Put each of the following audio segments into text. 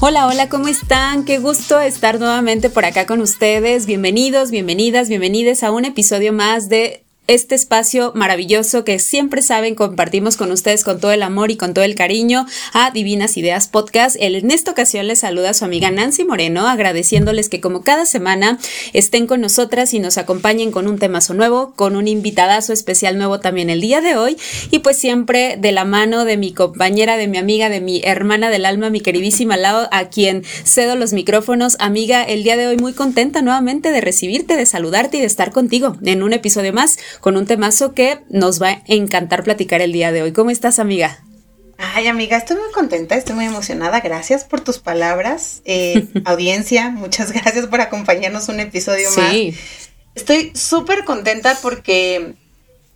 Hola, hola, ¿cómo están? Qué gusto estar nuevamente por acá con ustedes. Bienvenidos, bienvenidas, bienvenides a un episodio más de este espacio maravilloso que siempre saben compartimos con ustedes con todo el amor y con todo el cariño a Divinas Ideas Podcast. En esta ocasión les saluda su amiga Nancy Moreno, agradeciéndoles que como cada semana estén con nosotras y nos acompañen con un temazo nuevo, con un invitadazo especial nuevo también el día de hoy y pues siempre de la mano de mi compañera, de mi amiga, de mi hermana del alma, mi queridísima Lao, a quien cedo los micrófonos. Amiga, el día de hoy muy contenta nuevamente de recibirte, de saludarte y de estar contigo en un episodio más con un temazo que nos va a encantar platicar el día de hoy. ¿Cómo estás, amiga? Ay, amiga, estoy muy contenta, estoy muy emocionada. Gracias por tus palabras. Eh, audiencia, muchas gracias por acompañarnos un episodio sí. más. Estoy súper contenta porque,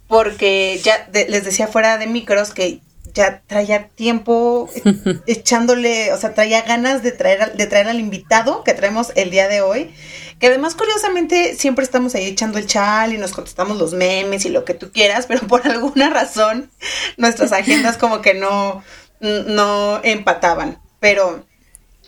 porque ya les decía fuera de micros que ya traía tiempo echándole, o sea, traía ganas de traer, de traer al invitado que traemos el día de hoy. Que además, curiosamente, siempre estamos ahí echando el chal y nos contestamos los memes y lo que tú quieras, pero por alguna razón nuestras agendas como que no, no empataban. Pero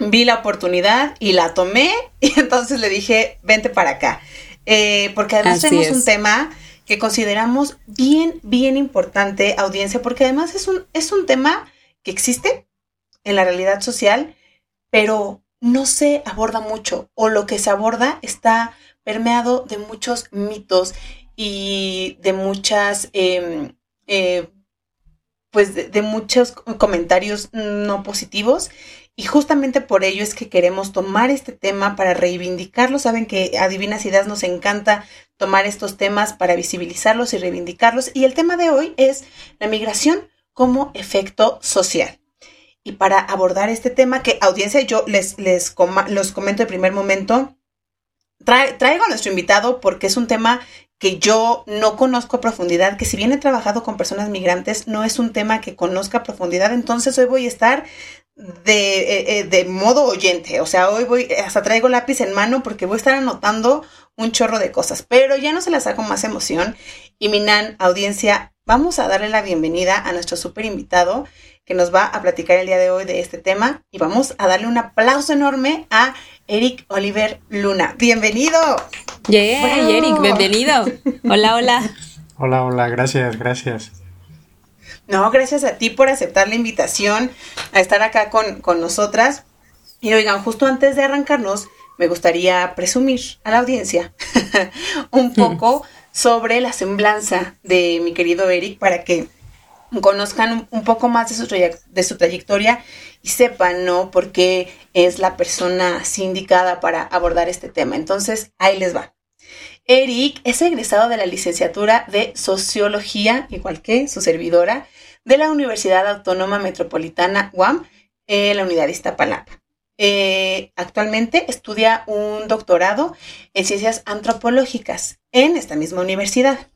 vi la oportunidad y la tomé y entonces le dije, vente para acá. Eh, porque además tenemos un tema que consideramos bien, bien importante, audiencia, porque además es un, es un tema que existe en la realidad social, pero no se aborda mucho o lo que se aborda está permeado de muchos mitos y de muchas, em, eh, pues de, muchos comentarios no positivos y justamente por ello es que queremos tomar este tema para reivindicarlo. Saben que a Divinas Ideas nos encanta tomar estos temas para visibilizarlos y reivindicarlos. Y el tema de hoy es la migración como efecto social. Y para abordar este tema, que audiencia, yo les, les los comento de primer momento, traigo a nuestro invitado porque es un tema que yo no conozco a profundidad, que si bien he trabajado con personas migrantes, no es un tema que conozca a profundidad, entonces hoy voy a estar de, eh, eh, de modo oyente, o sea, hoy voy, hasta traigo lápiz en mano porque voy a estar anotando un chorro de cosas, pero ya no se las hago más emoción. Y Minan, audiencia, vamos a darle la bienvenida a nuestro súper invitado que nos va a platicar el día de hoy de este tema y vamos a darle un aplauso enorme a Eric Oliver Luna. Bienvenido. Yeah, Eric, bienvenido. Hola, hola. Hola, hola, gracias, gracias. No, gracias a ti por aceptar la invitación a estar acá con, con nosotras. Y oigan, justo antes de arrancarnos, me gustaría presumir a la audiencia un poco sobre la semblanza de mi querido Eric para que conozcan un, poco más de su, de su trayectoria y sepan, ¿no? Por qué es la persona así indicada para abordar este tema. Entonces, ahí les va. Eric es egresado de la licenciatura de Sociología, igual que su servidora, de la Universidad Autónoma Metropolitana UAM, en la Unidad de Iztapalapa. Eh, actualmente estudia un doctorado en ciencias antropológicas en esta misma universidad.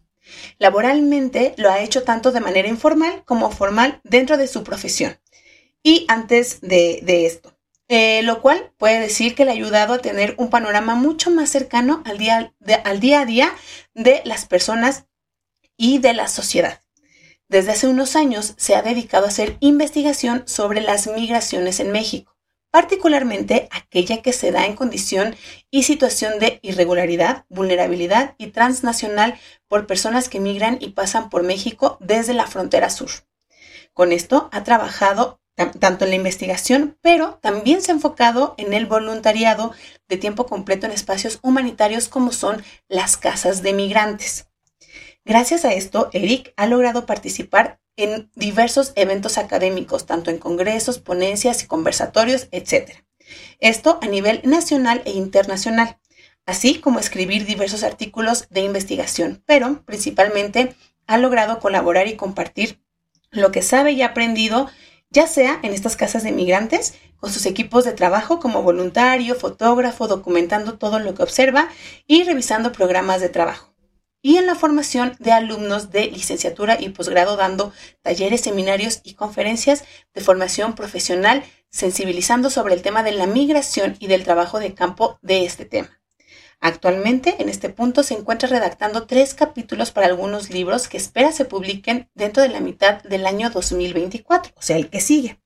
Laboralmente lo ha hecho tanto de manera informal como formal dentro de su profesión. Y antes de, esto, eh, lo cual puede decir que le ha ayudado a tener un panorama mucho más cercano al día, al día a día de las personas y de la sociedad. Desde hace unos años se ha dedicado a hacer investigación sobre las migraciones en México particularmente aquella que se da en condición y situación de irregularidad, vulnerabilidad y transnacional por personas que migran y pasan por México desde la frontera sur. Con esto ha trabajado tanto en la investigación, pero también se ha enfocado en el voluntariado de tiempo completo en espacios humanitarios como son las casas de migrantes. Gracias a esto, Eric ha logrado participar en diversos eventos académicos, tanto en congresos, ponencias y conversatorios, etc. Esto a nivel nacional e internacional, así como escribir diversos artículos de investigación, pero principalmente ha logrado colaborar y compartir lo que sabe y ha aprendido, ya sea en estas casas de migrantes, con sus equipos de trabajo como voluntario, fotógrafo, documentando todo lo que observa y revisando programas de trabajo y en la formación de alumnos de licenciatura y posgrado dando talleres, seminarios y conferencias de formación profesional sensibilizando sobre el tema de la migración y del trabajo de campo de este tema. Actualmente, en este punto, se encuentra redactando tres capítulos para algunos libros que espera se publiquen dentro de la mitad del año 2024, o sea, el que sigue.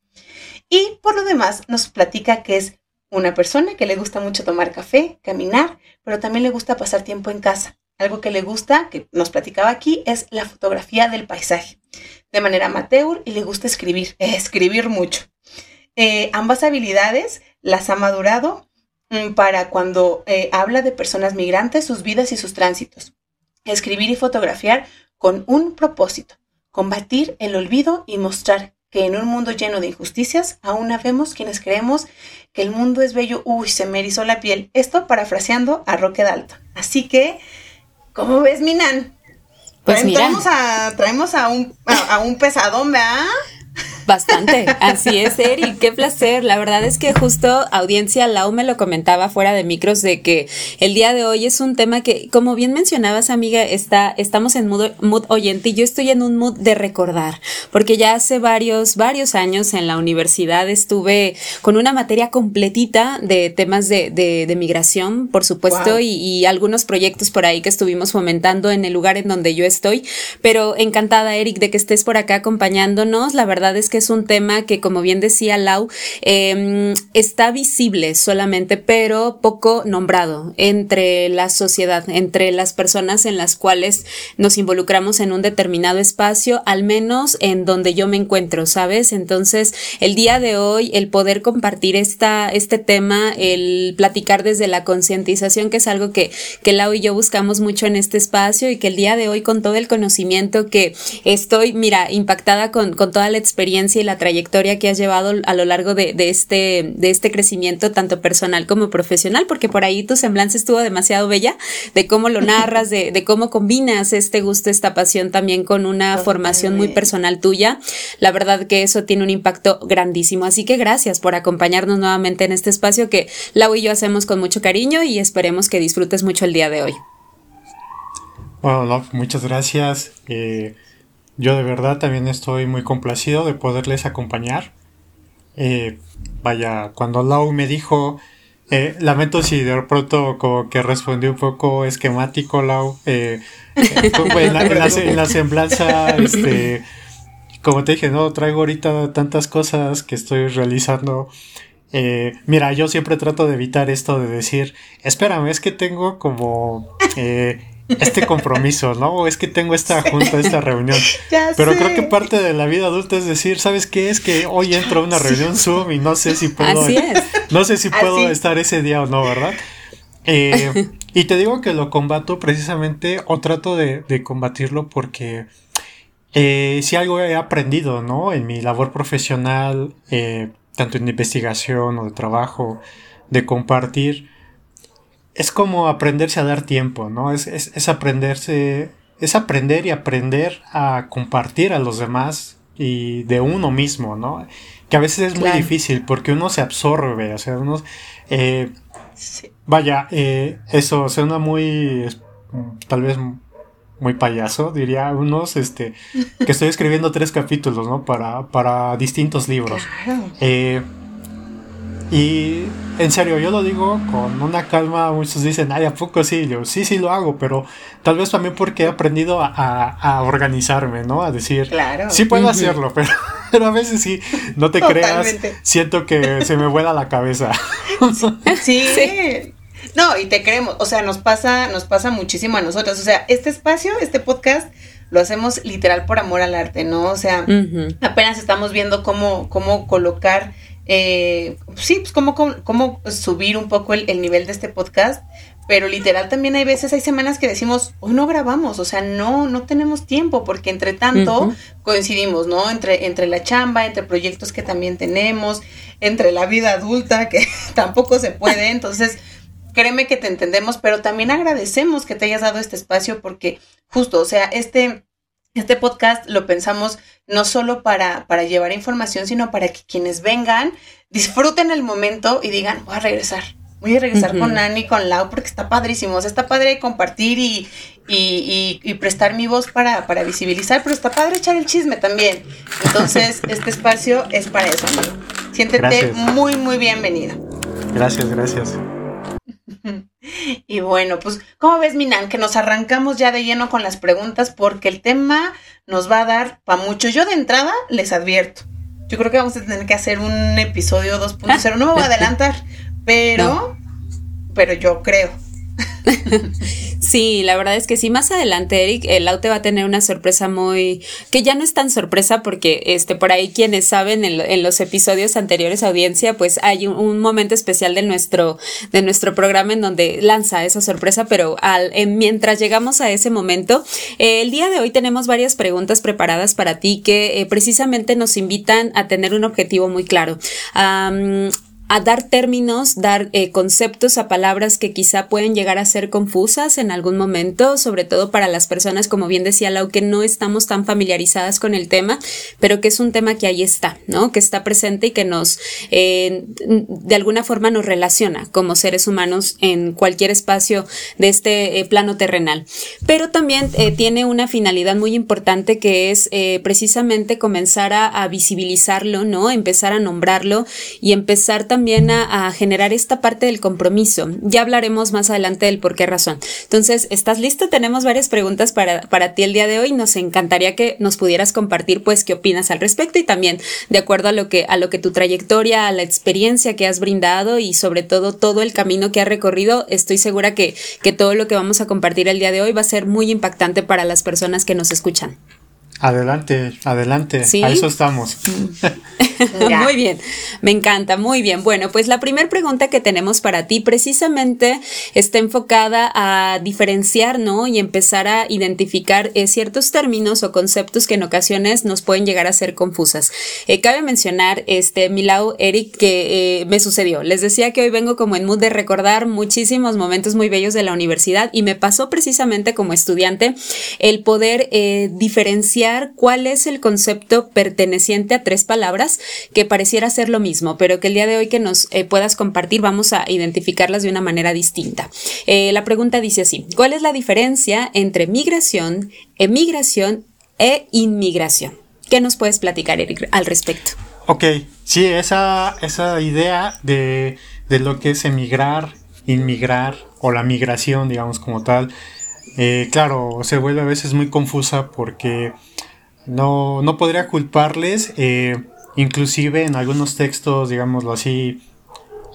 Y por lo demás, nos platica que es una persona que le gusta mucho tomar café, caminar, pero también le gusta pasar tiempo en casa. Algo que le gusta, que nos platicaba aquí, es la fotografía del paisaje. De manera amateur y le gusta escribir, escribir mucho. Eh, ambas habilidades las ha madurado mm, para cuando eh, habla de personas migrantes, sus vidas y sus tránsitos. Escribir y fotografiar con un propósito, combatir el olvido y mostrar que en un mundo lleno de injusticias aún habemos quienes creemos que el mundo es bello. Uy, se me erizó la piel. Esto parafraseando a Roque Dalton. Así que, ¿cómo ves, Minan? Pues traemos, a, traemos a un, a, a un pesadón, ¿verdad? Bastante, así es, Eri, qué placer. La verdad es que justo audiencia Lau me lo comentaba fuera de micros de que el día de hoy es un tema que, como bien mencionabas, amiga, está, estamos en mood, mood oyente y yo estoy en un mood de recordar, porque ya hace varios, varios años en la universidad estuve con una materia completita de temas de, de, migración, por supuesto, y, y algunos proyectos por ahí que estuvimos fomentando en el lugar en donde yo estoy, pero encantada, Eric, de que estés por acá acompañándonos. La verdad es que es un tema que, como bien decía Lau, eh, está visible solamente, pero poco nombrado entre la sociedad, entre las personas en las cuales nos involucramos en un determinado espacio, al menos en donde yo me encuentro, ¿sabes? Entonces, el día de hoy, el poder compartir esta, este tema, el platicar desde la concientización, que es algo que, que Lau y yo buscamos mucho en este espacio y que el día de hoy, con todo el conocimiento que estoy, mira, impactada con, con toda la experiencia, y la trayectoria que has llevado a lo largo de, este, de este crecimiento, tanto personal como profesional, porque por ahí tu semblanza estuvo demasiado bella, de cómo lo narras, de, cómo combinas este gusto, esta pasión también con una formación muy personal tuya. La verdad que eso tiene un impacto grandísimo. Así que gracias por acompañarnos nuevamente en este espacio que Lau y yo hacemos con mucho cariño y esperemos que disfrutes mucho el día de hoy. Bueno, muchas gracias. Eh, yo de verdad también estoy muy complacido de poderles acompañar. Eh, vaya, cuando Lau me dijo, eh, lamento si de pronto como que respondí un poco esquemático, Lau. Eh, en, la, semblanza, este, como te dije, no, traigo ahorita tantas cosas que estoy realizando. mira, yo siempre trato de evitar esto de decir, espérame, es que tengo como este compromiso, ¿no? Es que tengo esta junta, esta reunión. Pero creo que parte de la vida adulta es decir, ¿sabes qué? Es que hoy entro a una reunión Zoom y no sé si puedo. No sé si puedo estar ese día o no, ¿verdad? Eh, y te digo que lo combato precisamente, o trato de, combatirlo porque eh, si algo he aprendido, ¿no? En mi labor profesional, eh, tanto en investigación o de trabajo, de compartir es como aprenderse a dar tiempo, ¿no? Es, es, aprenderse, es aprender y aprender a compartir a los demás y de uno mismo, ¿no? Que a veces es muy difícil porque uno se absorbe, o sea, uno... Eh, vaya, eh, eso suena muy, tal vez muy payaso, diría unos, este, que estoy escribiendo tres capítulos, ¿no? Para, para distintos libros. Eh, y en serio, yo lo digo con una calma. Muchos dicen, ay, ¿a poco sí? Yo, sí, sí lo hago, pero tal vez también porque he aprendido a, organizarme, ¿no? A decir, claro. sí puedo hacerlo, pero, pero a veces sí, no te creas, siento que se me vuela la cabeza. sí. sí. No, y te creemos, o sea, nos pasa, nos pasa muchísimo a nosotros. O sea, este espacio, este podcast, lo hacemos literal por amor al arte, ¿no? O sea, apenas estamos viendo cómo, cómo colocar eh, sí, pues cómo, cómo, subir un poco el, nivel de este podcast, pero literal también hay veces, hay semanas que decimos, hoy no grabamos, o sea, no, no tenemos tiempo, porque entre tanto coincidimos, ¿no? Entre, entre la chamba, entre proyectos que también tenemos, entre la vida adulta, que tampoco se puede, entonces... Créeme que te entendemos, pero también agradecemos que te hayas dado este espacio porque justo, o sea, este, este podcast lo pensamos no solo para, para llevar información, sino para que quienes vengan disfruten el momento y digan, voy a regresar, voy a regresar con Nani, con Lau, porque está padrísimo, está padre compartir y, y, prestar mi voz para, para, visibilizar, pero está padre echar el chisme también. Entonces, este espacio es para eso, amigo. Siéntete muy, muy bienvenido. Gracias, gracias. Y bueno, pues, ¿cómo ves, Minan? Que nos arrancamos ya de lleno con las preguntas porque el tema nos va a dar para mucho. Yo de entrada les advierto. Yo creo que vamos a tener que hacer un episodio 2.0. No me voy a adelantar, pero, pero yo creo sí, la verdad es que sí. Más adelante, Eric, el Aute va a tener una sorpresa muy. que ya no es tan sorpresa porque este, por ahí quienes saben en, los episodios anteriores, audiencia, pues hay un, momento especial de nuestro, de nuestro programa en donde lanza esa sorpresa, pero mientras llegamos a ese momento, eh, el día de hoy tenemos varias preguntas preparadas para ti que eh, precisamente nos invitan a tener un objetivo muy claro a dar términos, dar eh, conceptos a palabras que quizá pueden llegar a ser confusas en algún momento, sobre todo para las personas, como bien decía Lau, que no estamos tan familiarizadas con el tema, pero que es un tema que ahí está, ¿no? Que está presente y que nos, eh, de alguna forma nos relaciona como seres humanos en cualquier espacio de este eh, plano terrenal. Pero también tiene una finalidad muy importante que es precisamente comenzar a, a visibilizarlo, ¿no? Empezar a nombrarlo y empezar también también a, generar esta parte del compromiso. Ya hablaremos más adelante del por qué razón. Entonces, ¿estás listo? Tenemos varias preguntas para, para ti el día de hoy. Nos encantaría que nos pudieras compartir, pues, qué opinas al respecto y también de acuerdo a lo que, a lo que tu trayectoria, a la experiencia que has brindado y sobre todo todo el camino que has recorrido, estoy segura que, que todo lo que vamos a compartir el día de hoy va a ser muy impactante para las personas que nos escuchan. Adelante, adelante. A eso estamos. muy bien, me encanta, muy bien. Bueno, pues la primera pregunta que tenemos para ti precisamente está enfocada a diferenciar, ¿no? Y empezar a identificar eh, ciertos términos o conceptos que en ocasiones nos pueden llegar a ser confusas. Eh, cabe mencionar, este, Milau, Eric, que eh, me sucedió. Les decía que hoy vengo como en mood de recordar muchísimos momentos muy bellos de la universidad y me pasó precisamente como estudiante el poder diferenciar cuál es el concepto perteneciente a tres palabras que pareciera ser lo mismo, pero que el día de hoy que nos eh, puedas compartir vamos a identificarlas de una manera distinta. Eh, la pregunta dice así, ¿cuál es la diferencia entre migración, emigración e inmigración? ¿Qué nos puedes platicar, al respecto? Ok, sí, esa, esa idea de, de lo que es emigrar, inmigrar o la migración, digamos como tal, eh, claro, se vuelve a veces muy confusa porque no, no podría culparles, eh, inclusive en algunos textos, digámoslo así,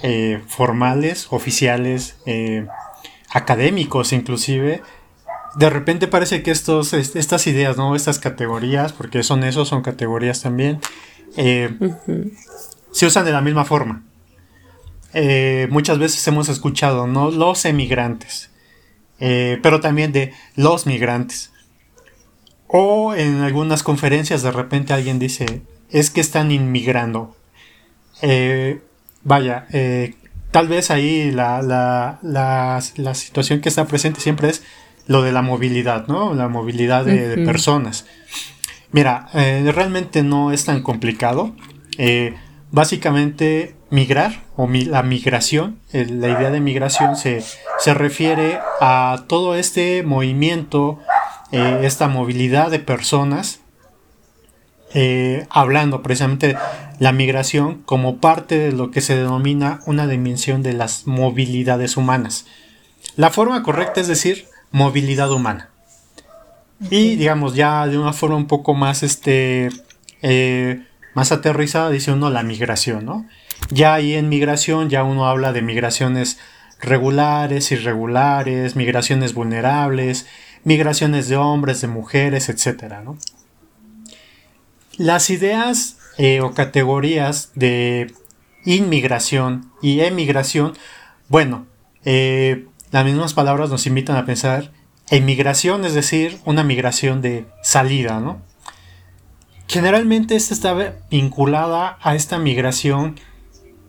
eh, formales, oficiales, académicos inclusive, de repente parece que estos, estas ideas, ¿no? Estas categorías, porque son eso, son categorías también, se usan de la misma forma. muchas veces hemos escuchado, ¿no? Los emigrantes. Eh, pero también de los migrantes. O en algunas conferencias de repente alguien dice, es que están inmigrando. Eh, vaya, eh, tal vez ahí la, la, la, situación que está presente siempre es lo de la movilidad, ¿no? La movilidad de, personas. Mira, realmente no es tan complicado. básicamente migrar o la migración, la idea de migración se, refiere a todo este movimiento, eh, esta movilidad de personas, eh, hablando precisamente la migración como parte de lo que se denomina una dimensión de las movilidades humanas. La forma correcta es decir movilidad humana. Y digamos ya de una forma un poco más, este, eh, más aterrizada dice uno la migración, ¿no? Ya ahí en migración ya uno habla de migraciones regulares, irregulares, migraciones vulnerables, migraciones de hombres, de mujeres, etc. Las ideas eh, o categorías de inmigración y emigración, bueno, eh, las mismas palabras nos invitan a pensar emigración, es decir, una migración de salida, ¿no? Generalmente esta está vinculada a esta migración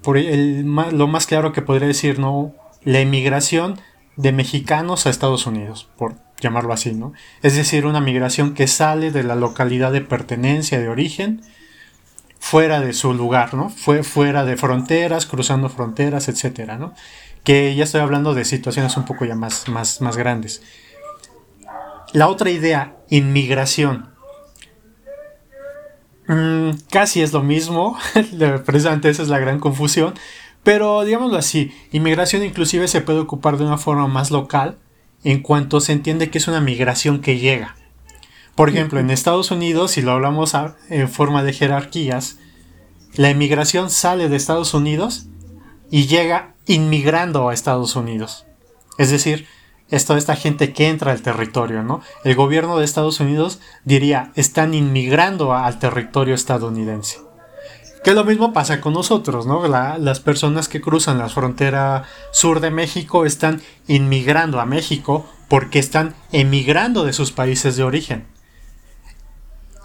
por el, lo más claro que podría decir, ¿no? La emigración de mexicanos a Estados Unidos, por llamarlo así, ¿no? Es decir, una migración que sale de la localidad de pertenencia, de origen, fuera de su lugar, ¿no? Fue fuera de fronteras, cruzando fronteras, etcétera, ¿no? Que ya estoy hablando de situaciones un poco ya más, más, más grandes. La otra idea, inmigración. Mm, casi es lo mismo, precisamente esa es la gran confusión, Pero digámoslo así, inmigración inclusive se puede ocupar de una forma más local en cuanto se entiende que es una migración que llega. Por ejemplo, en Estados Unidos, si lo hablamos en forma de jerarquías, la inmigración sale de Estados Unidos y llega inmigrando a Estados Unidos. Es decir, es toda esta gente que entra al territorio, ¿no? El gobierno de Estados Unidos diría, están inmigrando al territorio estadounidense. Que lo mismo pasa con nosotros, ¿no? las personas que cruzan la frontera sur de México están inmigrando a México porque están emigrando de sus países de origen.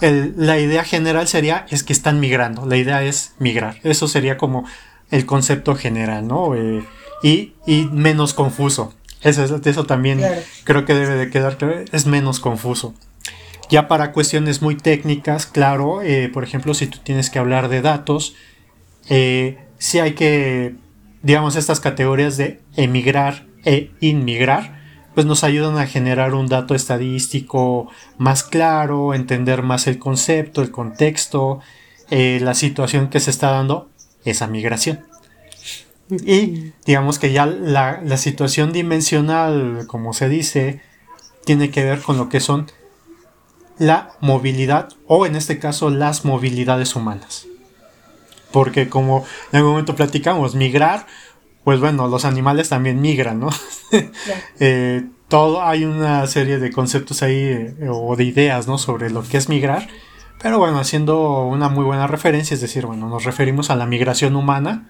la idea general sería es que están migrando, la idea es migrar. Eso sería como el concepto general, ¿no? Eh, y, menos confuso. Eso, eso también creo que debe de quedar claro, es menos confuso. Ya para cuestiones muy técnicas, claro, eh, por ejemplo, si tú tienes que hablar de datos, eh, sí hay que, digamos, estas categorías de emigrar e inmigrar, pues nos ayudan a generar un dato estadístico más claro, entender más el concepto, el contexto, eh, la situación que se está dando, esa migración. Y digamos que ya la situación dimensional, como se dice, tiene que ver con lo que son la movilidad o en este caso las movilidades humanas. Porque como en algún momento platicamos, migrar, pues bueno, los animales también migran, ¿no? Eh, todo, hay una serie de conceptos ahí eh, o de ideas, ¿no? Sobre lo que es migrar. Pero bueno, haciendo una muy buena referencia, es decir, bueno, nos referimos a la migración humana.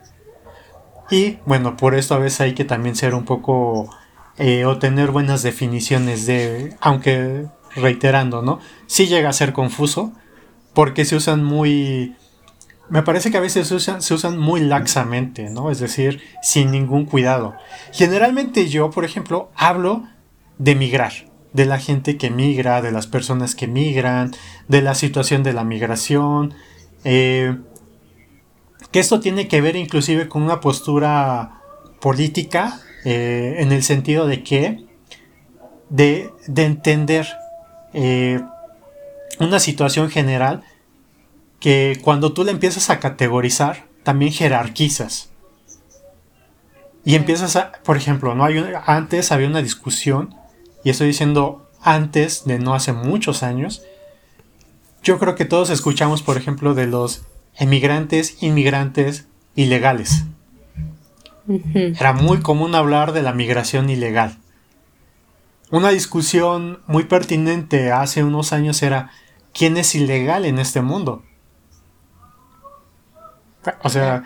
Y bueno, por esto a veces hay que también ser un poco eh, o tener buenas definiciones de, aunque reiterando, ¿no? Sí llega a ser confuso porque se usan muy... Me parece que a veces se usan, muy laxamente, ¿no? Es decir, sin ningún cuidado. Generalmente yo, por ejemplo, hablo de migrar, de la gente que migra, de las personas que migran, de la situación de la migración, eh, que esto tiene que ver inclusive con una postura política, eh, en el sentido de que, de entender eh, una situación general que cuando tú la empiezas a categorizar, también jerarquizas. Y empiezas a, por ejemplo, ¿no? Hay antes había una discusión, y estoy diciendo antes de no hace muchos años, yo creo que todos escuchamos, por ejemplo, de los emigrantes, inmigrantes ilegales. Era muy común hablar de la migración ilegal. Una discusión muy pertinente hace unos años era ¿quién es ilegal en este mundo? O sea,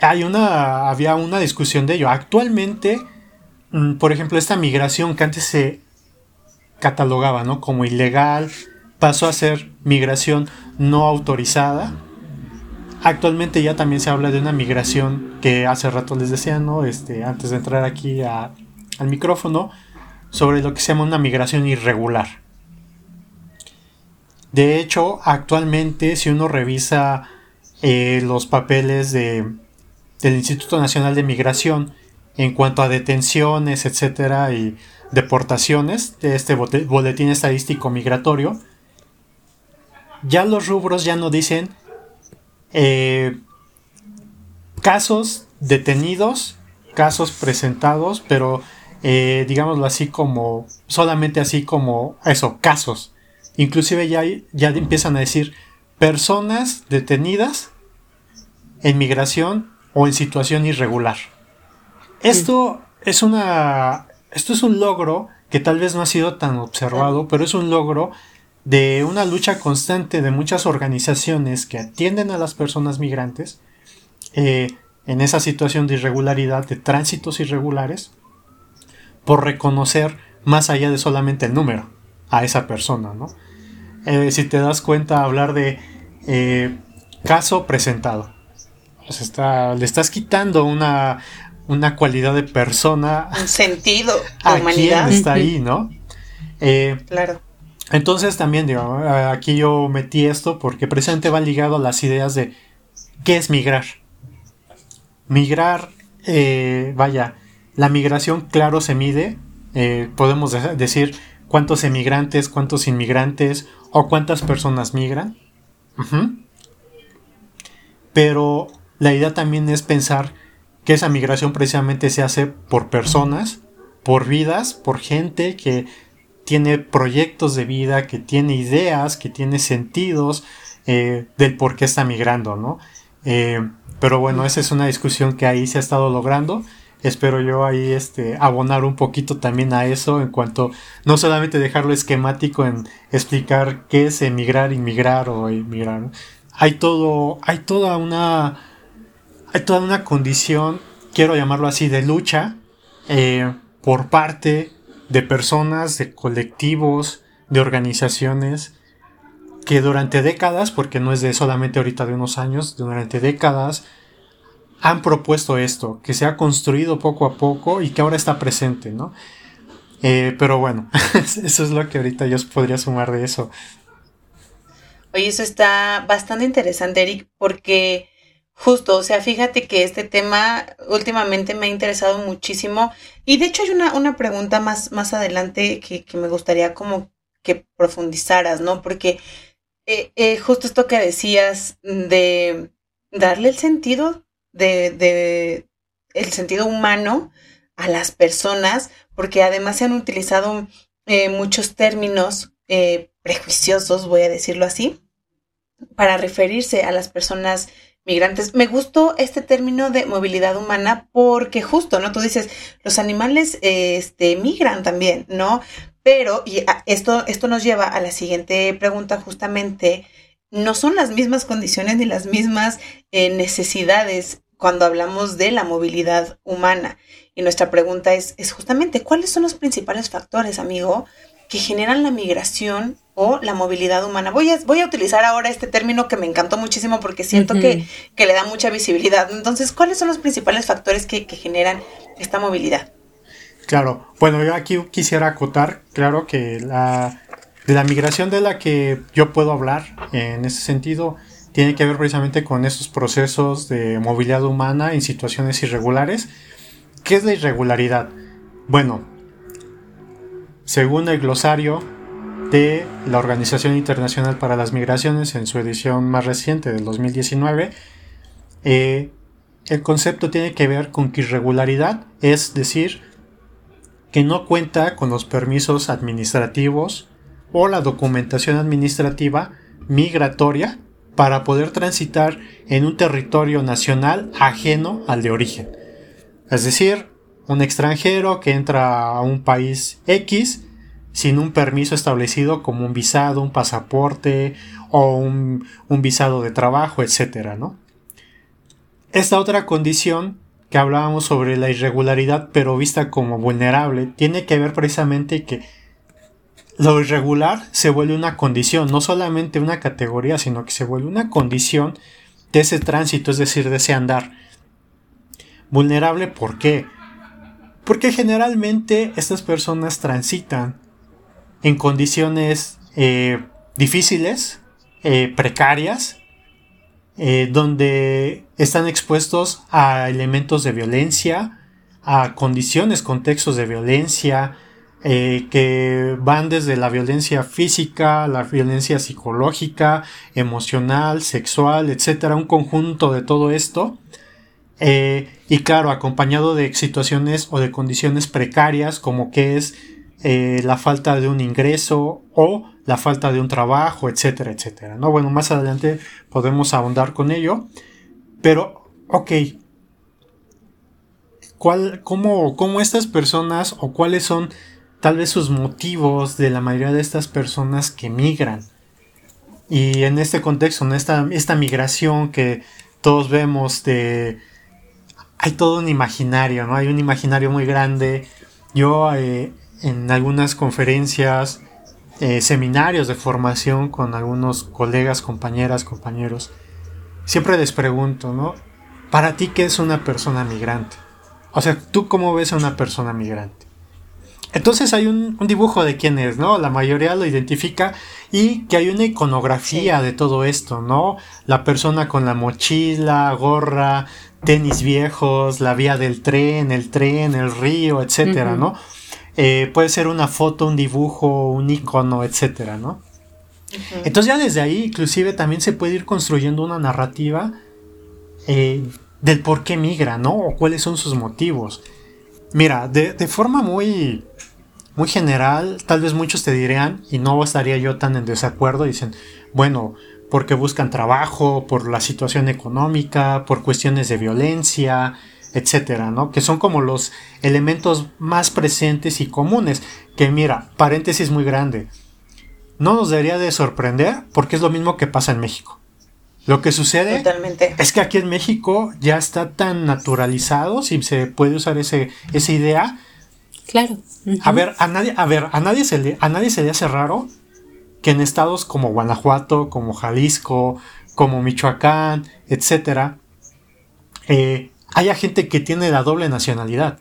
hay una, había una discusión de ello. Actualmente, mm, por ejemplo, esta migración que antes se catalogaba ¿no? como ilegal, pasó a ser migración no autorizada. Actualmente ya también se habla de una migración que hace rato les decía, ¿no? Este, antes de entrar aquí al micrófono, sobre lo que se llama una migración irregular. De hecho, actualmente si uno revisa eh, los papeles del Instituto Nacional de Migración en cuanto a detenciones, etcétera, y deportaciones de este boletín estadístico migratorio, ya los rubros ya no dicen eh, casos detenidos, casos presentados, pero eh, digámoslo así como, solamente así como eso, casos. Inclusive ya, ya empiezan a decir personas detenidas en migración o en situación irregular. Esto es una, esto es un logro que tal vez no ha sido tan observado, pero es un logro de una lucha constante de muchas organizaciones que atienden a las personas migrantes eh, en esa situación de irregularidad, de tránsitos irregulares, por reconocer más allá de solamente el número a esa persona, ¿no? Eh, si te das cuenta, hablar de eh, caso presentado. Pues está, le estás quitando una, una cualidad de persona. Un sentido a humanidad. Quien está ahí, ¿no? Eh, claro. Entonces también, digo, aquí yo metí esto porque precisamente va ligado a las ideas de qué es migrar. Migrar, vaya, la migración, claro, se mide. Eh, podemos decir cuántos emigrantes, cuántos inmigrantes o cuántas personas migran. Pero la idea también es pensar que esa migración precisamente se hace por personas, por vidas, por gente que tiene proyectos de vida, que tiene ideas, que tiene sentidos eh, del por qué está migrando, ¿no? Eh, pero bueno, esa es una discusión que ahí se ha estado logrando. Espero yo ahí este, abonar un poquito también a eso en cuanto no solamente dejarlo esquemático en explicar qué es emigrar, inmigrar o inmigrar. Hay todo, hay toda una, hay toda una condición, quiero llamarlo así, de lucha eh, por parte de personas, de colectivos, de organizaciones que durante décadas, porque no es de solamente ahorita de unos años, durante décadas han propuesto esto, que se ha construido poco a poco y que ahora está presente, ¿no? Eh, pero bueno, eso es lo que ahorita yo podría sumar de eso. Oye, eso está bastante interesante, Eric, porque justo, o sea, fíjate que este tema últimamente me ha interesado muchísimo y de hecho hay una, una pregunta más, más adelante que, que me gustaría como que profundizaras, ¿no? Porque eh, eh, justo esto que decías de darle el sentido de, de, el sentido humano a las personas, porque además se han utilizado eh, muchos términos prejuiciosos, voy a decirlo así, para referirse a las personas migrantes. Me gustó este término de movilidad humana porque justo, ¿no? Tú dices, los animales este, migran también, ¿no? Pero, y esto, esto nos lleva a la siguiente pregunta justamente, no son las mismas condiciones ni las mismas eh, necesidades cuando hablamos de la movilidad humana. Y nuestra pregunta es, es justamente, ¿cuáles son los principales factores, amigo, que generan la migración o la movilidad humana? Voy a, voy a utilizar ahora este término que me encantó muchísimo porque siento que, que, le da mucha visibilidad. Entonces, ¿cuáles son los principales factores que, que generan esta movilidad? Claro, bueno, yo aquí quisiera acotar, claro que la, de la migración de la que yo puedo hablar en ese sentido tiene que ver precisamente con esos procesos de movilidad humana en situaciones irregulares. ¿Qué es la irregularidad? Bueno, según el glosario de la Organización Internacional para las Migraciones en su edición más reciente del 2019, eh, el concepto tiene que ver con que irregularidad es decir, que no cuenta con los permisos administrativos o la documentación administrativa migratoria para poder transitar en un territorio nacional ajeno al de origen. Es decir, un extranjero que entra a un país X sin un permiso establecido como un visado, un pasaporte o un, visado de trabajo, etc. ¿no? Esta otra condición que hablábamos sobre la irregularidad pero vista como vulnerable, tiene que ver precisamente que lo irregular se vuelve una condición, no solamente una categoría, sino que se vuelve una condición de ese tránsito, es decir, de ese andar. Vulnerable, ¿por qué? Porque generalmente estas personas transitan en condiciones eh, difíciles, eh, precarias, eh, donde están expuestos a elementos de violencia, a condiciones, contextos de violencia, eh, que van desde la violencia física, la violencia psicológica, emocional, sexual, etcétera, un conjunto de todo esto. Eh, y claro, acompañado de situaciones o de condiciones precarias, como que es la falta de un ingreso o la falta de un trabajo, etcétera, etcétera. ¿no? Bueno, más adelante podemos ahondar con ello, pero, ok, ¿cuál, cómo, cómo estas personas o cuáles son tal vez sus motivos de la mayoría de estas personas que migran? Y en este contexto, en esta, esta migración que todos vemos. Hay todo un imaginario, ¿no? Hay un imaginario muy grande. Yo eh, en algunas conferencias eh, seminarios de formación con algunos colegas, compañeras, compañeros, siempre les pregunto, ¿no? ¿Para ti qué es una persona migrante? O sea, ¿tú cómo ves a una persona migrante? Entonces hay un, dibujo de quién es, ¿no? La mayoría lo identifica y que hay una iconografía de todo esto, ¿no? La persona con la mochila, gorra, tenis viejos, la vía del tren, el tren, el río, etcétera, ¿no? Eh, puede ser una foto, un dibujo, un icono, etcétera, ¿no? Entonces ya desde ahí inclusive también se puede ir construyendo una narrativa eh, del por qué migra, ¿no? O cuáles son sus motivos. Mira, de, forma muy, muy general, tal vez muchos te dirían, y no estaría yo tan en desacuerdo, dicen, bueno, porque buscan trabajo, por la situación económica, por cuestiones de violencia, etcétera, ¿no? Que son como los elementos más presentes y comunes. Que mira, paréntesis muy grande. No nos debería de sorprender porque es lo mismo que pasa en México. Lo que sucede es que aquí en México ya está tan naturalizado, si se puede usar ese, esa idea. Claro. A ver, a nadie, a ver, a nadie se le, a nadie se le hace raro que en estados como Guanajuato, como Jalisco, como Michoacán, etcétera, eh, haya gente que tiene la doble nacionalidad.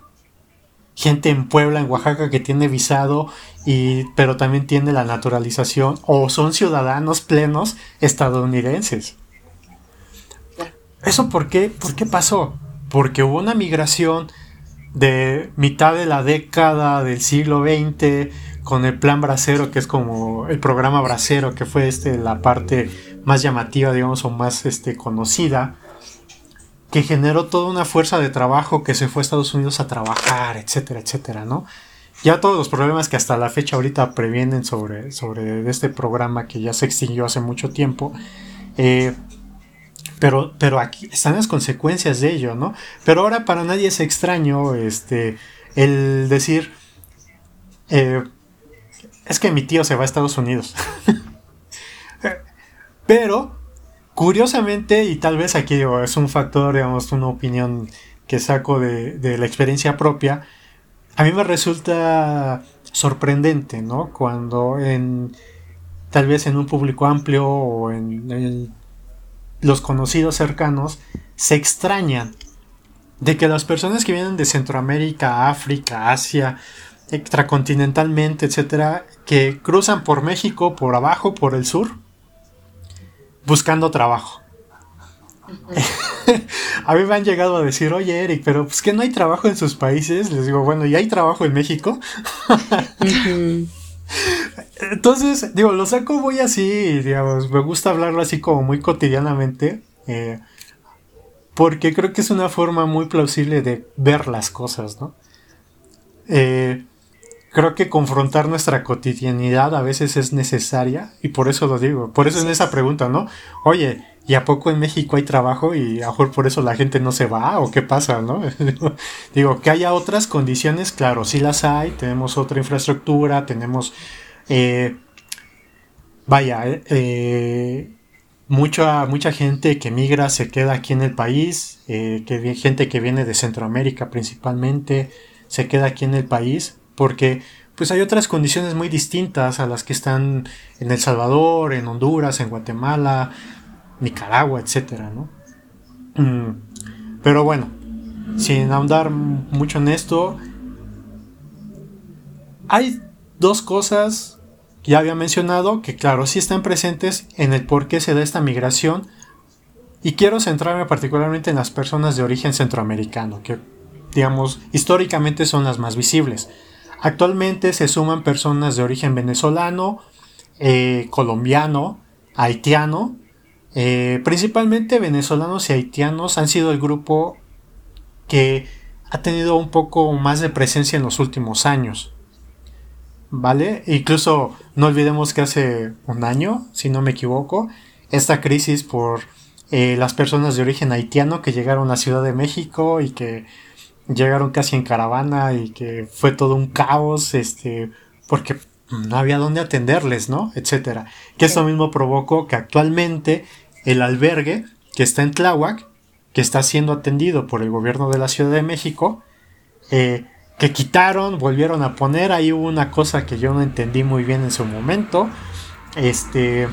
Gente en Puebla, en Oaxaca, que tiene visado, y, pero también tiene la naturalización, o son ciudadanos plenos estadounidenses. ¿Eso por qué? ¿Por qué pasó? Porque hubo una migración de mitad de la década del siglo XX con el plan Bracero, que es como el programa Bracero, que fue este, la parte más llamativa, digamos, o más este, conocida, que generó toda una fuerza de trabajo que se fue a Estados Unidos a trabajar, etcétera, etcétera, ¿no? Ya todos los problemas que hasta la fecha ahorita previenen sobre, sobre este programa que ya se extinguió hace mucho tiempo, eh, pero, pero aquí están las consecuencias de ello, ¿no? Pero ahora para nadie es extraño este, el decir, eh, es que mi tío se va a Estados Unidos. pero, curiosamente, y tal vez aquí es un factor, digamos, una opinión que saco de, de la experiencia propia, a mí me resulta sorprendente, ¿no? Cuando en tal vez en un público amplio o en, en los conocidos cercanos se extrañan de que las personas que vienen de Centroamérica, África, Asia, extracontinentalmente, etcétera, que cruzan por México, por abajo, por el sur, buscando trabajo. a mí me han llegado a decir, oye Eric, pero pues que no hay trabajo en sus países. Les digo, bueno, ¿y hay trabajo en México? Entonces, digo, lo saco muy así, digamos, me gusta hablarlo así como muy cotidianamente, eh, porque creo que es una forma muy plausible de ver las cosas, ¿no? Eh, creo que confrontar nuestra cotidianidad a veces es necesaria y por eso lo digo, por eso en esa pregunta, ¿no? Oye, ¿y a poco en México hay trabajo y a lo mejor por eso la gente no se va o qué pasa, ¿no? digo, que haya otras condiciones, claro, sí las hay, tenemos otra infraestructura, tenemos eh, vaya, eh, mucha, mucha gente que migra se queda aquí en el país, eh, que, gente que viene de Centroamérica principalmente se queda aquí en el país porque pues hay otras condiciones muy distintas a las que están en El Salvador, en Honduras, en Guatemala, Nicaragua, etcétera, ¿no? Mm, pero bueno, sin ahondar mucho en esto, hay dos cosas ya había mencionado que claro, sí están presentes en el por qué se da esta migración y quiero centrarme particularmente en las personas de origen centroamericano, que digamos históricamente son las más visibles. Actualmente se suman personas de origen venezolano, eh, colombiano, haitiano, eh, principalmente venezolanos y haitianos han sido el grupo que ha tenido un poco más de presencia en los últimos años. ¿vale? Incluso no olvidemos que hace un año, si no me equivoco, esta crisis por eh, las personas de origen haitiano que llegaron a Ciudad de México y que llegaron casi en caravana y que fue todo un caos, este, porque no había dónde atenderles, ¿no? Etcétera. Que esto mismo provocó que actualmente el albergue que está en Tláhuac, que está siendo atendido por el gobierno de la Ciudad de México, eh, que quitaron, volvieron a poner. Ahí hubo una cosa que yo no entendí muy bien en su momento. Este.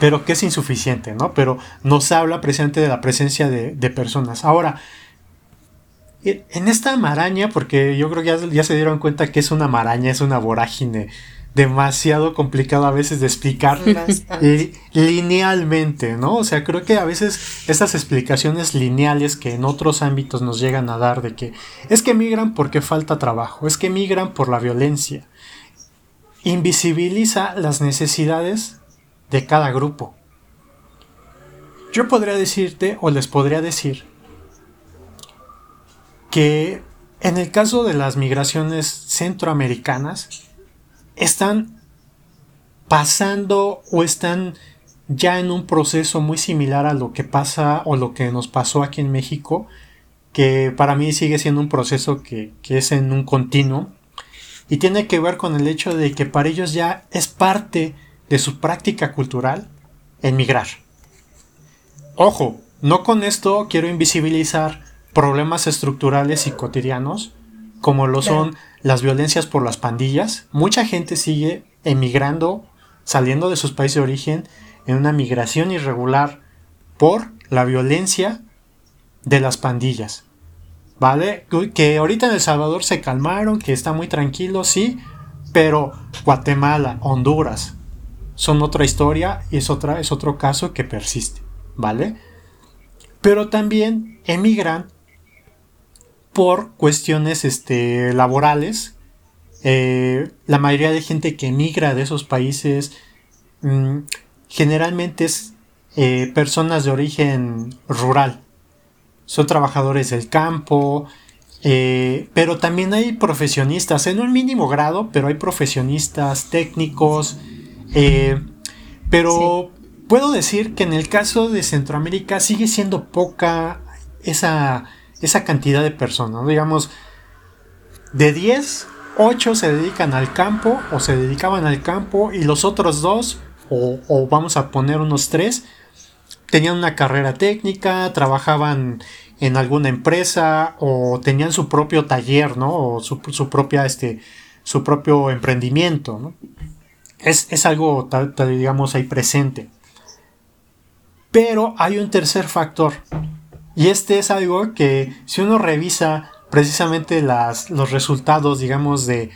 Pero que es insuficiente, ¿no? Pero nos habla precisamente de la presencia de, personas. Ahora, en esta maraña, porque yo creo que ya, ya se dieron cuenta que es una maraña, es una vorágine demasiado complicado a veces de explicar linealmente, ¿no? O sea, creo que a veces estas explicaciones lineales que en otros ámbitos nos llegan a dar de que es que migran porque falta trabajo, es que migran por la violencia, invisibiliza las necesidades de cada grupo. Yo podría decirte o les podría decir que en el caso de las migraciones centroamericanas, están pasando o están ya en un proceso muy similar a lo que pasa o lo que nos pasó aquí en México, que para mí sigue siendo un proceso que, que es en un continuo y tiene que ver con el hecho de que para ellos ya es parte de su práctica cultural emigrar. Ojo, no con esto quiero invisibilizar problemas estructurales y cotidianos como lo son las violencias por las pandillas. Mucha gente sigue emigrando, saliendo de sus países de origen en una migración irregular por la violencia de las pandillas. ¿Vale? Que ahorita en El Salvador se calmaron, que está muy tranquilo, sí, pero Guatemala, Honduras, son otra historia y es, otra, es otro caso que persiste, ¿vale? Pero también emigran por cuestiones este, laborales. Eh, la mayoría de gente que emigra de esos países mm, generalmente es eh, personas de origen rural. Son trabajadores del campo, eh, pero también hay profesionistas, en un mínimo grado, pero hay profesionistas técnicos, pero puedo decir que en el caso de Centroamérica sigue siendo poca esa, esa cantidad de personas. Digamos, de 10, 8 se dedican al campo o se dedicaban al campo y los otros dos, o, vamos a poner unos 3, tenían una carrera técnica, trabajaban en alguna empresa o tenían su propio taller, ¿no? O su, su propia, este, su propio emprendimiento, ¿no? es, algo, digamos, ahí presente. Pero hay un tercer factor. Y este es algo que si uno revisa precisamente las, los resultados, digamos, de...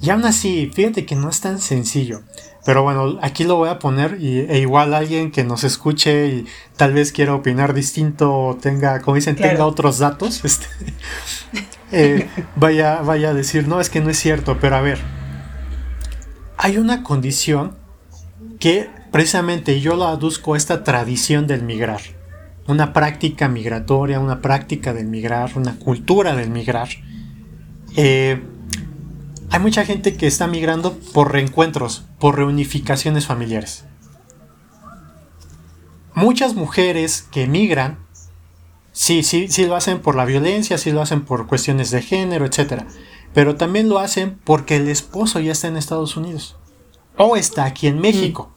Y aún así, fíjate que no es tan sencillo. Pero bueno, aquí lo voy a poner y, e igual alguien que nos escuche y tal vez quiera opinar distinto o tenga, como dicen, tenga otros datos, este, eh, vaya, vaya a decir, no, es que no es cierto, pero a ver, hay una condición que precisamente yo lo aduzco a esta tradición del migrar. Una práctica migratoria, una práctica del migrar, una cultura del migrar. Eh, hay mucha gente que está migrando por reencuentros, por reunificaciones familiares. Muchas mujeres que migran, sí, sí, sí lo hacen por la violencia, sí lo hacen por cuestiones de género, etc pero también lo hacen porque el esposo ya está en Estados Unidos o está aquí en México.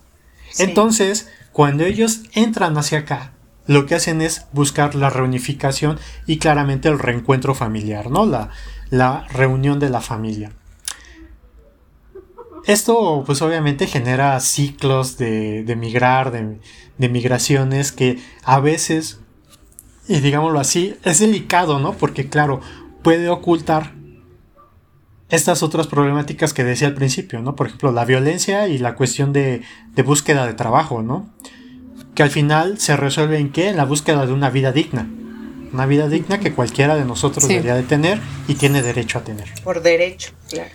Entonces, cuando ellos entran hacia acá, lo que hacen es buscar la reunificación y claramente el reencuentro familiar, ¿no? La, la reunión de la familia. Esto, pues obviamente genera ciclos de, de migrar, de, de migraciones que a veces, y digámoslo así, es delicado, ¿no? Porque claro, puede ocultar estas otras problemáticas que decía al principio, ¿no? Por ejemplo, la violencia y la cuestión de, búsqueda de trabajo, ¿no? Que al final se resuelve en qué? En la búsqueda de una vida digna. Una vida digna que cualquiera de nosotros debería de tener y tiene derecho a tener. Por derecho, claro.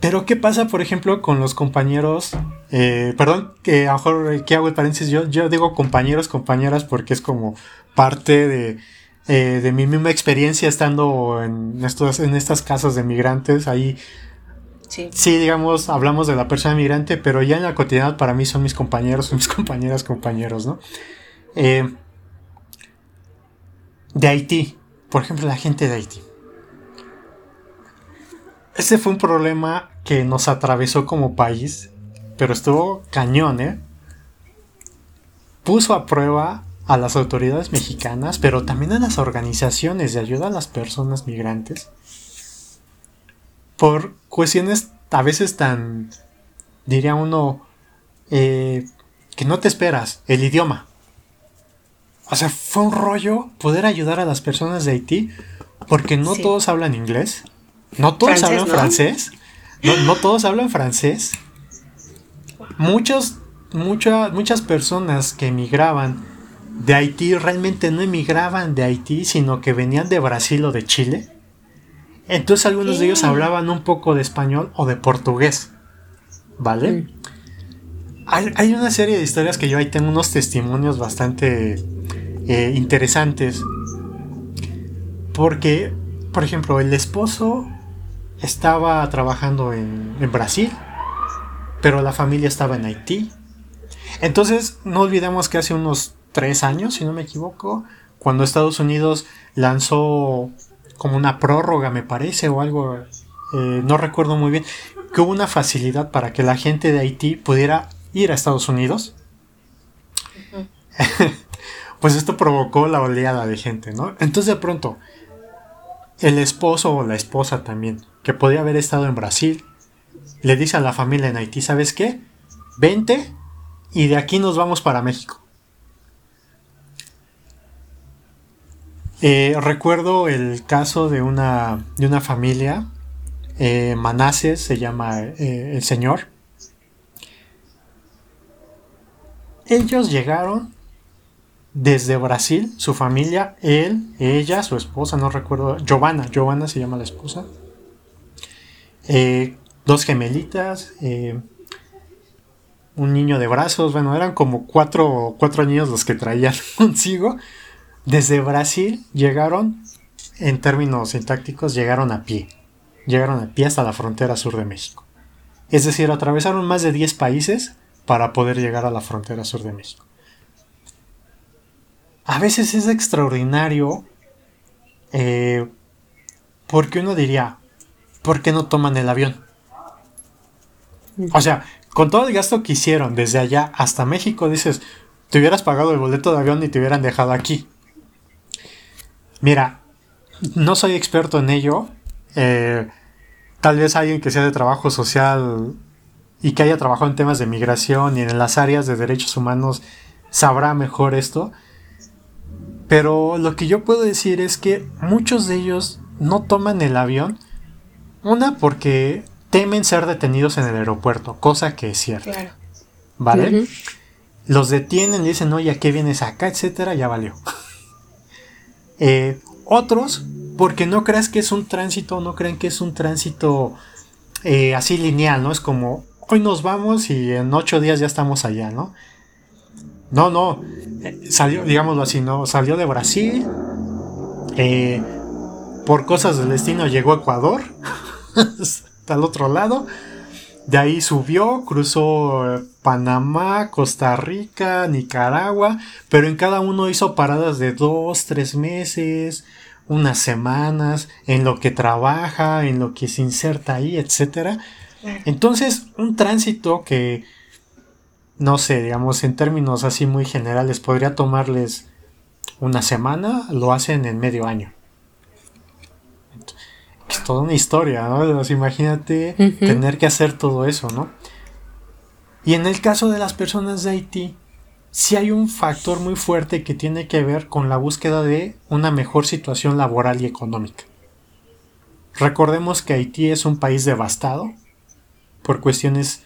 Pero ¿qué pasa, por ejemplo, con los compañeros? Eh, perdón, que a lo mejor que hago el paréntesis, yo, yo digo compañeros, compañeras, porque es como parte de, eh, de mi misma experiencia estando en, estos, en estas casas de migrantes, ahí sí. digamos, hablamos de la persona migrante, pero ya en la cotidianidad para mí son mis compañeros, mis compañeras, compañeros, ¿no? Eh, de Haití, por ejemplo, la gente de Haití. Ese fue un problema que nos atravesó como país, pero estuvo cañón, ¿eh? Puso a prueba a las autoridades mexicanas, pero también a las organizaciones de ayuda a las personas migrantes, por cuestiones a veces tan, diría uno, eh, que no te esperas, el idioma. O sea, fue un rollo poder ayudar a las personas de Haití, porque no todos hablan inglés, no todos hablan francés, no, no todos hablan francés. Muchos, muchas muchas personas que emigraban de Haití realmente no emigraban de Haití, sino que venían de Brasil o de Chile. Entonces algunos de ellos hablaban un poco de español o de portugués. ¿Vale? Hay, una serie de historias que yo ahí tengo unos testimonios bastante eh, interesantes Porque, por ejemplo, el esposo estaba trabajando en, en Brasil, pero la familia estaba en Haití. Entonces, no olvidemos que hace unos tres años, si no me equivoco, cuando Estados Unidos lanzó como una prórroga, me parece, o algo, eh, no recuerdo muy bien, que hubo una facilidad para que la gente de Haití pudiera ir a Estados Unidos. pues esto provocó la oleada de gente, ¿no? Entonces de pronto, el esposo o la esposa también, que podía haber estado en Brasil, le dice a la familia en Haití, ¿sabes qué? Vente y de aquí nos vamos para México. Eh, recuerdo el caso de una, de una familia, eh, Manases se llama eh, el señor. Ellos llegaron desde Brasil, su familia, él, ella, su esposa, no recuerdo, Giovanna, Giovanna se llama la esposa, dos gemelitas, un niño de brazos, bueno, eran como cuatro, cuatro niños los que traían consigo. Desde Brasil llegaron, en términos sintácticos, llegaron a pie. Llegaron a pie hasta la frontera sur de México. Es decir, atravesaron más de 10 países para poder llegar a la frontera sur de México. A veces es extraordinario eh, porque uno diría, ¿por qué no toman el avión? O sea, con todo el gasto que hicieron desde allá hasta México, dices, te hubieras pagado el boleto de avión y te hubieran dejado aquí. Mira, no soy experto en ello. Eh, tal vez alguien que sea de trabajo social y que haya trabajado en temas de migración y en las áreas de derechos humanos sabrá mejor esto. Pero lo que yo puedo decir es que muchos de ellos no toman el avión. Una, porque temen ser detenidos en el aeropuerto, cosa que es cierta. ¿Vale? Los detienen, le dicen, oye, ¿a qué vienes acá? etcétera, ya valió. Eh, otros, porque no creas que es un tránsito, no creen que es un tránsito eh, así lineal, ¿no? Es como, hoy nos vamos y en ocho días ya estamos allá, ¿no? No, no, eh, salió, digámoslo así, ¿no? Salió de Brasil, por cosas del destino llegó a Ecuador, hasta el otro lado, de ahí subió, cruzó Panamá, Costa Rica, Nicaragua, pero en cada uno hizo paradas de dos, tres meses, unas semanas, en lo que trabaja, en lo que se inserta ahí, etc. Entonces, un tránsito que, no sé, digamos, en términos así muy generales, podría tomarles una semana, lo hacen en medio año es toda una historia, ¿no? imagínate tener que hacer todo eso, ¿no? Y en el caso de las personas de Haití, sí hay un factor muy fuerte que tiene que ver con la búsqueda de una mejor situación laboral y económica. Recordemos que Haití es un país devastado por cuestiones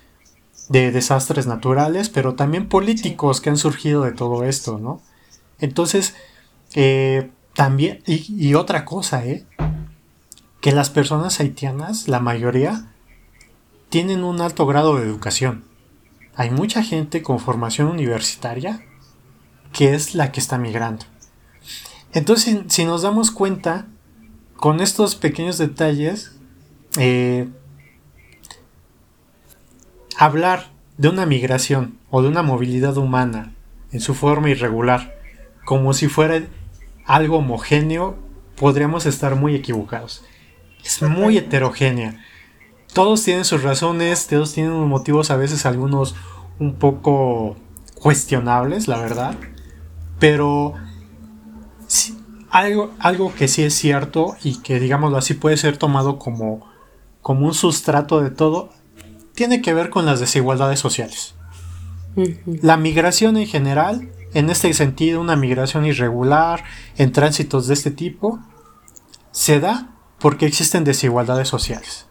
de desastres naturales, pero también políticos que han surgido de todo esto, ¿no? Entonces, eh, también, y, y, otra cosa, ¿eh? Que las personas haitianas, la mayoría, tienen un alto grado de educación. Hay mucha gente con formación universitaria que es la que está migrando. Entonces, si nos damos cuenta, con estos pequeños detalles, eh, hablar de una migración o de una movilidad humana en su forma irregular, como si fuera algo homogéneo, podríamos estar muy equivocados es muy heterogénea. Todos tienen sus razones, todos tienen motivos a veces algunos un poco cuestionables, la verdad. Pero algo, algo que sí es cierto y que digámoslo así puede ser tomado como, como un sustrato de todo, tiene que ver con las desigualdades sociales. La migración en general, en este sentido, una migración irregular, en tránsitos de este tipo, se da porque existen desigualdades sociales.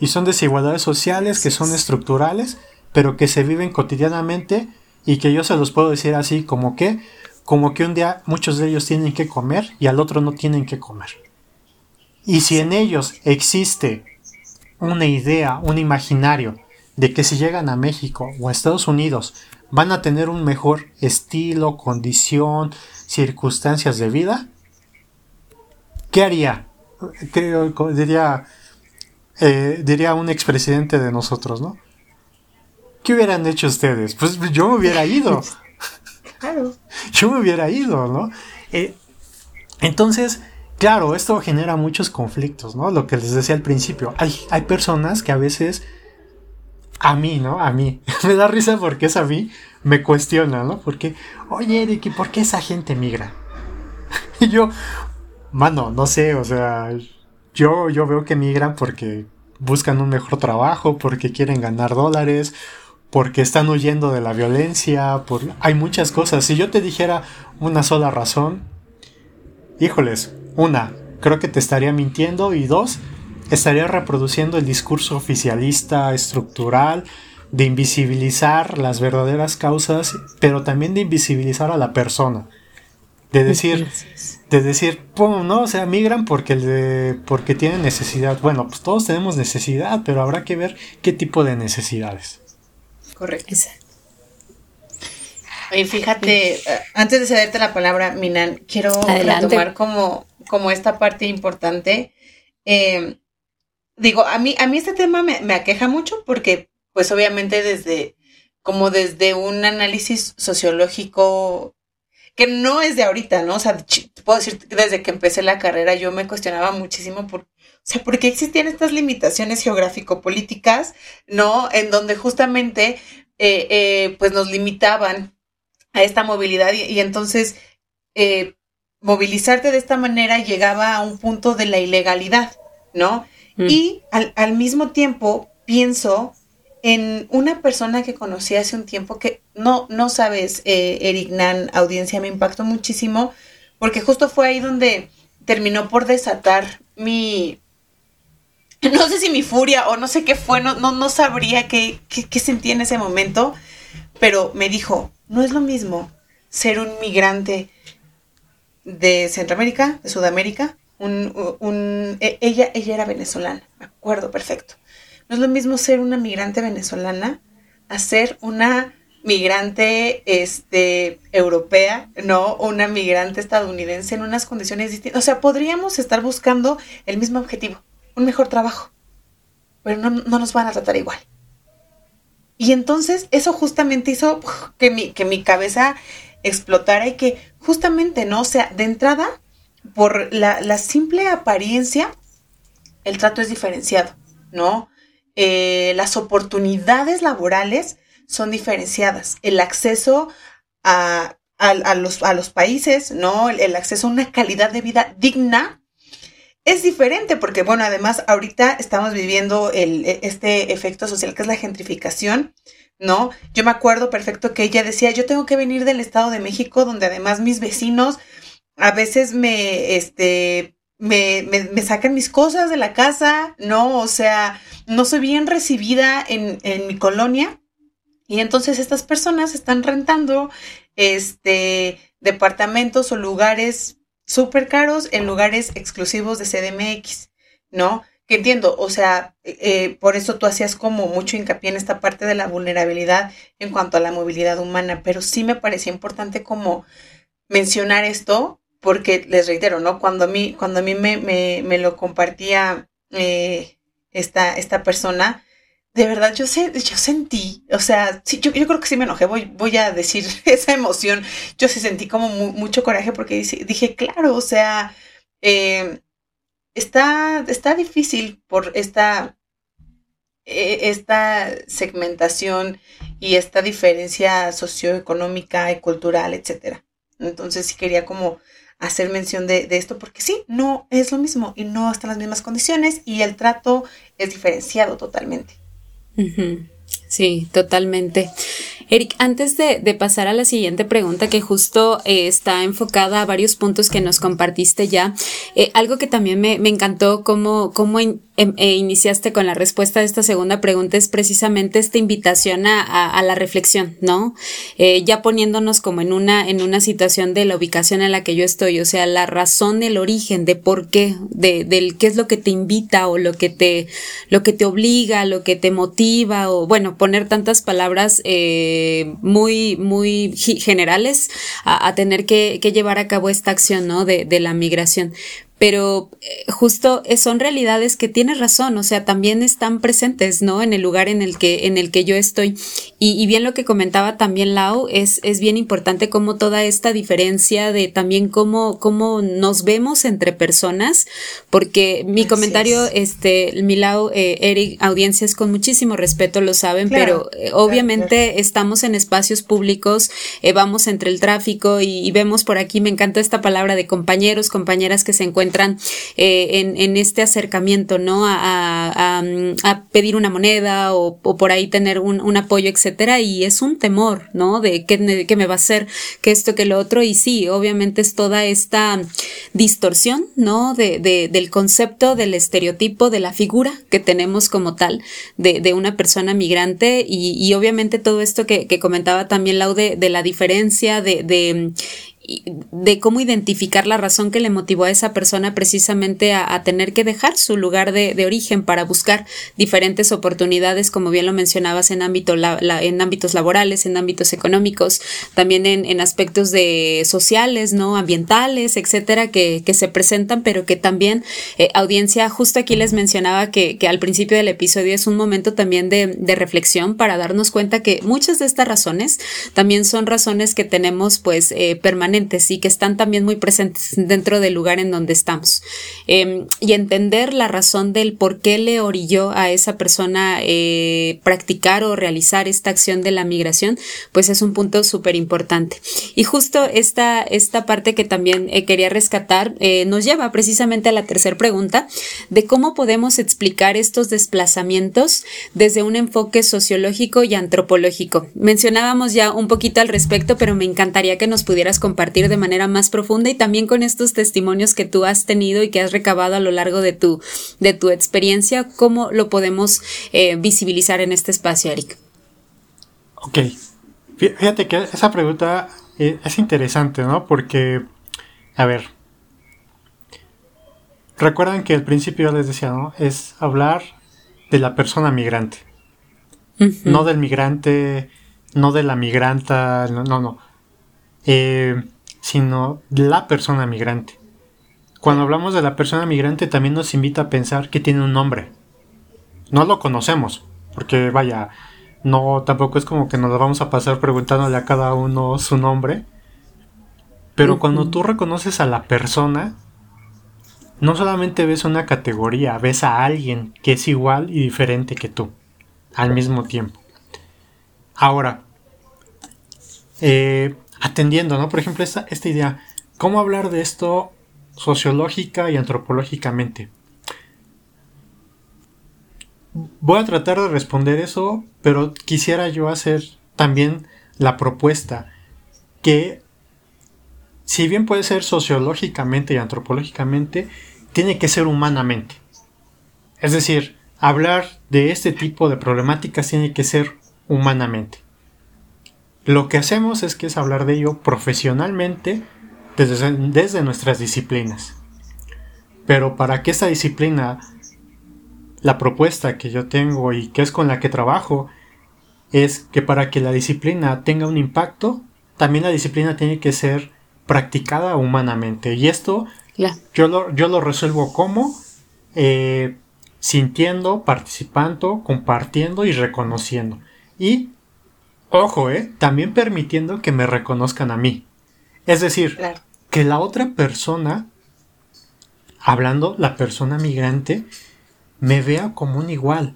Y son desigualdades sociales que son estructurales, pero que se viven cotidianamente y que yo se los puedo decir así como que, como que un día muchos de ellos tienen que comer y al otro no tienen que comer. Y si en ellos existe una idea, un imaginario de que si llegan a México o a Estados Unidos van a tener un mejor estilo, condición, circunstancias de vida, ¿qué haría? Diría, eh, diría un expresidente de nosotros, ¿no? ¿Qué hubieran hecho ustedes? Pues yo me hubiera ido. Claro. Yo me hubiera ido, ¿no? Eh, entonces, claro, esto genera muchos conflictos, ¿no? Lo que les decía al principio. Hay, hay personas que a veces, a mí, ¿no? A mí, me da risa porque es a mí, me cuestiona, ¿no? Porque, oye, Eric, ¿y por qué esa gente migra? y yo, mano, no sé, o sea, yo, yo veo que migran porque buscan un mejor trabajo, porque quieren ganar dólares, porque están huyendo de la violencia, por... hay muchas cosas. Si yo te dijera una sola razón, híjoles, una, creo que te estaría mintiendo y dos, estaría reproduciendo el discurso oficialista estructural de invisibilizar las verdaderas causas, pero también de invisibilizar a la persona. De decir, de decir, pum, no, o sea, migran porque, de, porque tienen necesidad. Bueno, pues todos tenemos necesidad, pero habrá que ver qué tipo de necesidades. Correcto. Y fíjate, eh, antes de cederte la palabra, Minan, quiero retomar como, como esta parte importante. Eh, digo, a mí, a mí este tema me, me, aqueja mucho porque, pues obviamente desde, como desde un análisis sociológico que no es de ahorita, ¿no? O sea, puedo decir que desde que empecé la carrera yo me cuestionaba muchísimo por, o sea, ¿por qué existían estas limitaciones geográfico-políticas, ¿no? En donde justamente, eh, eh, pues nos limitaban a esta movilidad y, entonces eh, movilizarte de esta manera llegaba a un punto de la ilegalidad, ¿no? Mm. Y al, al mismo tiempo pienso en una persona que conocí hace un tiempo que no, no sabes, eh, Eric Nan, audiencia, me impactó muchísimo, porque justo fue ahí donde terminó por desatar mi, no sé si mi furia o no sé qué fue, no, no, sabría qué, qué, sentí en ese momento, pero me dijo, no es lo mismo ser un migrante de Centroamérica, de Sudamérica, un, un, e, ella, ella era venezolana, me acuerdo perfecto. No es lo mismo ser una migrante venezolana a ser una migrante este, europea, ¿no? Una migrante estadounidense en unas condiciones distintas. O sea, podríamos estar buscando el mismo objetivo, un mejor trabajo, pero no, nos van a tratar igual. Y entonces eso justamente hizo que mi, que mi cabeza explotara y que justamente, ¿no? O sea, de entrada, por la, la simple apariencia, el trato es diferenciado, ¿no? Eh, las oportunidades laborales son diferenciadas. El acceso a, los, a los, países, ¿no? El, acceso a una calidad de vida digna es diferente porque, bueno, además ahorita estamos viviendo el, e, este efecto social que es la gentrificación, ¿no? Yo me acuerdo perfecto que ella decía, yo tengo que venir del Estado de México, donde además mis vecinos a veces me, este, me, me, sacan mis cosas de la casa, ¿no? O sea, no soy bien recibida en, en mi colonia. Y entonces estas personas están rentando este departamentos o lugares súper caros en lugares exclusivos de CDMX, ¿no? Que entiendo, o sea, eh, por eso tú hacías como mucho hincapié en esta parte de la vulnerabilidad en cuanto a la movilidad humana, pero sí me parecía importante como mencionar esto porque les reitero, ¿no? Cuando a mí, cuando a mí me, me, me lo compartía eh, esta, esta persona, de verdad yo, sé, yo sentí, o sea, sí, yo, yo, creo que sí me enojé, voy, voy a decir esa emoción, yo sí sentí como mucho coraje porque dije, claro, o sea, eh, está, está difícil por esta, e, esta segmentación y esta diferencia socioeconómica y cultural, etcétera. Entonces sí quería como hacer mención de, esto porque sí, no es lo mismo y no están las mismas condiciones y el trato es diferenciado totalmente. Sí, totalmente. Eric, antes de, pasar a la siguiente pregunta que justo eh, está enfocada a varios puntos que nos compartiste ya, eh, algo que también me, encantó cómo, cómo eh, iniciaste con la respuesta a esta segunda pregunta es precisamente esta invitación a, la reflexión, ¿no? ya poniéndonos como en una, en una situación de la ubicación en la que yo estoy, o sea, la razón, el origen de por qué, de, del qué es lo que te invita o lo que te, lo que te obliga, lo que te motiva o bueno, poner tantas palabras eh, muy, muy generales a, tener que, llevar a cabo esta acción, ¿no? De, la migración. Pero eh, justo eh, son realidades que tienes razón, o sea, también están presentes, ¿no? En el lugar en el que, en el que yo estoy. Y, bien lo que comentaba también Lau, es, es bien importante cómo toda esta diferencia de también cómo, cómo nos vemos entre personas, porque mi comentario, este, mi Lau, eh, Eric, audiencias con muchísimo respeto lo saben, pero obviamente estamos en espacios públicos, vamos entre el tráfico y, y vemos por aquí, me encanta esta palabra de compañeros, compañeras que se encuentran eh, en, este acercamiento, ¿no? A, pedir una moneda o, por ahí tener un, apoyo, etcétera, y es un temor, ¿no? De qué, me va a hacer, que esto, que lo otro, y sí, obviamente es toda esta distorsión, ¿no? De, del concepto, del estereotipo, de la figura que tenemos como tal de, una persona migrante y, obviamente todo esto que, comentaba también Laude de la diferencia de, de cómo identificar la razón que le motivó a esa persona precisamente a, tener que dejar su lugar de, origen para buscar diferentes oportunidades, como bien lo mencionabas, en, ámbito en ámbitos laborales, en ámbitos económicos, también en, aspectos de sociales, ¿no? ambientales, etcétera, que, se presentan, pero que también, eh, audiencia, justo aquí les mencionaba que, al principio del episodio es un momento también de, de reflexión para darnos cuenta que muchas de estas razones también son razones que tenemos pues eh, permanentemente y que están también muy presentes dentro del lugar en donde estamos. Em, y entender la razón del por qué le orilló a esa persona eh, practicar o realizar esta acción de la migración, pues es un punto súper importante. Y justo esta, esta parte que también eh, quería rescatar eh, nos lleva precisamente a la tercera pregunta de cómo podemos explicar estos desplazamientos desde un enfoque sociológico y antropológico. Mencionábamos ya un poquito al respecto, pero me encantaría que nos pudieras compartir de manera más profunda y también con estos testimonios que tú has tenido y que has recabado a lo largo de tu, de tu experiencia, ¿cómo lo podemos eh, visibilizar en este espacio, Eric? Ok, fíjate que esa pregunta eh, es interesante, ¿no? Porque, a ver, recuerdan que al principio les decía, ¿no? Es hablar de la persona migrante. No del migrante, no de la migranta, no, no, no. Eh, sino la persona migrante. Cuando hablamos de la persona migrante también nos invita a pensar que tiene un nombre. No lo conocemos, porque vaya, no tampoco es como que nos lo vamos a pasar preguntándole a cada uno su nombre. Pero cuando tú reconoces a la persona, no solamente ves una categoría, ves a alguien que es igual y diferente que tú, al mismo tiempo. Ahora, eh, atendiendo, ¿no? Por ejemplo, esta, esta idea, ¿cómo hablar de esto sociológica y antropológicamente? Voy a tratar de responder eso, pero quisiera yo hacer también la propuesta que, si bien puede ser sociológicamente y antropológicamente, tiene que ser humanamente. Es decir, hablar de este tipo de problemáticas tiene que ser humanamente. Lo que hacemos es que es hablar de ello profesionalmente desde, desde nuestras disciplinas. Pero para que esta disciplina, la propuesta que yo tengo y que es con la que trabajo, es que para que la disciplina tenga un impacto, también la disciplina tiene que ser practicada humanamente. Y esto yo, lo, yo lo resuelvo como eh, sintiendo, participando, compartiendo y reconociendo. Y Ojo, ¿eh? También permitiendo que me reconozcan a mí. Es decir, que la otra persona, hablando la persona migrante, me vea como un igual.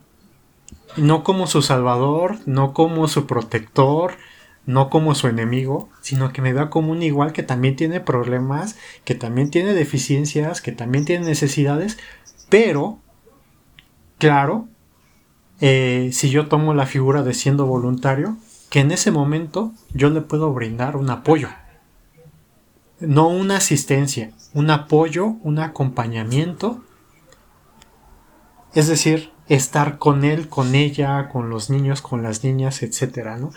No como su salvador, no como su protector, no como su enemigo, sino que me vea como un igual que también tiene problemas, que también tiene deficiencias, que también tiene necesidades, pero, claro, eh, si yo tomo la figura de siendo voluntario, que en ese momento yo le puedo brindar un apoyo. No una asistencia, un apoyo, un acompañamiento. Es decir, estar con él, con ella, con los niños, con las niñas, etcétera, ¿no?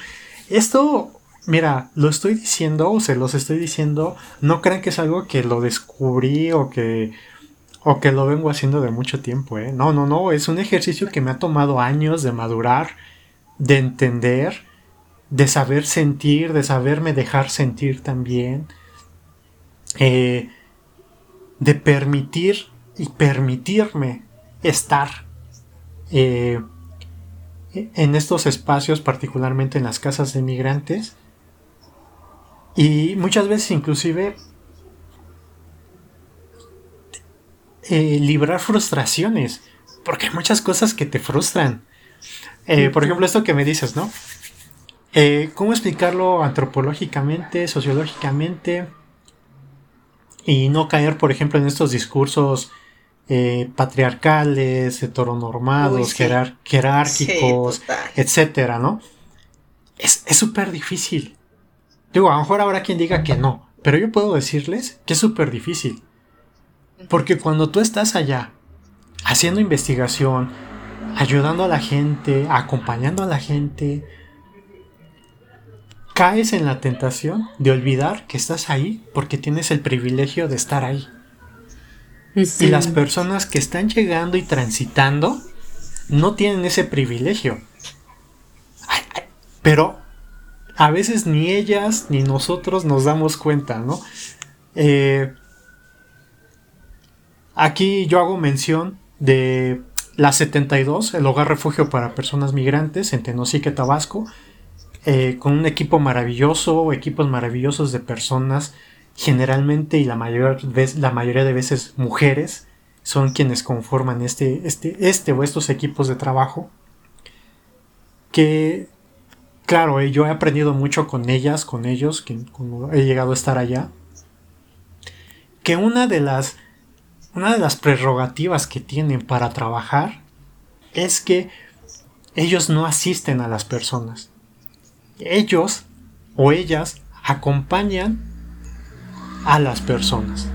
Esto, mira, lo estoy diciendo o se los estoy diciendo, no crean que es algo que lo descubrí o que o que lo vengo haciendo de mucho tiempo, ¿eh? No, no, no, es un ejercicio que me ha tomado años de madurar, de entender de saber sentir, de saberme dejar sentir también. Eh, de permitir y permitirme estar eh, en estos espacios, particularmente en las casas de migrantes, y muchas veces inclusive eh, librar frustraciones, porque hay muchas cosas que te frustran. Por ejemplo, esto que me dices, ¿no? Eh, ¿Cómo explicarlo antropológicamente, sociológicamente? Y no caer, por ejemplo, en estos discursos patriarcales, heteronormados, jerárquicos, etcétera, ¿no? Es súper difícil. Digo, a lo mejor habrá quien diga que no, pero yo puedo decirles que es súper difícil. Porque cuando tú estás allá, haciendo investigación, ayudando a la gente, acompañando a la gente, caes en la tentación de olvidar que estás ahí porque tienes el privilegio de estar ahí. Y las personas que están llegando y transitando no tienen ese privilegio. Pero a veces ni ellas ni nosotros nos damos cuenta, ¿no? Eh, aquí yo hago mención de la 72, el hogar refugio para personas migrantes en Tenosique, Tabasco, eh, con un equipo maravilloso, equipos maravillosos de personas, generalmente y la, mayor vez, la mayoría de veces mujeres, son quienes conforman este, este, este o estos equipos de trabajo, que claro, eh, yo he aprendido mucho con ellas, con ellos, que he llegado a estar allá. Que una de las una de las prerrogativas que tienen para trabajar es que ellos no asisten a las personas. Ellos o ellas acompañan a las personas.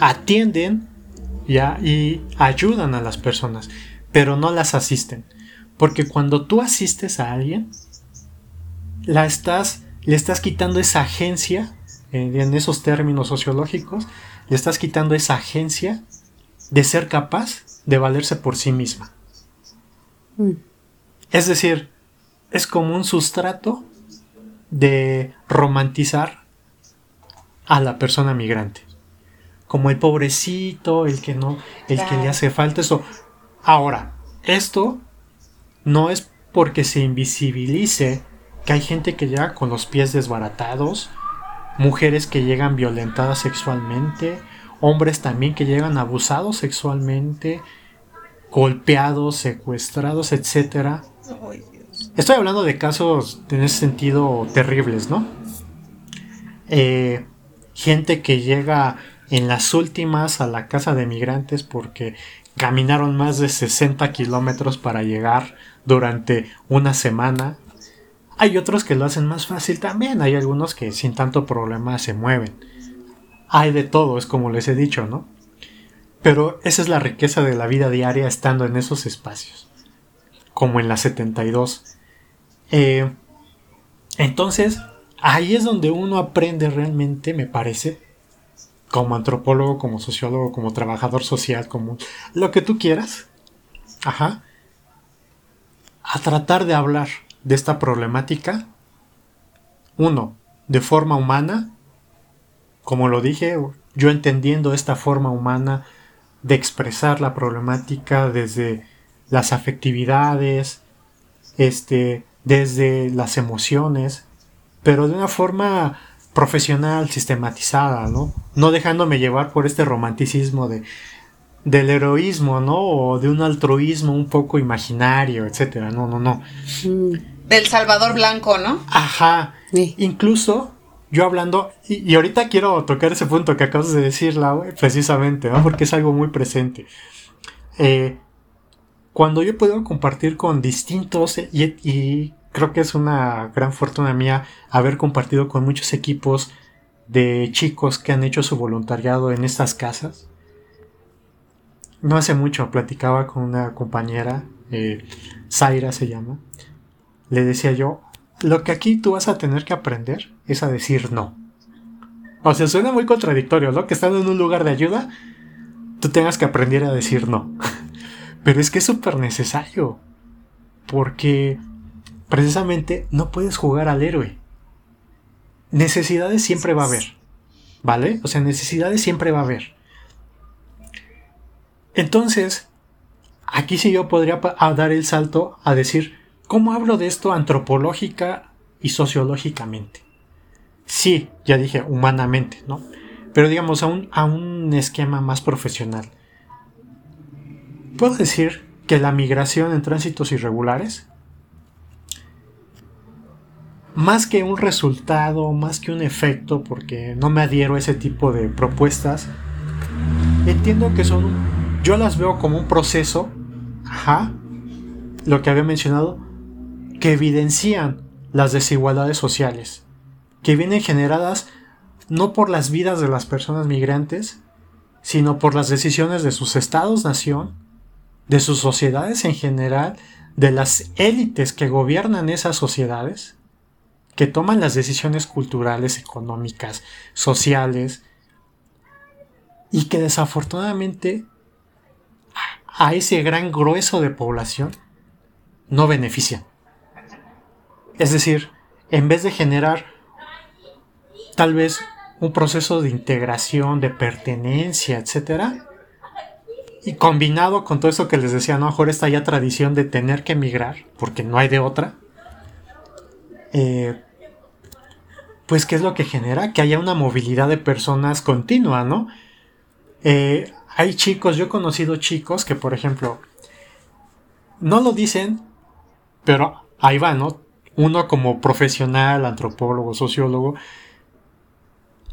Atienden ya y ayudan a las personas, pero no las asisten. Porque cuando tú asistes a alguien, la estás, le estás quitando esa agencia, en esos términos sociológicos, le estás quitando esa agencia de ser capaz de valerse por sí misma. Mm. Es decir, es como un sustrato de romantizar a la persona migrante. Como el pobrecito, el que no, el que le hace falta eso. Ahora, esto no es porque se invisibilice que hay gente que llega con los pies desbaratados, mujeres que llegan violentadas sexualmente, hombres también que llegan abusados sexualmente, golpeados, secuestrados, etc. Estoy hablando de casos en ese sentido terribles, ¿no? Eh, gente que llega en las últimas a la casa de migrantes porque caminaron más de 60 kilómetros para llegar durante una semana hay otros que lo hacen más fácil también, hay algunos que sin tanto problema se mueven. Hay de todo, es como les he dicho, ¿no? Pero esa es la riqueza de la vida diaria estando en esos espacios, como en la 72. Eh, entonces, ahí es donde uno aprende realmente, me parece, como antropólogo, como sociólogo, como trabajador social, como lo que tú quieras, ajá, a tratar de hablar de esta problemática? Uno, de forma humana, como lo dije, yo entendiendo esta forma humana de expresar la problemática desde las afectividades, este, desde las emociones, pero de una forma profesional, sistematizada, ¿no? No dejándome llevar por este romanticismo de del heroísmo, ¿no? O de un altruismo un poco imaginario, etcétera. No, no, no. Mm del Salvador Blanco, ¿no? Ajá. Incluso yo hablando, y, ahorita quiero tocar ese punto que acabas de decir, precisamente, ¿no? Porque es algo muy presente. Eh, cuando yo puedo compartir con distintos, y, creo que es una gran fortuna mía haber compartido con muchos equipos de chicos que han hecho su voluntariado en estas casas. No hace mucho platicaba con una compañera, eh, Zaira se llama, le decía yo, lo que aquí tú vas a tener que aprender es a decir no. O sea, suena muy contradictorio, ¿no? Que estando en un lugar de ayuda, tú tengas que aprender a decir no. Pero es que es súper necesario. Porque precisamente no puedes jugar al héroe. Necesidades siempre va a haber. ¿Vale? O sea, necesidades siempre va a haber. Entonces, aquí sí yo podría dar el salto a decir, ¿cómo hablo de esto antropológica y sociológicamente? Sí, ya dije, humanamente, ¿no? Pero digamos, a un, a un esquema más profesional. Puedo decir que la migración en tránsitos irregulares, más que un resultado, más que un efecto, porque no me adhiero a ese tipo de propuestas, entiendo que son, yo las veo como un proceso, ajá, lo que había mencionado, que evidencian las desigualdades sociales, que vienen generadas no por las vidas de las personas migrantes, sino por las decisiones de sus estados-nación, de sus sociedades en general, de las élites que gobiernan esas sociedades, que toman las decisiones culturales, económicas, sociales, y que desafortunadamente a ese gran grueso de población no benefician. Es decir, en vez de generar tal vez un proceso de integración, de pertenencia, etcétera, y combinado con todo eso que les decía, ¿no? mejor esta ya tradición de tener que emigrar, porque no hay de otra. Eh, pues, ¿qué es lo que genera? Que haya una movilidad de personas continua, ¿no? Eh, hay chicos, yo he conocido chicos que, por ejemplo, no lo dicen, pero ahí va, ¿no? Uno como profesional, antropólogo, sociólogo,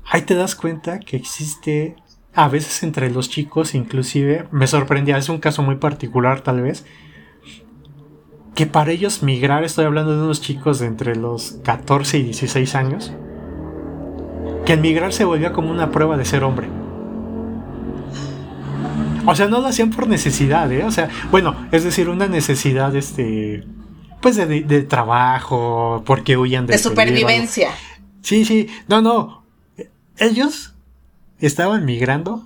ahí te das cuenta que existe a veces entre los chicos, inclusive, me sorprendía, es un caso muy particular tal vez, que para ellos migrar, estoy hablando de unos chicos de entre los 14 y 16 años, que el migrar se volvía como una prueba de ser hombre. O sea, no lo hacían por necesidad, ¿eh? O sea, bueno, es decir, una necesidad, este, pues de, trabajo, porque huían de... De supervivencia. Sí, sí, no, no. Ellos estaban migrando,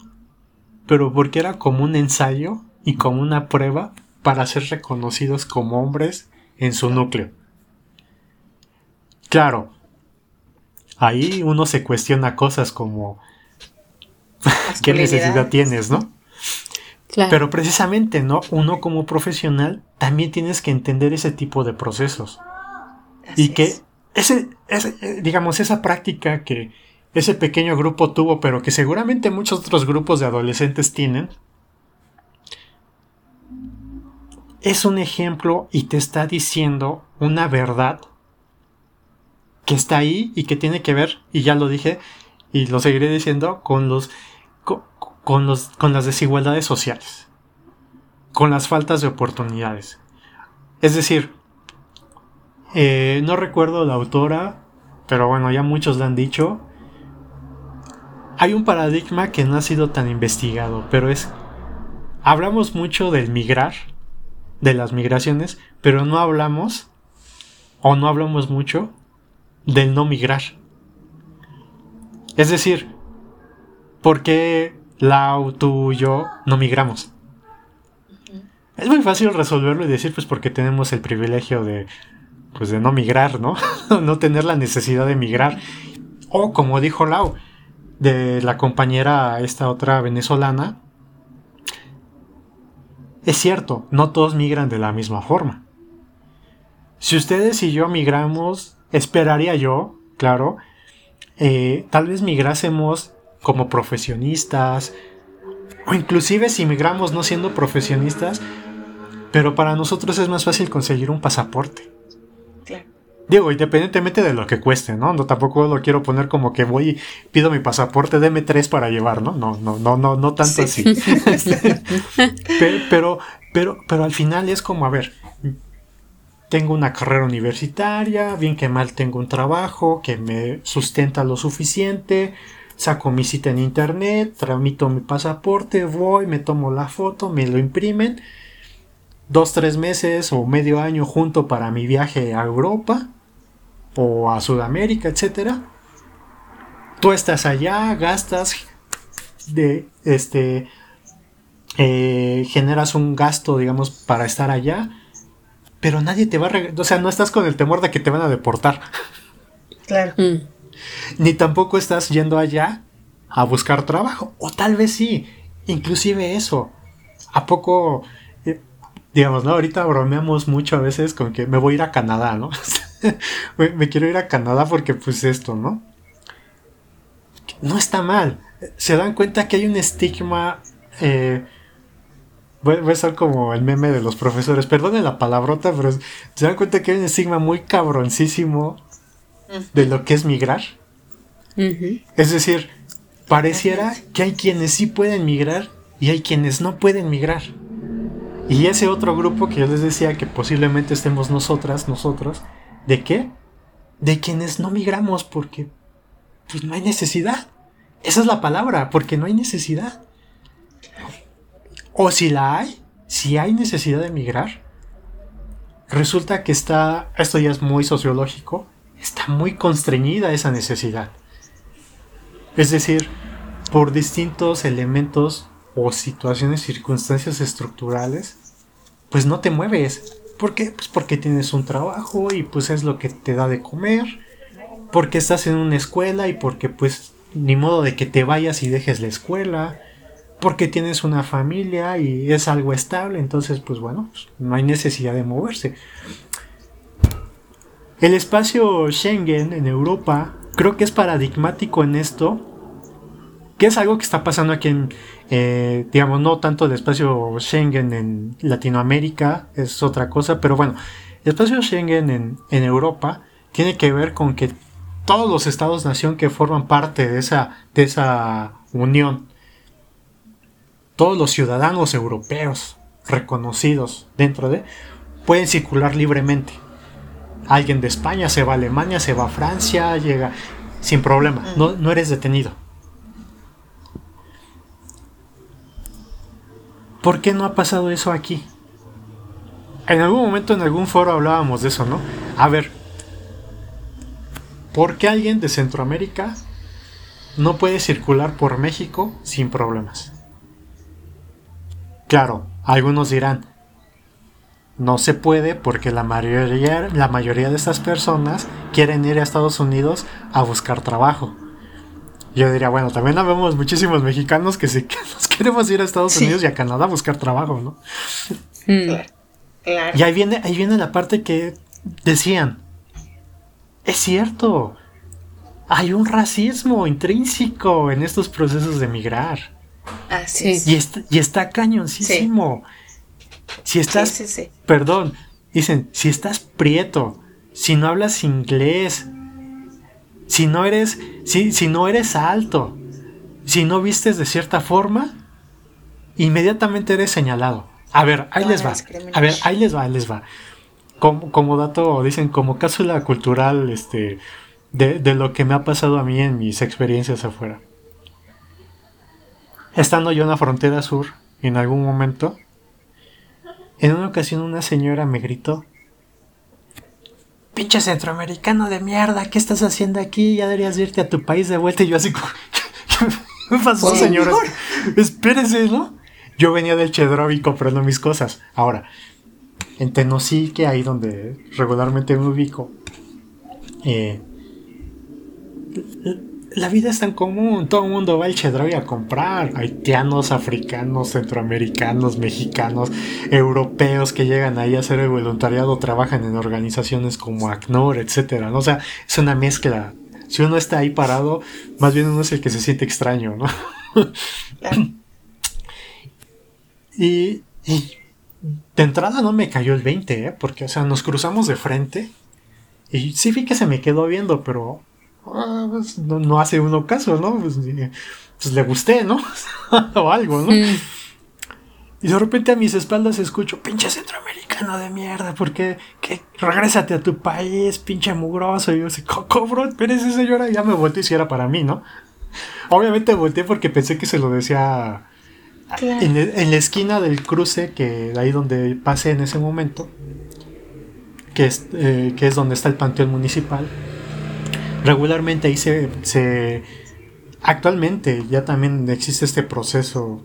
pero porque era como un ensayo y como una prueba para ser reconocidos como hombres en su núcleo. Claro, ahí uno se cuestiona cosas como qué necesidad tienes, ¿no? Pero precisamente, ¿no? Uno como profesional también tienes que entender ese tipo de procesos. y que ese, ese, digamos, esa práctica que ese pequeño grupo tuvo, pero que seguramente muchos otros grupos de adolescentes tienen, es un ejemplo y te está diciendo una verdad que está ahí y que tiene que ver, y ya lo dije, y lo seguiré diciendo, con los, con, los, con las desigualdades sociales, con las faltas de oportunidades. Es decir, eh, no recuerdo la autora, pero bueno, ya muchos la han dicho, hay un paradigma que no ha sido tan investigado, pero es... Hablamos mucho del migrar, de las migraciones, pero no hablamos, o no hablamos mucho, del no migrar. Es decir, ¿por qué Lau, tú y yo no migramos? Es muy fácil resolverlo y decir, pues porque tenemos el privilegio de, pues de no migrar, ¿no? no tener la necesidad de migrar. O como dijo Lau, de la compañera, esta otra venezolana, es cierto, no todos migran de la misma forma. Si ustedes y yo migramos, esperaría yo, claro, eh, tal vez migrásemos como profesionistas, o inclusive si migramos no siendo profesionistas, pero para nosotros es más fácil conseguir un pasaporte. Digo, independientemente de lo que cueste, ¿no? No tampoco lo quiero poner como que voy y pido mi pasaporte, deme tres para llevar, ¿no? No, no, no, no, no tanto así. pero, pero, pero, al final es como, a ver, tengo una carrera universitaria, bien que mal tengo un trabajo que me sustenta lo suficiente, saco mi cita en internet, tramito mi pasaporte, voy, me tomo la foto, me lo imprimen, dos, tres meses o medio año junto para mi viaje a Europa o a Sudamérica, etcétera. Tú estás allá, gastas de este eh, generas un gasto, digamos, para estar allá, pero nadie te va a, o sea, no estás con el temor de que te van a deportar. Claro. Mm. Ni tampoco estás yendo allá a buscar trabajo, o tal vez sí, inclusive eso. ¿A poco, eh, digamos, ¿no? Ahorita bromeamos mucho a veces con que me voy a ir a Canadá, ¿no? me, quiero ir a Canadá porque pues esto, ¿no? No está mal. Se dan cuenta que hay un estigma... Eh, voy, a estar como el meme de los profesores. Perdone la palabrota, pero se dan cuenta que hay un estigma muy cabroncísimo de lo que es migrar. Es decir, pareciera que hay quienes sí pueden migrar y hay quienes no pueden migrar. Y ese otro grupo que yo les decía que posiblemente estemos nosotras, nosotros, ¿de qué? De quienes no migramos porque pues no hay necesidad. Esa es la palabra, porque no hay necesidad. O si la hay, si hay necesidad de migrar, resulta que está, esto ya es muy sociológico, está muy constreñida esa necesidad. Es decir, por distintos elementos o situaciones, circunstancias estructurales, pues no te mueves. ¿Por qué? Pues porque tienes un trabajo y pues es lo que te da de comer, porque estás en una escuela y porque pues ni modo de que te vayas y dejes la escuela, porque tienes una familia y es algo estable, entonces pues bueno, pues, no hay necesidad de moverse. El espacio Schengen en Europa creo que es paradigmático en esto, que es algo que está pasando aquí en, eh, digamos, no tanto el espacio Schengen en Latinoamérica, es otra cosa, pero bueno, el espacio Schengen en, en Europa tiene que ver con que todos los estados-nación que forman parte de esa, de esa unión, todos los ciudadanos europeos reconocidos dentro de, pueden circular libremente. Alguien de España se va a Alemania, se va a Francia, llega sin problema, no, no eres detenido. ¿Por qué no ha pasado eso aquí? En algún momento en algún foro hablábamos de eso, ¿no? A ver, ¿por qué alguien de Centroamérica no puede circular por México sin problemas? Claro, algunos dirán, no se puede porque la mayoría, la mayoría de estas personas quieren ir a Estados Unidos a buscar trabajo. Yo diría, bueno, también vemos muchísimos mexicanos que, se, nos queremos ir a Estados Unidos y a Canadá a buscar trabajo, ¿no? Mm. Y ahí viene, ahí viene la parte que decían, es cierto, hay un racismo intrínseco en estos procesos de migrar. Así es. Y está, y está cañoncísimo. Si estás, perdón, dicen, si estás prieto, si no hablas inglés, si no eres, si, si no eres alto, si no vistes de cierta forma, inmediatamente eres señalado. A ver, ahí les va. A ver, ahí les va, ahí les va. Como, como dato, dicen, como cápsula cultural, este, de, de lo que me ha pasado a mí en mis experiencias afuera. Estando yo en la frontera sur, en algún momento, en una ocasión una señora me gritó, pinche centroamericano de mierda, ¿qué estás haciendo aquí? Ya deberías irte a tu país de vuelta. Y yo así como, ¿qué pasó, señora? Espérese, ¿no? Yo venía del Chedrovi comprando mis cosas. Ahora, en Tenosique, ahí donde regularmente me ubico, eh, la vida es tan común, todo el mundo va al Chedraui a comprar. Haitianos, africanos, centroamericanos, mexicanos, europeos que llegan ahí a hacer el voluntariado, trabajan en organizaciones como ACNUR, etcétera. O sea, es una mezcla. Si uno está ahí parado, más bien uno es el que se siente extraño, ¿no? y, de entrada no me cayó el 20, ¿eh? Porque, o sea, nos cruzamos de frente. Y sí vi que se me quedó viendo, pero Ah, pues, no, hace uno caso, ¿no? Pues, pues le gusté, ¿no? o algo, ¿no? Y de repente a mis espaldas escucho, pinche centroamericano de mierda, ¿por qué? Regrésate a tu país, pinche mugroso. Y yo así, cobro, espérese señora, ya me volteé si era para mí, ¿no? Obviamente volteé porque pensé que se lo decía en, la esquina del cruce, que ahí donde pasé en ese momento, que es, eh, que es donde está el panteón municipal regularmente ahí se, actualmente ya también existe este proceso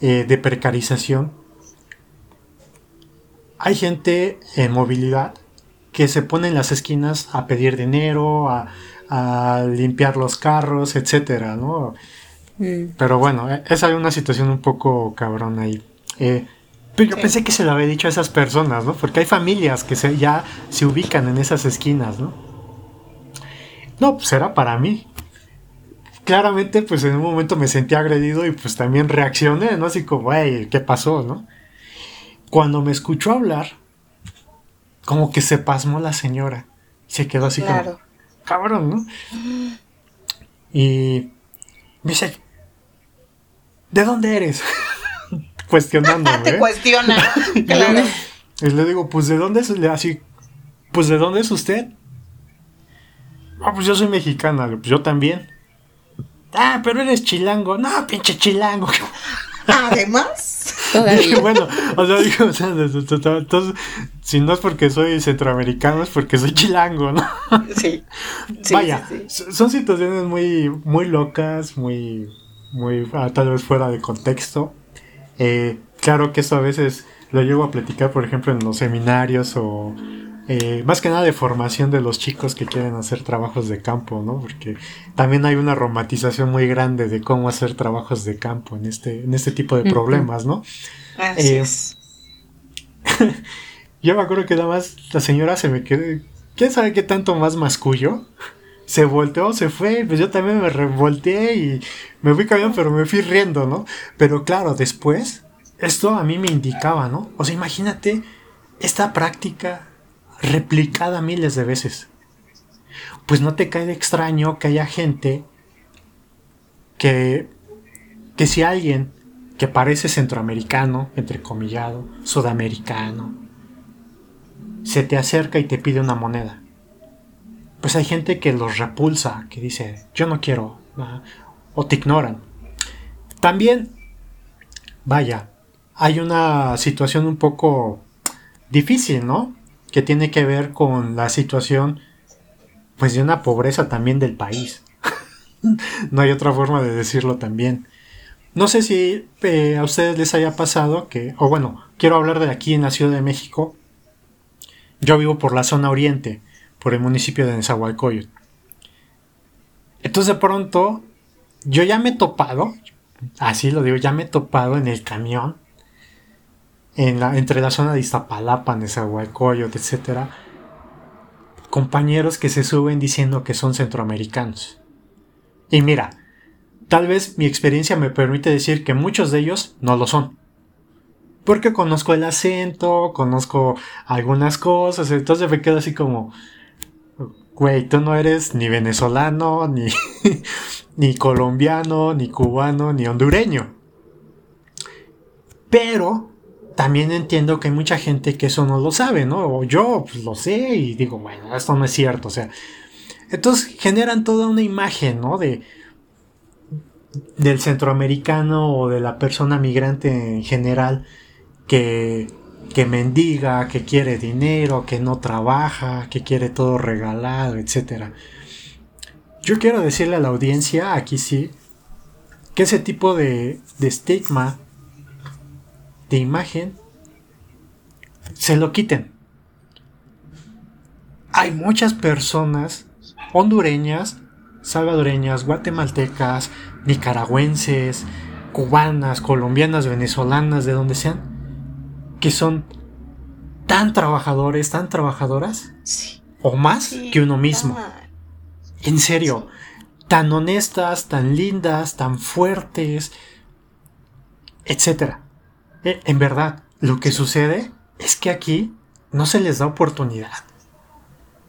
eh, de precarización. Hay gente en movilidad que se pone en las esquinas a pedir dinero, a, limpiar los carros, etcétera, ¿no? Mm. Pero bueno, e, es una situación un poco cabrón ahí. Eh, pero yo pensé que se lo había dicho a esas personas, ¿no? Porque hay familias que se, ya se ubican en esas esquinas, ¿no? No, pues era para mí. Claramente, pues en un momento me sentí agredido y pues también reaccioné, ¿no? Así como, güey, ¿qué pasó, no? Cuando me escuchó hablar, como que se pasmó la señora. Se quedó así como, cabrón, ¿no? Y me dice, ¿de dónde eres? Cuestionando. Te ¿eh? cuestiona. claro. Y le digo, pues ¿de dónde es? Así, pues ¿de dónde es usted? Ah, pues yo soy mexicana, pues yo también. Ah, pero eres chilango. No, pinche chilango. Además. Dije, bueno, o sea, digo, o sea, entonces, si no es porque soy centroamericano, es porque soy chilango, ¿no? Sí. Vaya, son situaciones muy, muy locas, muy, muy, ah, tal vez fuera de contexto. Eh, claro que esto a veces lo llevo a platicar, por ejemplo, en los seminarios o eh, más que nada de formación de los chicos que quieren hacer trabajos de campo, ¿no? Porque también hay una romantización muy grande de cómo hacer trabajos de campo en este, en este tipo de problemas, ¿no? Así eh, es. yo me acuerdo que nada más la señora se me quedó. ¿Quién sabe qué tanto más mascullo? Se volteó, se fue, pues yo también me revolteé y me fui caminando, pero me fui riendo, ¿no? Pero claro, después, esto a mí me indicaba, ¿no? O sea, imagínate esta práctica replicada miles de veces. Pues no te cae de extraño que haya gente que, que si alguien que parece centroamericano, entrecomillado, sudamericano, se te acerca y te pide una moneda. Pues hay gente que los repulsa, que dice, yo no quiero, o te ignoran. También, vaya, hay una situación un poco difícil, ¿no? Que tiene que ver con la situación pues de una pobreza también del país. no hay otra forma de decirlo también. No sé si eh, a ustedes les haya pasado que, o bueno, quiero hablar de aquí en la Ciudad de México. Yo vivo por la zona oriente, por el municipio de Nezahualcóyotl. Entonces de pronto, yo ya me he topado, así lo digo, ya me he topado en el camión entre la zona de Iztapalapa, Nezahualcóyotl, etc. Compañeros que se suben diciendo que son centroamericanos. Y mira, tal vez mi experiencia me permite decir que muchos de ellos no lo son. Porque conozco el acento, conozco algunas cosas, entonces me quedo así como, güey, tú no eres ni venezolano, ni, ni colombiano, ni cubano, ni hondureño. Pero también entiendo que hay mucha gente que eso no lo sabe, ¿no? O yo pues, lo sé y digo, bueno, esto no es cierto, o sea. Entonces generan toda una imagen, ¿no? De del centroamericano o de la persona migrante en general que, que mendiga, que quiere dinero, que no trabaja, que quiere todo regalado, etc. Yo quiero decirle a la audiencia, aquí sí, que ese tipo de, de estigma de imagen se lo quiten. Hay muchas personas hondureñas, salvadoreñas, guatemaltecas, nicaragüenses, cubanas, colombianas, venezolanas, de donde sean, que son tan trabajadores, tan trabajadoras, o más que uno mismo. En serio, tan honestas, tan lindas, tan fuertes, etcétera. Eh, en verdad, lo que sucede es que aquí no se les da oportunidad.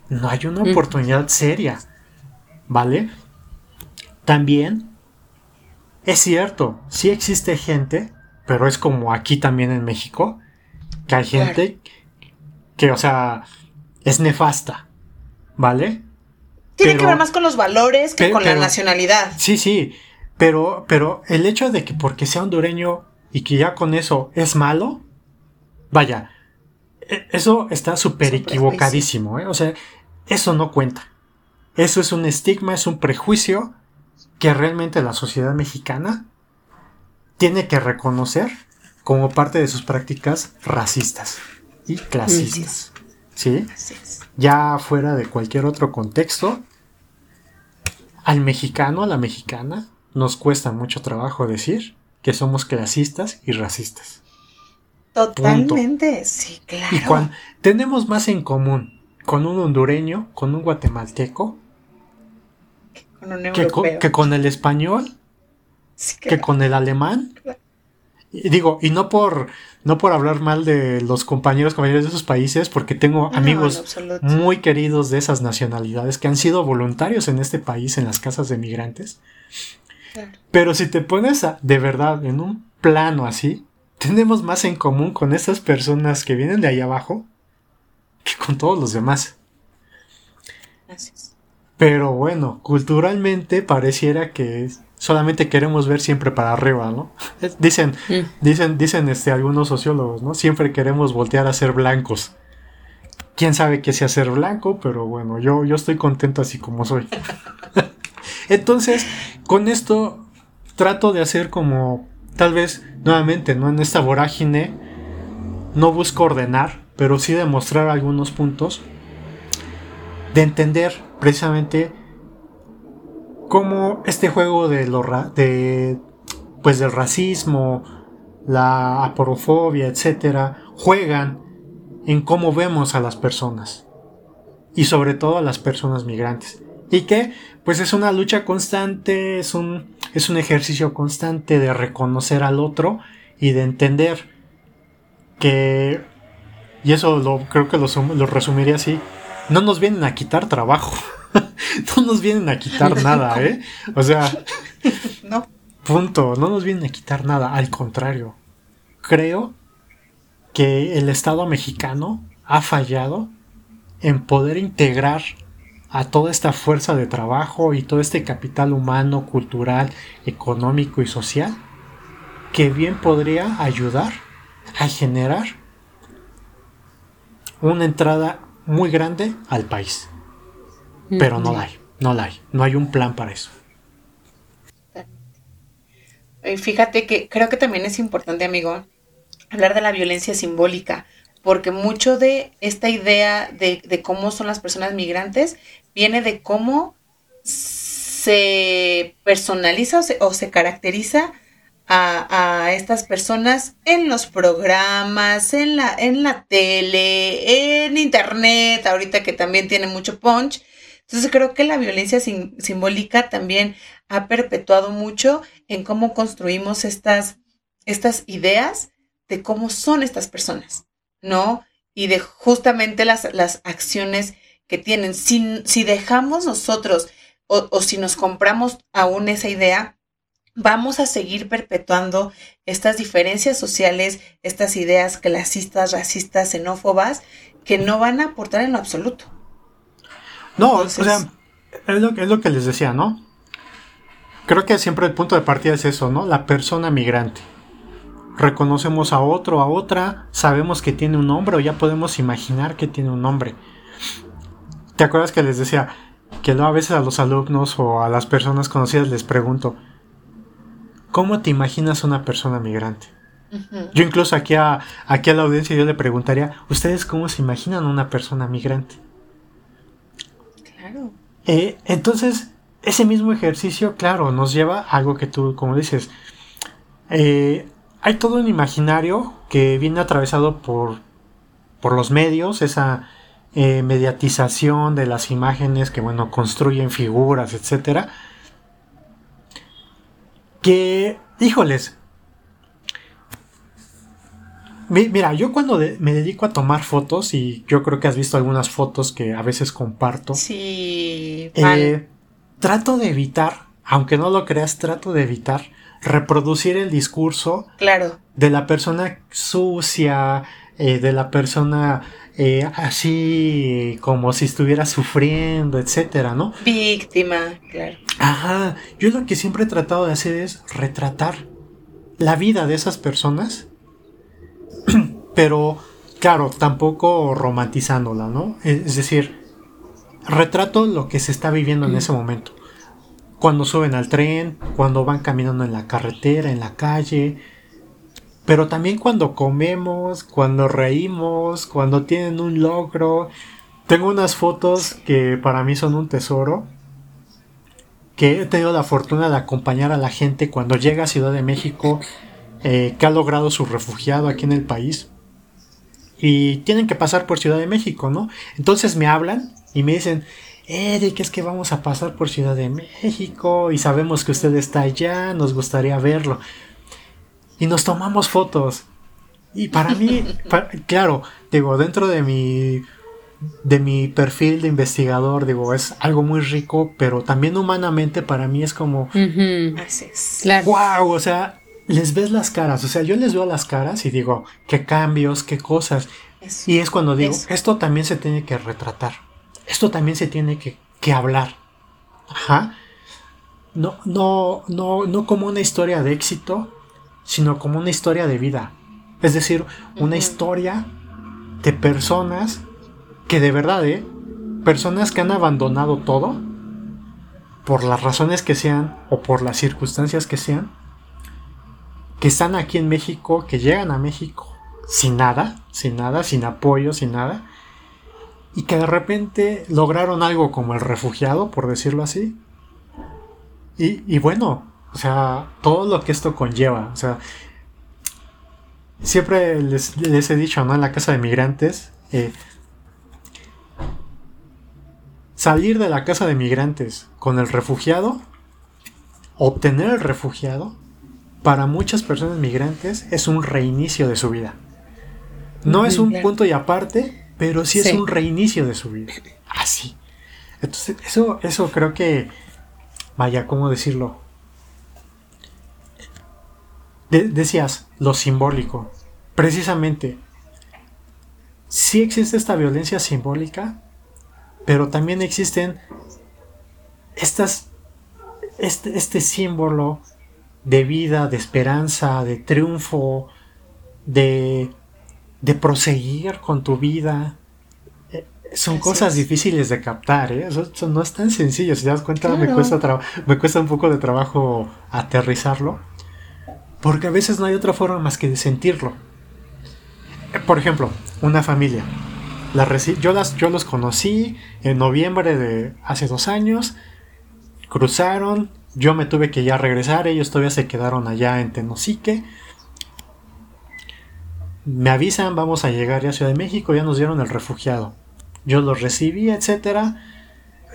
No hay una oportunidad seria. ¿Vale? También es cierto, sí existe gente, pero es como aquí también en México, que hay gente que, o sea, es nefasta. ¿Vale? Tiene que ver más con los valores que con la nacionalidad. Sí, sí. Pero, pero el hecho de que porque sea hondureño y que ya con eso es malo, vaya, e, eso está súper equivocadísimo, ¿eh? O sea, eso no cuenta. Eso es un estigma, es un prejuicio que realmente la sociedad mexicana tiene que reconocer como parte de sus prácticas racistas y clasistas. ¿Sí? Ya fuera de cualquier otro contexto, al mexicano, a la mexicana, nos cuesta mucho trabajo decir que somos clasistas y racistas. Totalmente, sí, claro. Y cuando tenemos más en común con un hondureño, con un guatemalteco, con un que, con, que con el español, Sí, que con el alemán. Y digo, y no por no por hablar mal de los compañeros compañeros de esos países, porque tengo No, amigos muy queridos de esas nacionalidades que han sido voluntarios en este país en las casas de migrantes. Pero si te pones a- de verdad en un plano así, tenemos más en común con estas personas que vienen de ahí abajo que con todos los demás. Pero bueno, culturalmente pareciera que solamente queremos ver siempre para arriba, ¿no? Dicen, Mm. dicen, dicen este, algunos sociólogos, ¿no? Siempre queremos voltear a ser blancos. Quién sabe qué sea ser blanco, pero bueno, yo, yo estoy contento así como soy. Entonces, con esto trato de hacer como, tal vez, nuevamente, ¿no? En esta vorágine, no busco ordenar, pero sí demostrar algunos puntos de entender precisamente cómo este juego de lo de pues del racismo, la aporofobia, etcétera, juegan en cómo vemos a las personas y sobre todo a las personas migrantes. Y que pues es una lucha constante, es un es un ejercicio constante de reconocer al otro y de entender que y eso lo creo que lo, sum- lo resumiría así, no nos vienen a quitar trabajo. no nos vienen a quitar nada, ¿eh? O sea, No, Punto, no nos vienen a quitar nada, al contrario. Creo que el Estado mexicano ha fallado en poder integrar a toda esta fuerza de trabajo y todo este capital humano, cultural, económico y social que bien podría ayudar a generar una entrada muy grande al país. Pero no la hay, no la hay, no hay un plan para eso. Y fíjate que creo que también es importante, amigo, hablar de la violencia simbólica, porque mucho de esta idea de, de cómo son las personas migrantes viene de cómo se personaliza o se, caracteriza a, estas personas en los programas, en la, en la tele, en internet, ahorita que también tiene mucho punch. Entonces creo que la violencia sim- simbólica también ha perpetuado mucho en cómo construimos estas, estas ideas de cómo son estas personas, ¿no? Y de justamente las, las acciones que tienen. Si, si dejamos nosotros o, o si nos compramos aún esa idea, vamos a seguir perpetuando estas diferencias sociales, estas ideas clasistas, racistas, xenófobas, que no van a aportar en lo absoluto. No, Entonces- o sea, es lo, es lo que les decía, ¿no? Creo que siempre el punto de partida es eso, ¿no? La persona migrante. Reconocemos a otro, a otra, sabemos que tiene un nombre o ya podemos imaginar que tiene un nombre. ¿Te acuerdas que les decía que luego a veces a los alumnos o a las personas conocidas les pregunto, ¿cómo te imaginas una persona migrante? Yo incluso aquí a, aquí a la audiencia yo le preguntaría, ¿ustedes cómo se imaginan una persona migrante? Claro. Eh, entonces, ese mismo ejercicio, claro, nos lleva a algo que tú, como dices, eh, hay todo un imaginario que viene atravesado por, por los medios, esa eh, mediatización de las imágenes que, bueno, construyen figuras, etcétera. Que, híjoles, mi- Mira, yo cuando de- me dedico a tomar fotos, y yo creo que has visto algunas fotos que a veces comparto, Sí, eh, trato de evitar, aunque no lo creas, trato de evitar reproducir el discurso claro. de la persona sucia, eh, de la persona eh, así como si estuviera sufriendo, etcétera, ¿no? Víctima, claro. Ajá, yo lo que siempre he tratado de hacer es retratar la vida de esas personas, pero claro, tampoco romantizándola, ¿no? Es decir, retrato lo que se está viviendo en ese momento. Cuando suben al tren, cuando van caminando en la carretera, en la calle, pero también cuando comemos, cuando reímos, cuando tienen un logro. Tengo unas fotos que para mí son un tesoro que he tenido la fortuna de acompañar a la gente cuando llega a Ciudad de México eh, que ha logrado su refugiado aquí en el país y tienen que pasar por Ciudad de México, ¿no? Entonces me hablan y me dicen, Eric, es que vamos a pasar por Ciudad de México y sabemos que usted está allá, nos gustaría verlo. Y nos tomamos fotos. Y para mí, claro, digo, dentro de mi de mi perfil de investigador, digo, es algo muy rico, pero también humanamente para mí es como, Así es. Claro. wow, o sea, les ves las caras, o sea, yo les veo las caras y digo, qué cambios, qué cosas. Eso. Y es cuando digo, Eso. esto también se tiene que retratar, esto también se tiene que, que hablar. Ajá. No, no, no, no como una historia de éxito, sino como una historia de vida. Es decir, una historia de personas que de verdad, ¿eh? Personas que han abandonado todo, por las razones que sean o por las circunstancias que sean, que están aquí en México, que llegan a México sin nada, sin nada, sin apoyo, sin nada, y que de repente lograron algo como el refugiado, por decirlo así. Y, y bueno, o sea, todo lo que esto conlleva, o sea, siempre les, les he dicho, ¿no? En la casa de migrantes, eh, salir de la casa de migrantes con el refugiado, obtener el refugiado, para muchas personas migrantes es un reinicio de su vida. No es un punto y aparte, pero sí es Sí. un reinicio de su vida. Así. Entonces, eso, eso creo que, vaya, ¿cómo decirlo? De- decías, lo simbólico. Precisamente, sí existe esta violencia simbólica, pero también existen estas, este, este símbolo de vida, de esperanza, de triunfo, de, de proseguir con tu vida. Eh, Son cosas es. difíciles de captar, ¿eh? Eso, eso no es tan sencillo. Si te das cuenta, me, cuesta me cuesta un poco de trabajo aterrizarlo. Porque a veces no hay otra forma más que de sentirlo. Por ejemplo, una familia. Yo, las, yo los conocí en noviembre de hace dos años. Cruzaron. Yo me tuve que ya regresar. Ellos todavía se quedaron allá en Tenosique. Me avisan, vamos a llegar ya a Ciudad de México. Ya nos dieron el refugiado. Yo los recibí, etcétera.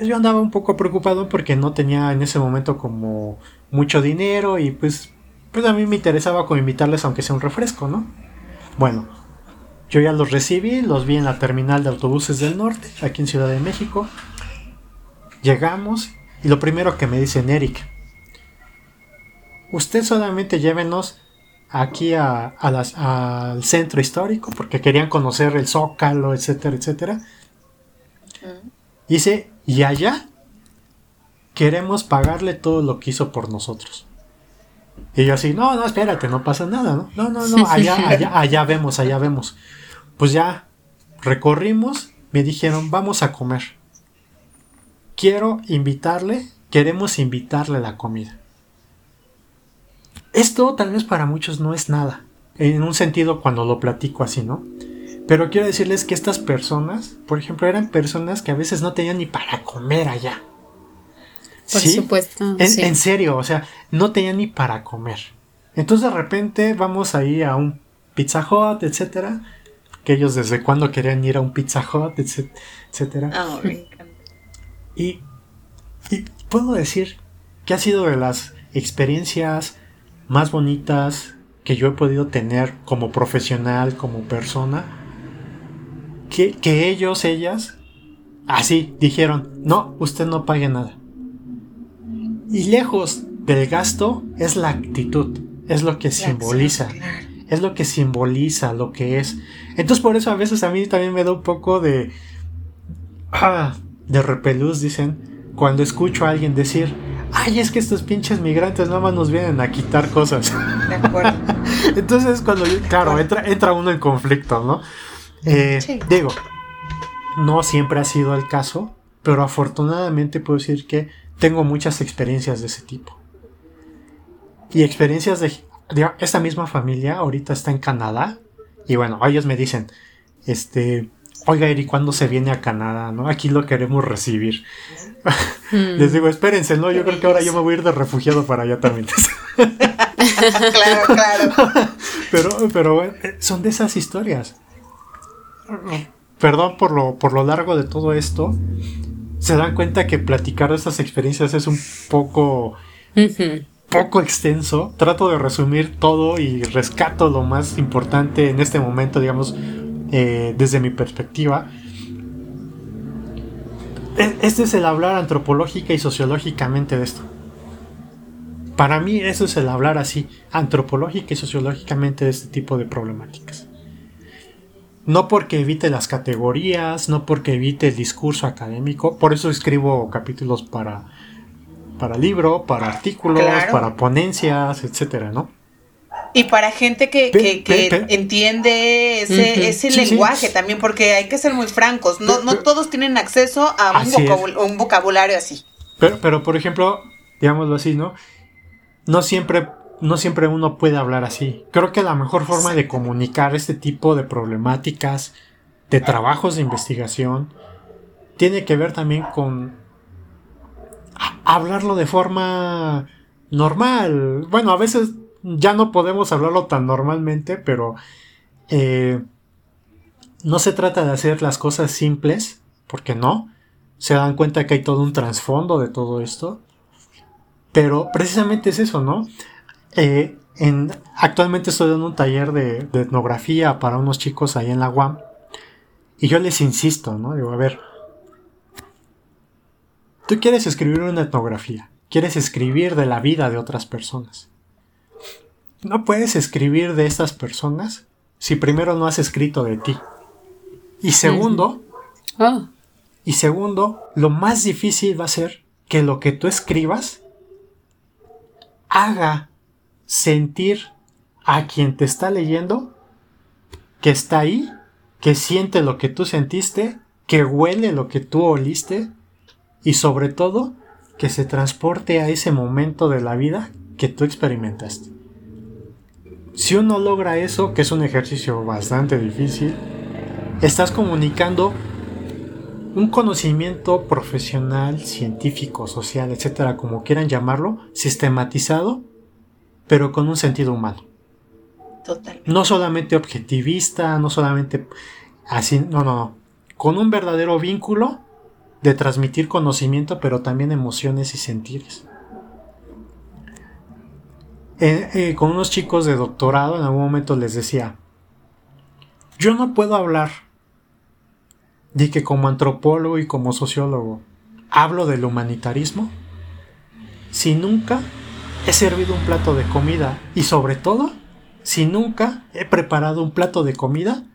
Yo andaba un poco preocupado porque no tenía en ese momento como mucho dinero y pues, pues a mí me interesaba como invitarles aunque sea un refresco, ¿no? Bueno, yo ya los recibí, los vi en la terminal de autobuses del norte, aquí en Ciudad de México. Llegamos y lo primero que me dicen, Eric, usted solamente llévenos aquí a, a las- al centro histórico porque querían conocer el zócalo, etcétera, etcétera. Dice, y allá queremos pagarle todo lo que hizo por nosotros. Y yo así, no, no, espérate, no pasa nada, ¿no? No, no, no, allá, allá, allá vemos, allá vemos. Pues ya recorrimos, me dijeron, vamos a comer. Quiero invitarle, queremos invitarle la comida. Esto tal vez para muchos no es nada, en un sentido cuando lo platico así, ¿no? Pero quiero decirles que estas personas, por ejemplo, eran personas que a veces no tenían ni para comer allá. Por ¿Sí? supuesto. En, sí. en serio, o sea, no tenían ni para comer. Entonces de repente vamos ahí a un Pizza Hut, etcétera. Que ellos desde cuando querían ir a un Pizza Hut, etc- etcétera. Ah, me encanta. Y, y puedo decir que ha sido de las experiencias más bonitas que yo he podido tener como profesional, como persona. Que, que ellos, ellas, así dijeron, no, usted no pague nada. Y lejos del gasto es la actitud, es lo que La simboliza acción, claro. es lo que simboliza lo que es. Entonces por eso a veces a mí también me da un poco de ah, de repelús, dicen, cuando escucho a alguien decir, ay, es que estos pinches migrantes nada más nos vienen a quitar cosas. De acuerdo. Entonces cuando, yo- claro, entra, entra uno en conflicto, ¿no? Eh, Sí. Digo, no siempre ha sido el caso, pero afortunadamente puedo decir que tengo muchas experiencias de ese tipo. Y experiencias de, de esta misma familia ahorita está en Canadá. Y bueno, ellos me dicen, este, oiga Eri, ¿cuándo se viene a Canadá? ¿no? Aquí lo queremos recibir. Hmm. Les digo, espérense, ¿no? Yo creo que ahora yo me voy a ir de refugiado para allá también. claro, claro. Pero, pero son de esas historias. Perdón por lo, por lo largo de todo esto. Se dan cuenta que platicar de estas experiencias es un poco poco extenso. Trato de resumir todo y rescato lo más importante en este momento, digamos, eh, desde mi perspectiva. E, este es el hablar antropológica y sociológicamente de esto. Para mí eso es el hablar así, antropológica y sociológicamente de este tipo de problemáticas. No porque evite las categorías, no porque evite el discurso académico, por eso escribo capítulos para para libro, para artículos, para ponencias, etcétera, ¿no? Y para gente que, entiende ese, lenguaje también, porque hay que ser muy francos, no, no todos tienen acceso a un, vocabulario así. Pero, pero, por ejemplo, digámoslo así, ¿no? No siempre, no siempre uno puede hablar así. Creo que la mejor forma de comunicar este tipo de problemáticas, de trabajos de investigación, tiene que ver también con hablarlo de forma normal. Bueno, a veces ya no podemos hablarlo tan normalmente, pero eh, no se trata de hacer las cosas simples, porque no. Se dan cuenta que hay todo un trasfondo de todo esto. Pero precisamente es eso, ¿no? Eh, en, actualmente estoy en un taller de, de, etnografía para unos chicos ahí en la UAM. Y yo les insisto, ¿no? Digo, a ver, Tú quieres escribir una etnografía, quieres escribir de la vida de otras personas. No puedes escribir de estas personas si primero no has escrito de ti. Y segundo, ah. y segundo, lo más difícil va a ser que lo que tú escribas haga sentir a quien te está leyendo que está ahí, que siente lo que tú sentiste, que huele lo que tú oliste, y sobre todo que se transporte a ese momento de la vida que tú experimentaste. Si uno logra eso, que es un ejercicio bastante difícil, estás comunicando un conocimiento profesional, científico, social, etcétera, como quieran llamarlo, sistematizado, pero con un sentido humano. Totalmente. No solamente objetivista, no solamente así, no, no, no. Con un verdadero vínculo de transmitir conocimiento, pero también emociones y sentires. Eh, eh, con unos chicos de doctorado en algún momento les decía, yo no puedo hablar de que como antropólogo y como sociólogo hablo del humanitarismo si nunca he servido un plato de comida y sobre todo si nunca he preparado un plato de comida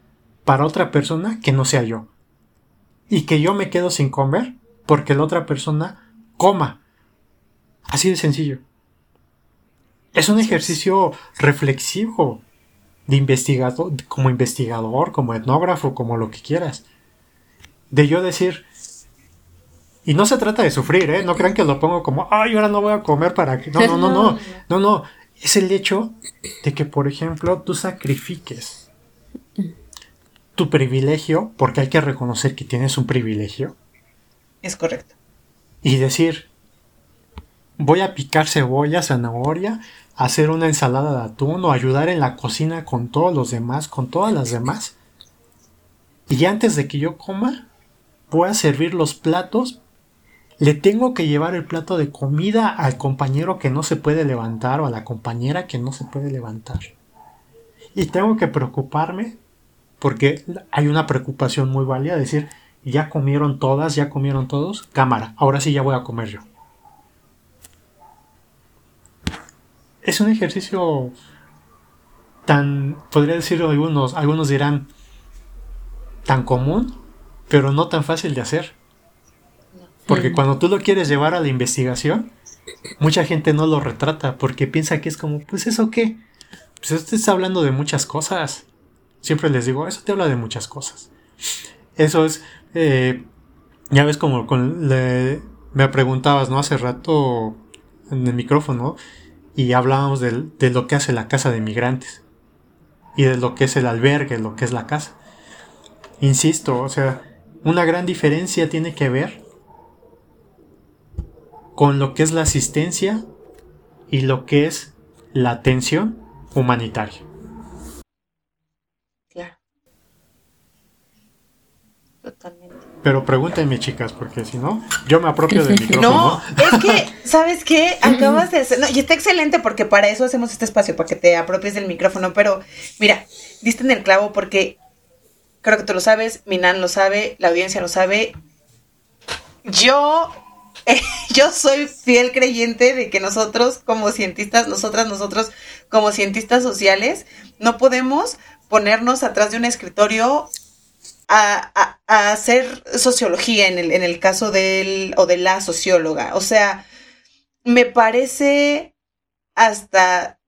para otra persona que no sea yo y que yo me quedo sin comer porque la otra persona coma. Así de sencillo. Es un ejercicio reflexivo de investigador, como investigador, como etnógrafo, como lo que quieras. De yo decir, y no se trata de sufrir, ¿eh? No crean que lo pongo como, ay, ahora no voy a comer para que... No, no, no, no, no, no. Es el hecho de que, por ejemplo, tú sacrifiques tu privilegio, porque hay que reconocer que tienes un privilegio. Es correcto. Y decir, voy a picar cebolla, zanahoria, hacer una ensalada de atún o ayudar en la cocina con todos los demás, con todas las demás. Y antes de que yo coma, voy a servir los platos. Le tengo que llevar el plato de comida al compañero que no se puede levantar o a la compañera que no se puede levantar. Y tengo que preocuparme porque hay una preocupación muy válida, decir, ya comieron todas, ya comieron todos, cámara, ahora sí ya voy a comer yo. Es un ejercicio tan, podría decir algunos, algunos dirán, tan común, pero no tan fácil de hacer. Porque mm. cuando tú lo quieres llevar a la investigación, mucha gente no lo retrata porque piensa que es como, pues eso qué, pues usted está hablando de muchas cosas. Siempre les digo, eso te habla de muchas cosas. Eso es, eh, ya ves como con me preguntabas, ¿no? Hace rato en el micrófono y hablábamos de, de, lo que hace la casa de migrantes y de lo que es el albergue, lo que es la casa. insisto, o sea, una gran diferencia tiene que ver con lo que es la asistencia y lo que es la atención humanitaria. Claro. Totalmente. Pero pregúntenme, chicas, porque si no, yo me apropio del micrófono. No, es que, ¿sabes qué? Acabas de hacer. No, y está excelente porque para eso hacemos este espacio, para que te apropies del micrófono. Pero, mira, diste en el clavo porque creo que tú lo sabes, Minan lo sabe, la audiencia lo sabe. Yo yo soy fiel creyente de que nosotros como cientistas, nosotras, nosotros como cientistas sociales, no podemos ponernos atrás de un escritorio a, hacer sociología en el, en el caso del o de la socióloga. O sea, me parece hasta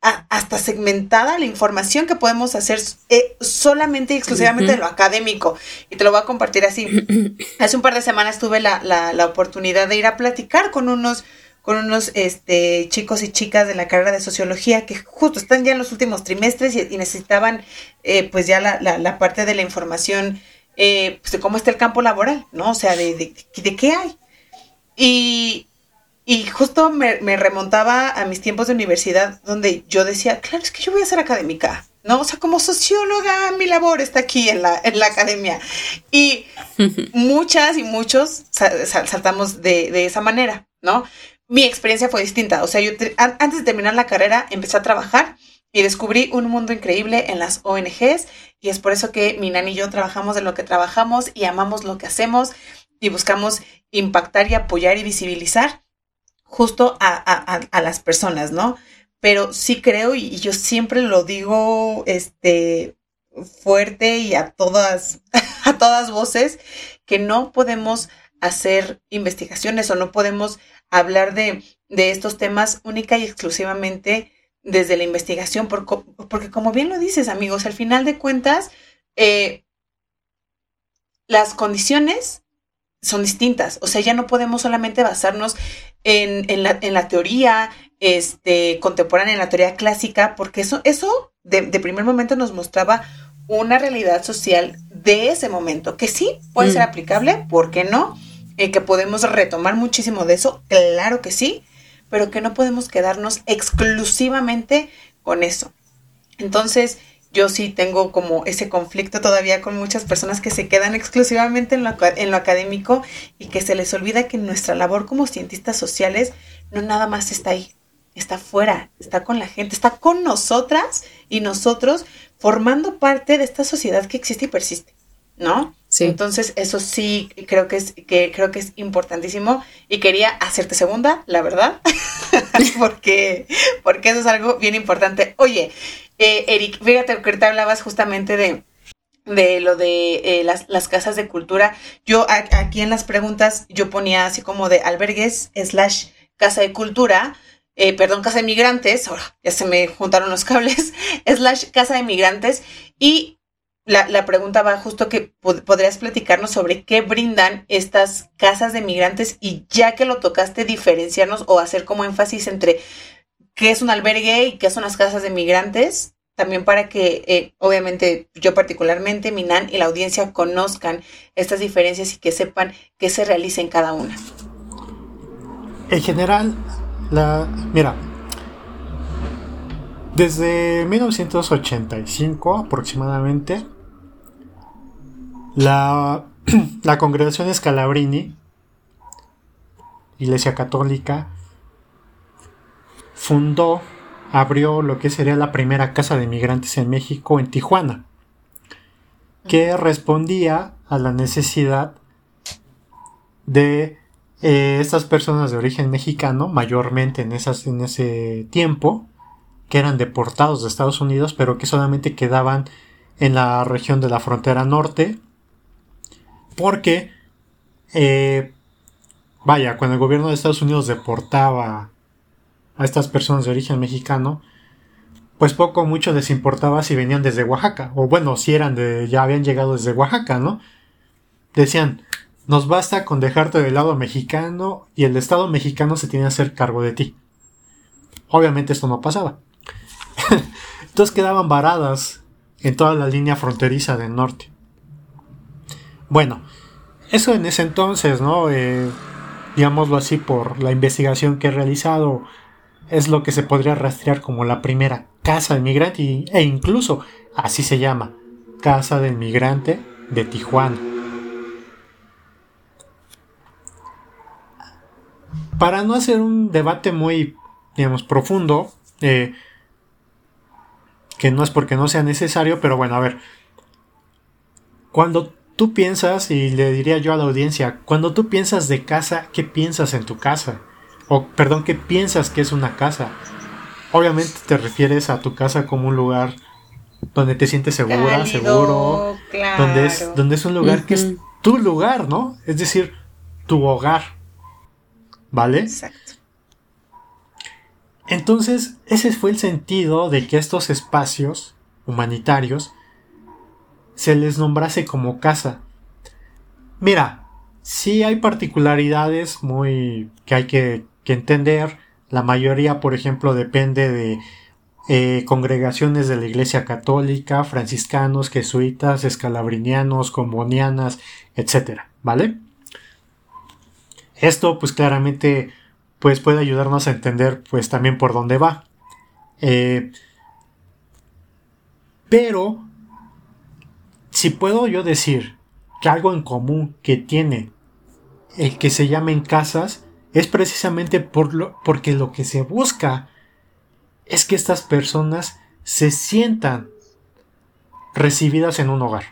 hasta segmentada la información que podemos hacer eh, solamente y exclusivamente de lo académico. Y te lo voy a compartir así. Hace un par de semanas tuve la, la, oportunidad de ir a platicar con unos, con unos este, chicos y chicas de la carrera de sociología que justo están ya en los últimos trimestres y, necesitaban eh, pues ya la, la, parte de la información eh, pues de cómo está el campo laboral, ¿no? O sea, de, de, de qué hay. Y, y justo me, remontaba a mis tiempos de universidad donde yo decía, claro, es que yo voy a ser académica, ¿no? O sea, como socióloga, mi labor está aquí en la, en la academia. Y muchas y muchos saltamos de, esa manera, ¿no? Mi experiencia fue distinta. O sea, yo antes de terminar la carrera empecé a trabajar y descubrí un mundo increíble en las ONGs y es por eso que mi nani y yo trabajamos de lo que trabajamos y amamos lo que hacemos y buscamos impactar y apoyar y visibilizar justo a, las personas, ¿no? Pero sí creo, y, yo siempre lo digo, este, fuerte y a todas, a todas voces, que no podemos hacer investigaciones o no podemos hablar de, estos temas única y exclusivamente desde la investigación, porque, porque, como bien lo dices, amigos, al final de cuentas, eh, las condiciones son distintas. O sea, ya no podemos solamente basarnos en, la, teoría este, contemporánea, en la teoría clásica, porque eso, eso de, primer momento nos mostraba una realidad social de ese momento, que sí puede ser mm. aplicable, ¿por qué no? Eh, que podemos retomar muchísimo de eso, claro que sí, pero que no podemos quedarnos exclusivamente con eso. Entonces, yo sí tengo como ese conflicto todavía con muchas personas que se quedan exclusivamente en lo, en lo académico y que se les olvida que nuestra labor como cientistas sociales no nada más está ahí, está fuera, está con la gente, está con nosotras y nosotros formando parte de esta sociedad que existe y persiste, ¿no? Entonces, eso sí creo que es, que creo que es importantísimo y quería hacerte segunda, la verdad, porque, porque eso es algo bien importante. Oye, eh, Eric, fíjate que ahorita hablabas justamente de, de lo de eh, las, las, casas de cultura. Yo aquí en las preguntas yo ponía así como de albergues slash casa de cultura, eh, perdón, casa de migrantes, ahora ya se me juntaron los cables, slash casa de migrantes y la, pregunta va justo que podrías platicarnos sobre qué brindan estas casas de migrantes y ya que lo tocaste, diferenciarnos o hacer como énfasis entre qué es un albergue y qué son las casas de migrantes, también para que, eh, obviamente, yo particularmente, Minan y la audiencia conozcan estas diferencias y que sepan qué se realiza en cada una. En general, la, mira, desde 1985 aproximadamente, la, la congregación Scalabrini, Iglesia Católica, fundó, abrió lo que sería la primera casa de migrantes en México, en Tijuana, que respondía a la necesidad de eh, estas personas de origen mexicano, mayormente en, esas, en ese tiempo, que eran deportados de Estados Unidos, pero que solamente quedaban en la región de la frontera norte, porque, eh, vaya, cuando el gobierno de Estados Unidos deportaba a estas personas de origen mexicano, pues poco o mucho les importaba si venían desde Oaxaca, o bueno, si eran de, ya habían llegado desde Oaxaca, ¿no? Decían, nos basta con dejarte del lado mexicano y el Estado mexicano se tiene que hacer cargo de ti. Obviamente esto no pasaba. Entonces quedaban varadas en toda la línea fronteriza del norte. Bueno, eso en ese entonces, ¿no? Eh, digámoslo así, por la investigación que he realizado, es lo que se podría rastrear como la primera casa del migrante e incluso así se llama, Casa del Migrante de Tijuana. Para no hacer un debate muy, digamos, profundo, eh, que no es porque no sea necesario, pero bueno, a ver, cuando tú piensas, y le diría yo a la audiencia, cuando tú piensas de casa, ¿qué piensas en tu casa? O, perdón, ¿qué piensas que es una casa? Obviamente te refieres a tu casa como un lugar donde te sientes segura, seguro, donde, es, donde es un lugar que es tu lugar, ¿no? Es decir, tu hogar. ¿Vale? Exacto. Entonces, ese fue el sentido de que estos espacios humanitarios se les nombrase como casa. Mira, sí hay particularidades muy que hay que, entender. La mayoría, por ejemplo, depende de eh, congregaciones de la Iglesia Católica, franciscanos, jesuitas, escalabrinianos, combonianas, etc. ¿Vale? Esto, pues claramente, pues puede ayudarnos a entender, pues también por dónde va. Eh, pero si puedo yo decir que algo en común que tiene el que se llamen casas es precisamente por lo, porque lo que se busca es que estas personas se sientan recibidas en un hogar.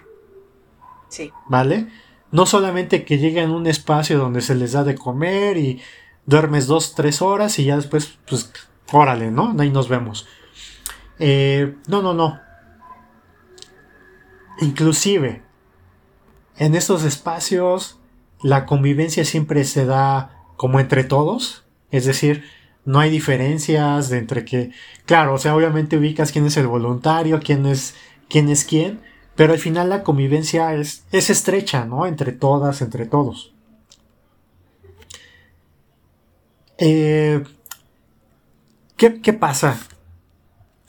Sí. ¿Vale? No solamente que lleguen a un espacio donde se les da de comer y duermes dos, tres horas y ya después, pues, órale, ¿no? Ahí nos vemos. Eh, no, no, no. Inclusive, en estos espacios, la convivencia siempre se da como entre todos, es decir, no hay diferencias de entre que, claro, o sea, obviamente ubicas quién es el voluntario, quién es quién, es quién pero al final la convivencia es, es estrecha, ¿no? Entre todas, entre todos. Eh, ¿qué, ¿qué, pasa?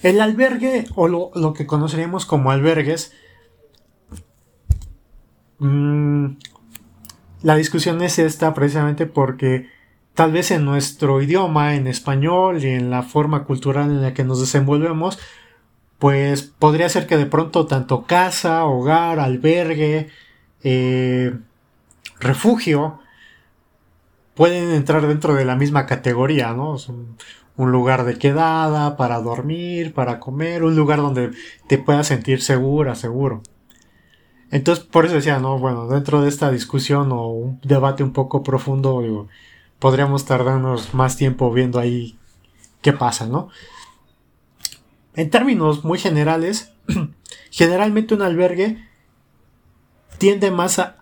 El albergue, o lo, lo que conoceríamos como albergues, Mm, la discusión es esta precisamente porque tal vez en nuestro idioma, en español y en la forma cultural en la que nos desenvolvemos, pues podría ser que de pronto tanto casa, hogar, albergue, eh, refugio, pueden entrar dentro de la misma categoría, ¿no? un lugar de quedada, para dormir, para comer, un lugar donde te puedas sentir segura, seguro. Entonces, por eso decía, no, bueno, dentro de esta discusión o un debate un poco profundo, podríamos tardarnos más tiempo viendo ahí qué pasa, ¿no? En términos muy generales, generalmente un albergue tiende más a,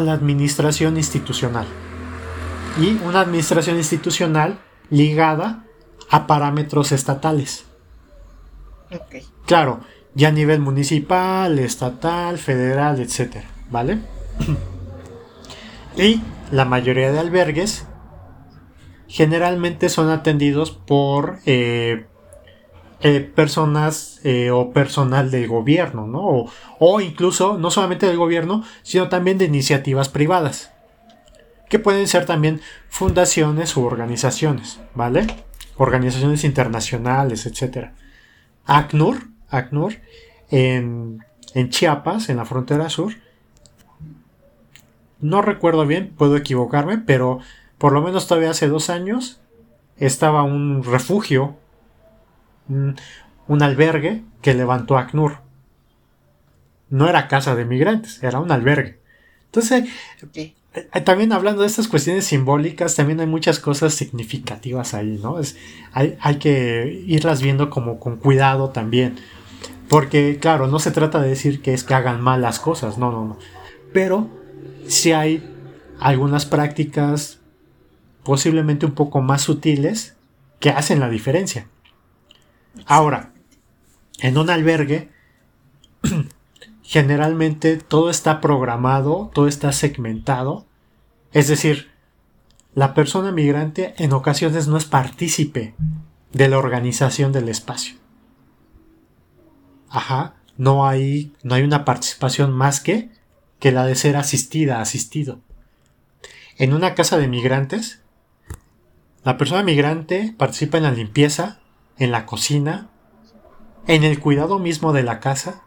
la administración institucional. Y una administración institucional ligada a parámetros estatales. Claro, ya a nivel municipal, estatal, federal, etc. ¿Vale? y la mayoría de albergues generalmente son atendidos por eh, eh, personas eh, o personal del gobierno, ¿no? O, o, incluso no solamente del gobierno, sino también de iniciativas privadas, que pueden ser también fundaciones u organizaciones, ¿vale? Organizaciones internacionales, etc. ACNUR ACNUR en, Chiapas, en la frontera sur. No recuerdo bien, puedo equivocarme, pero por lo menos todavía hace dos años estaba un refugio, un, albergue que levantó ACNUR. No era casa de migrantes, era un albergue. Entonces, eh, también hablando de estas cuestiones simbólicas, también hay muchas cosas significativas ahí, ¿no? Es, hay, hay, que irlas viendo como con cuidado también. Porque, claro, no se trata de decir que es que hagan mal las cosas, no, no, no. Pero si hay algunas prácticas posiblemente un poco más sutiles que hacen la diferencia. Ahora, en un albergue, generalmente todo está programado, todo está segmentado. Es decir, la persona migrante en ocasiones no es partícipe de la organización del espacio. Ajá. no hay, no hay una participación más que, que la de ser asistida, asistido. En una casa de migrantes, la persona migrante participa en la limpieza, en la cocina, en el cuidado mismo de la casa,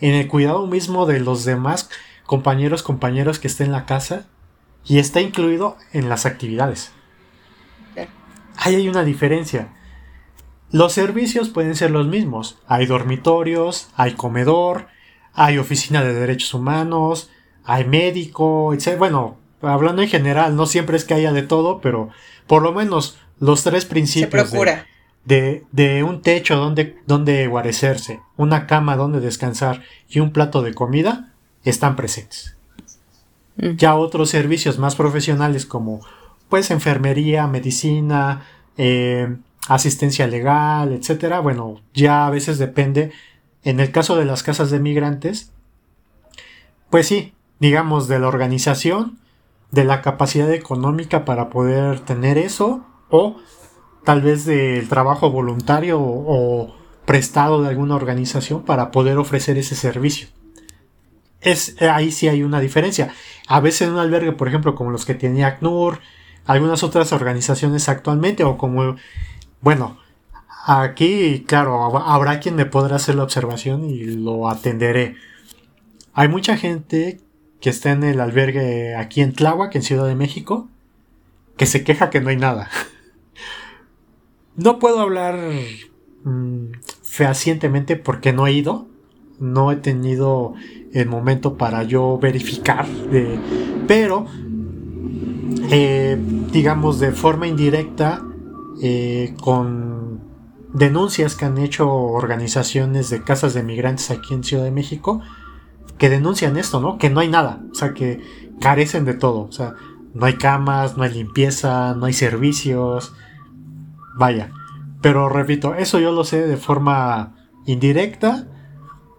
en el cuidado mismo de los demás compañeros, compañeros que estén en la casa, y está incluido en las actividades. Ahí hay una diferencia. Los servicios pueden ser los mismos. Hay dormitorios, hay comedor, hay oficina de derechos humanos, hay médico, etc. Bueno, hablando en general, no siempre es que haya de todo, pero por lo menos los tres principios. De, de, un techo donde, donde guarecerse, una cama donde descansar y un plato de comida están presentes. Mm. Ya otros servicios más profesionales como pues enfermería, medicina, eh, asistencia legal, etcétera. Bueno, ya a veces depende. En el caso de las casas de migrantes, pues sí, digamos de la organización, de la capacidad económica para poder tener eso, o tal vez del trabajo voluntario o, prestado de alguna organización para poder ofrecer ese servicio. Es, ahí sí hay una diferencia. A veces en un albergue, por ejemplo, como los que tiene ACNUR, algunas otras organizaciones actualmente, o como bueno, aquí, claro, habrá quien me podrá hacer la observación y lo atenderé. Hay mucha gente que está en el albergue aquí en Tláhuac, en Ciudad de México, que se queja que no hay nada. No puedo hablar mm, fehacientemente porque no he ido. No he tenido el momento para yo verificar. pero, eh, digamos, de forma indirecta, eh, con denuncias que han hecho organizaciones de casas de migrantes aquí en Ciudad de México, que denuncian esto, ¿no? Que no hay nada, o sea, que carecen de todo, o sea, no hay camas, no hay limpieza, no hay servicios, vaya. Pero repito, eso yo lo sé de forma indirecta,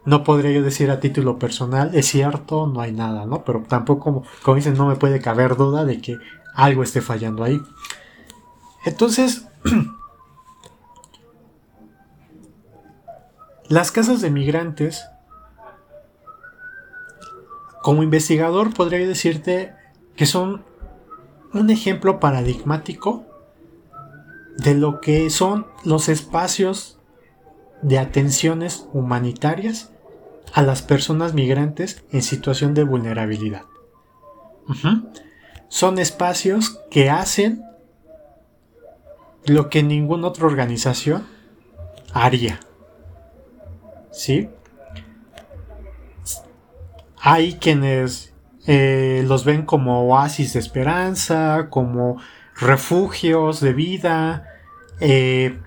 no podría yo decir a título personal, es cierto, no hay nada, ¿no? Pero tampoco, como dicen, no me puede caber duda de que algo esté fallando ahí. Entonces, las casas de migrantes, como investigador podría decirte que son un ejemplo paradigmático de lo que son los espacios de atenciones humanitarias a las personas migrantes en situación de vulnerabilidad. Son espacios que hacen lo que ninguna otra organización haría. ¿Sí? Hay quienes eh, los ven como oasis de esperanza, como refugios de vida, eh,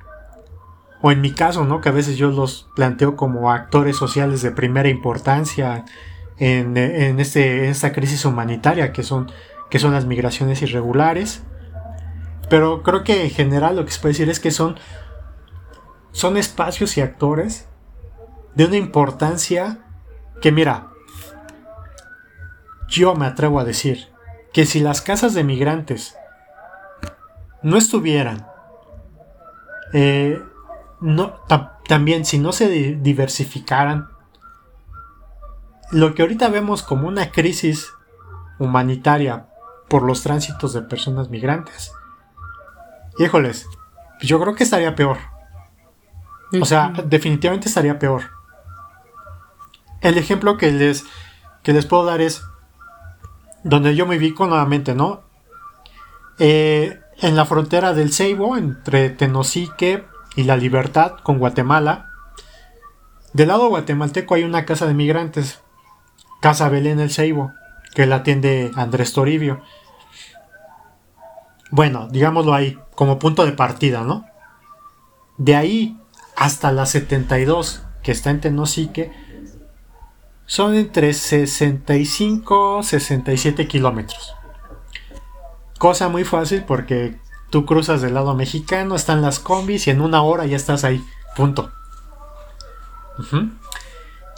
o en mi caso, ¿no? Que a veces yo los planteo como actores sociales de primera importancia en, este, esta crisis humanitaria que son, que son las migraciones irregulares. Pero creo que en general lo que se puede decir es que son, son espacios y actores de una importancia que mira, yo me atrevo a decir que si las casas de migrantes no estuvieran, eh, no, también si no se diversificaran, lo que ahorita vemos como una crisis humanitaria por los tránsitos de personas migrantes, híjoles, yo creo que estaría peor. O sea, definitivamente estaría peor. El ejemplo que les, que les puedo dar es donde yo me ubico nuevamente, ¿no? Eh, en la frontera del Ceibo, entre Tenosique y La Libertad, con Guatemala. Del lado guatemalteco hay una casa de migrantes, Casa Belén el Ceibo, que la atiende Andrés Toribio. Bueno, digámoslo ahí, como punto de partida, ¿no? De ahí hasta la 72, que está en Tenosique, son entre 65 67 kilómetros. Cosa muy fácil porque tú cruzas del lado mexicano, están las combis y en una hora ya estás ahí. Punto.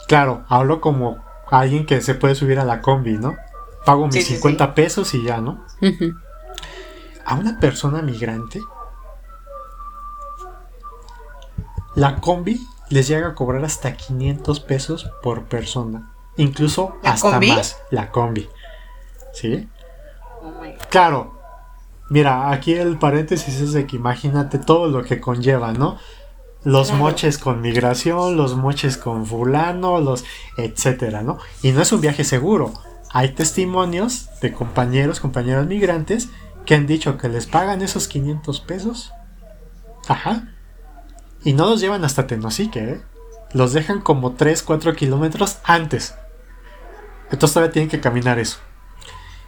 Claro, hablo como alguien que se puede subir a la combi, ¿no? Pago mis 50 pesos y ya, ¿no? A una persona migrante, la combi les llega a cobrar hasta 500 pesos por persona. Incluso hasta más la combi. ¿Sí? Oh claro. Mira, aquí el paréntesis es de que imagínate todo lo que conlleva, ¿no? Los moches con migración, los moches con fulano, los etcétera, ¿no? Y no es un viaje seguro. Hay testimonios de compañeros, compañeras migrantes que han dicho que les pagan esos 500 pesos. Ajá. Y no los llevan hasta Tenosique, ¿eh? Los dejan como 3, 4 kilómetros antes. Entonces todavía tienen que caminar eso.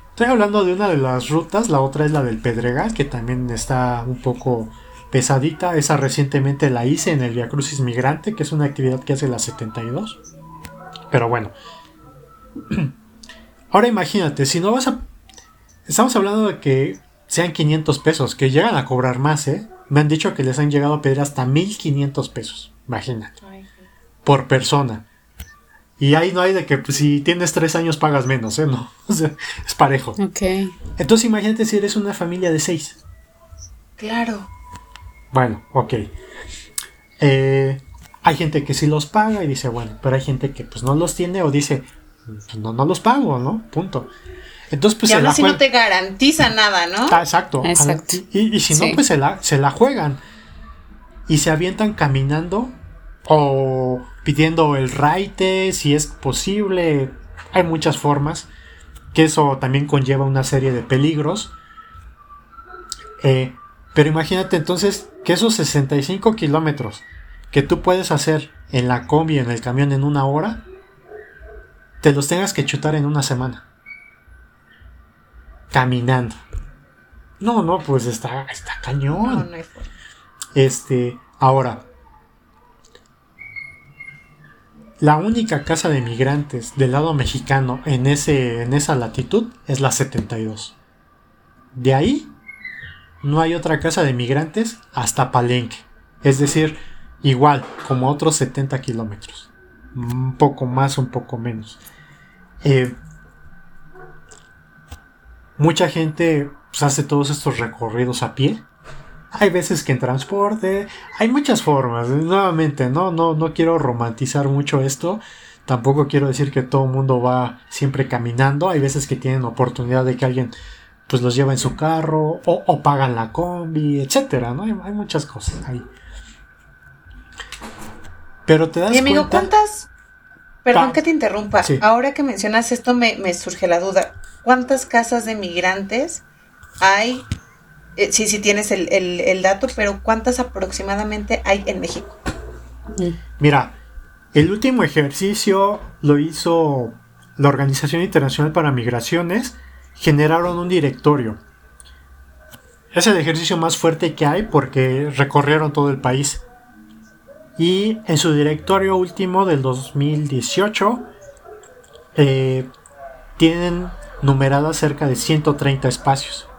Estoy hablando de una de las rutas, la otra es la del Pedregal, que también está un poco pesadita. Esa recientemente la hice en el Via Crucis Migrante, que es una actividad que hace la 72. Pero bueno. Ahora imagínate, si no vas a... Estamos hablando de que sean 500 pesos, que llegan a cobrar más, ¿eh? Me han dicho que les han llegado a pedir hasta 1500 pesos, imagínate. Por persona. Y ahí no hay de que pues, si tienes tres años pagas menos, ¿eh? No, o sea, es parejo. Ok. Entonces imagínate si eres una familia de seis. Claro. Bueno, ok. Eh, hay gente que sí los paga y dice, bueno, pero hay gente que pues no los tiene o dice, pues, no, no los pago, ¿no? Punto. Entonces, pues y aún así no te garantiza nada, ¿no? Ah, exacto. exacto. Y, si no, pues se la, se la juegan. Y se avientan caminando o pidiendo el raite, si es posible. Hay muchas formas. Que eso también conlleva una serie de peligros. Eh, pero imagínate entonces que esos 65 kilómetros que tú puedes hacer en la combi, en el camión en una hora, te los tengas que chutar en una semana caminando. No, no, pues está, está cañón. este, ahora, la única casa de migrantes del lado mexicano en, ese, en esa latitud es la 72. De ahí no hay otra casa de migrantes hasta Palenque. Es decir, igual, como otros 70 kilómetros. Un poco más, un poco menos. Eh, Mucha gente pues, hace todos estos recorridos a pie. Hay veces que en transporte, hay muchas formas. Nuevamente, no, no, no quiero romantizar mucho esto. Tampoco quiero decir que todo el mundo va siempre caminando. Hay veces que tienen oportunidad de que alguien pues los lleva en su carro o, pagan la combi, etcétera, ¿no? Hay, muchas cosas ahí. Pero te das y amigo, ¿cuántas? Perdón que te interrumpa. Ahora que mencionas esto me, me surge la duda cuántas casas de migrantes hay, eh, sí, sí tienes el, dato, pero cuántas aproximadamente hay en México. Mira, el último ejercicio lo hizo la Organización Internacional para Migraciones, generaron un directorio. Es el ejercicio más fuerte que hay porque recorrieron todo el país. Y en su directorio último del 2018 eh, tienen numeradas cerca de 130 espacios.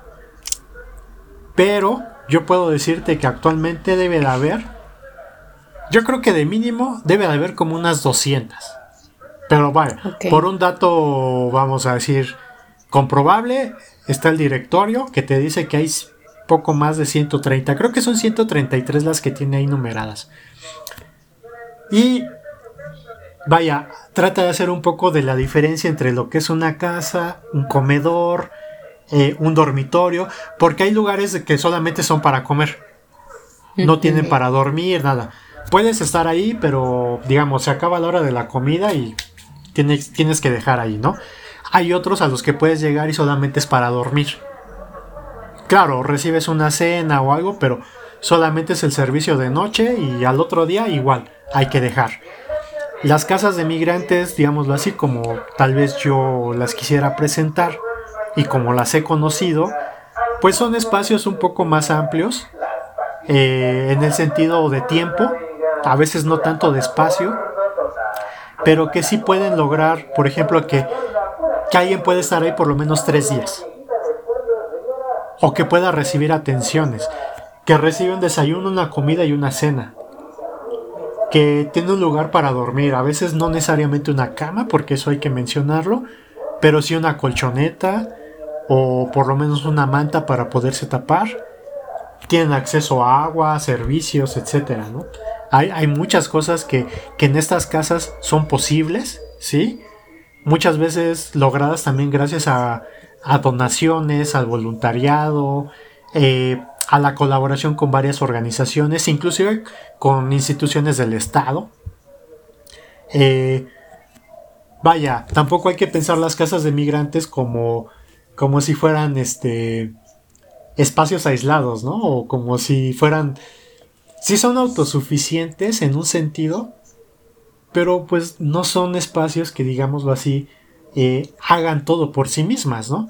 Pero yo puedo decirte que actualmente debe de haber, yo creo que de mínimo debe de haber como unas 200. Pero vaya, por un dato, vamos a decir, comprobable, está el directorio que te dice que hay poco más de 130. Creo que son 133 las que tiene ahí numeradas. Y vaya, trata de hacer un poco de la diferencia entre lo que es una casa, un comedor, eh, un dormitorio, porque hay lugares que solamente son para comer, no tienen para dormir, nada. Puedes estar ahí, pero digamos, se acaba la hora de la comida y tienes, tienes que dejar ahí, ¿no? Hay otros a los que puedes llegar y solamente es para dormir. Claro, recibes una cena o algo, pero solamente es el servicio de noche y al otro día igual hay que dejar. Las casas de migrantes, digámoslo así, como tal vez yo las quisiera presentar y como las he conocido, pues son espacios un poco más amplios eh, en el sentido de tiempo, a veces no tanto de espacio, pero que sí pueden lograr, por ejemplo, que, que alguien puede estar ahí por lo menos tres días o que pueda recibir atenciones, que recibe un desayuno, una comida y una cena que tiene un lugar para dormir, a veces no necesariamente una cama, porque eso hay que mencionarlo, pero sí una colchoneta o por lo menos una manta para poderse tapar. Tienen acceso a agua, servicios, etcétera, ¿no? Hay, hay muchas cosas que, que, en estas casas son posibles, ¿sí? Muchas veces logradas también gracias a, a donaciones, al voluntariado, eh, a la colaboración con varias organizaciones, inclusive con instituciones del Estado. Eh, vaya, tampoco hay que pensar las casas de migrantes como, como si fueran este, espacios aislados, ¿no? O como si fueran... Sí son autosuficientes en un sentido, pero pues no son espacios que, digámoslo así, eh, hagan todo por sí mismas, ¿no?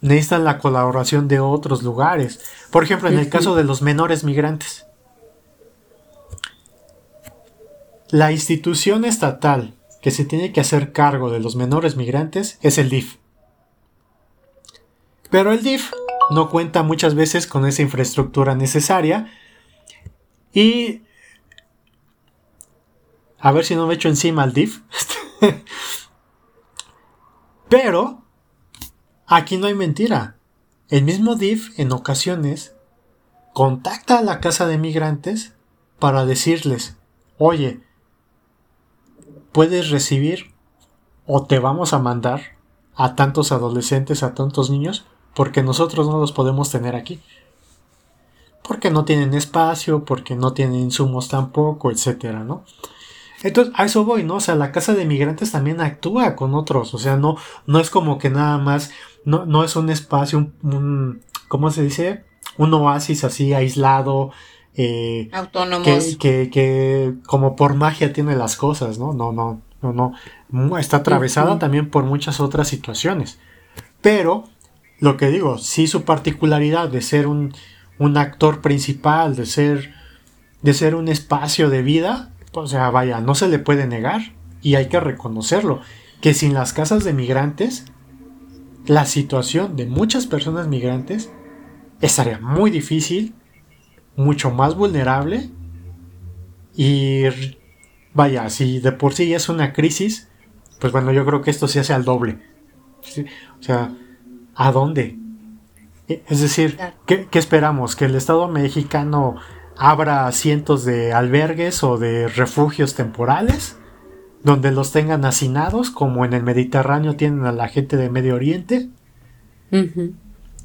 Necesitan la colaboración de otros lugares. Por ejemplo, en el caso de los menores migrantes. La institución estatal que se tiene que hacer cargo de los menores migrantes es el DIF. Pero el DIF no cuenta muchas veces con esa infraestructura necesaria y... A ver si no me echo encima al DIF. Pero Aquí no hay mentira. El mismo DIF en ocasiones contacta a la casa de migrantes para decirles, oye, puedes recibir o te vamos a mandar a tantos adolescentes, a tantos niños, porque nosotros no los podemos tener aquí. Porque no tienen espacio, porque no tienen insumos tampoco, etcétera, ¿no? Entonces, a eso voy, ¿no? O sea, la casa de migrantes también actúa con otros, o sea, no, no es como que nada más, no, no es un espacio, un, ¿cómo se dice? Un oasis así aislado, eh, autónomos. Que, que, como por magia tiene las cosas, ¿no? No, no, no, no. Está atravesada también por muchas otras situaciones. Pero, lo que digo, sí su particularidad de ser un, un actor principal, de ser, de ser un espacio de vida, o sea, vaya, no se le puede negar y hay que reconocerlo, que sin las casas de migrantes, la situación de muchas personas migrantes estaría muy difícil, mucho más vulnerable y vaya, si de por sí es una crisis, pues bueno, yo creo que esto se hace al doble. O sea, ¿a dónde? E, es decir, ¿qué, ¿qué, esperamos? ¿Que el Estado mexicano abra cientos de albergues o de refugios temporales donde los tengan hacinados, como en el Mediterráneo tienen a la gente de Medio Oriente,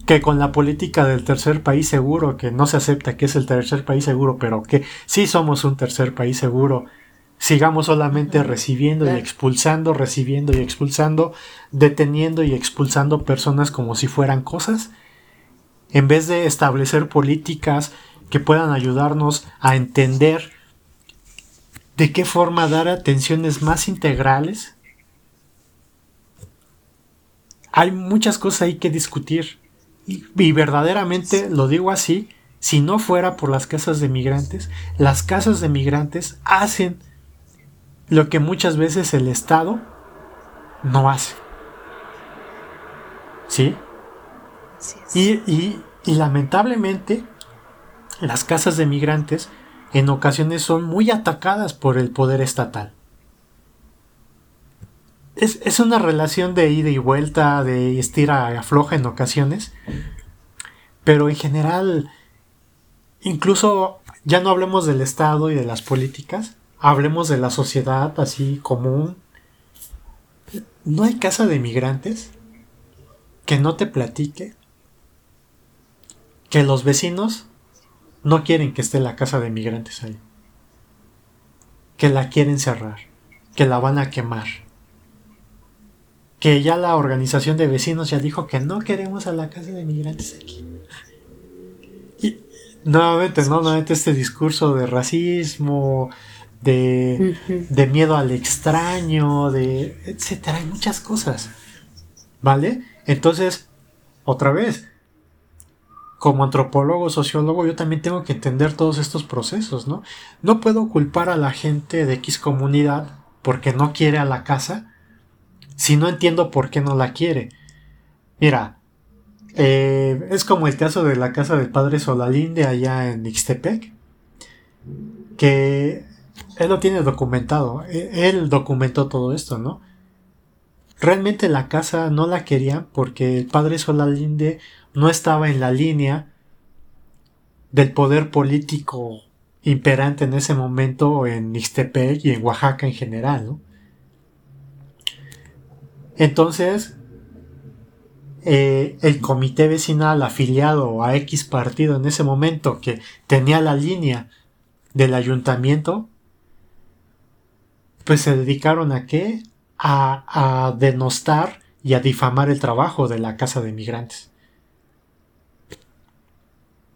que con la política del tercer país seguro, que no se acepta que es el tercer país seguro, pero que sí somos un tercer país seguro, sigamos solamente recibiendo y expulsando, recibiendo y expulsando, deteniendo y expulsando personas como si fueran cosas, en vez de establecer políticas que puedan ayudarnos a entender de qué forma dar atenciones más integrales. Hay muchas cosas ahí que discutir y, verdaderamente lo digo así, si no fuera por las casas de migrantes, las casas de migrantes hacen lo que muchas veces el Estado no hace. ¿Sí? y, y lamentablemente las casas de migrantes en ocasiones son muy atacadas por el poder estatal. Es, una relación de ida y vuelta, de estira y afloja en ocasiones, pero en general, incluso ya no hablemos del Estado y de las políticas, hablemos de la sociedad así común. No hay casa de migrantes que no te platique que los vecinos no quieren que esté la casa de migrantes ahí. Que la quieren cerrar. Que la van a quemar. Que ya la organización de vecinos ya dijo que no queremos a la casa de migrantes aquí. Y nuevamente, ¿no? Nuevamente este discurso de racismo, de, de miedo al extraño, de etcétera. Hay muchas cosas. ¿Vale? Entonces, otra vez, como antropólogo, sociólogo, yo también tengo que entender todos estos procesos, ¿no? No puedo culpar a la gente de X comunidad porque no quiere a la casa si no entiendo por qué no la quiere. Mira, eh, es como el caso de la casa del padre Solalinde allá en Ixtepec, que él lo tiene documentado, e, él documentó todo esto, ¿no? Realmente la casa no la querían porque el padre Solalinde no estaba en la línea del poder político imperante en ese momento en Ixtepec y en Oaxaca en general. Entonces, eh, el comité vecinal afiliado a X partido en ese momento que tenía la línea del ayuntamiento, pues se dedicaron a qué? A, a denostar y a difamar el trabajo de la Casa de Migrantes.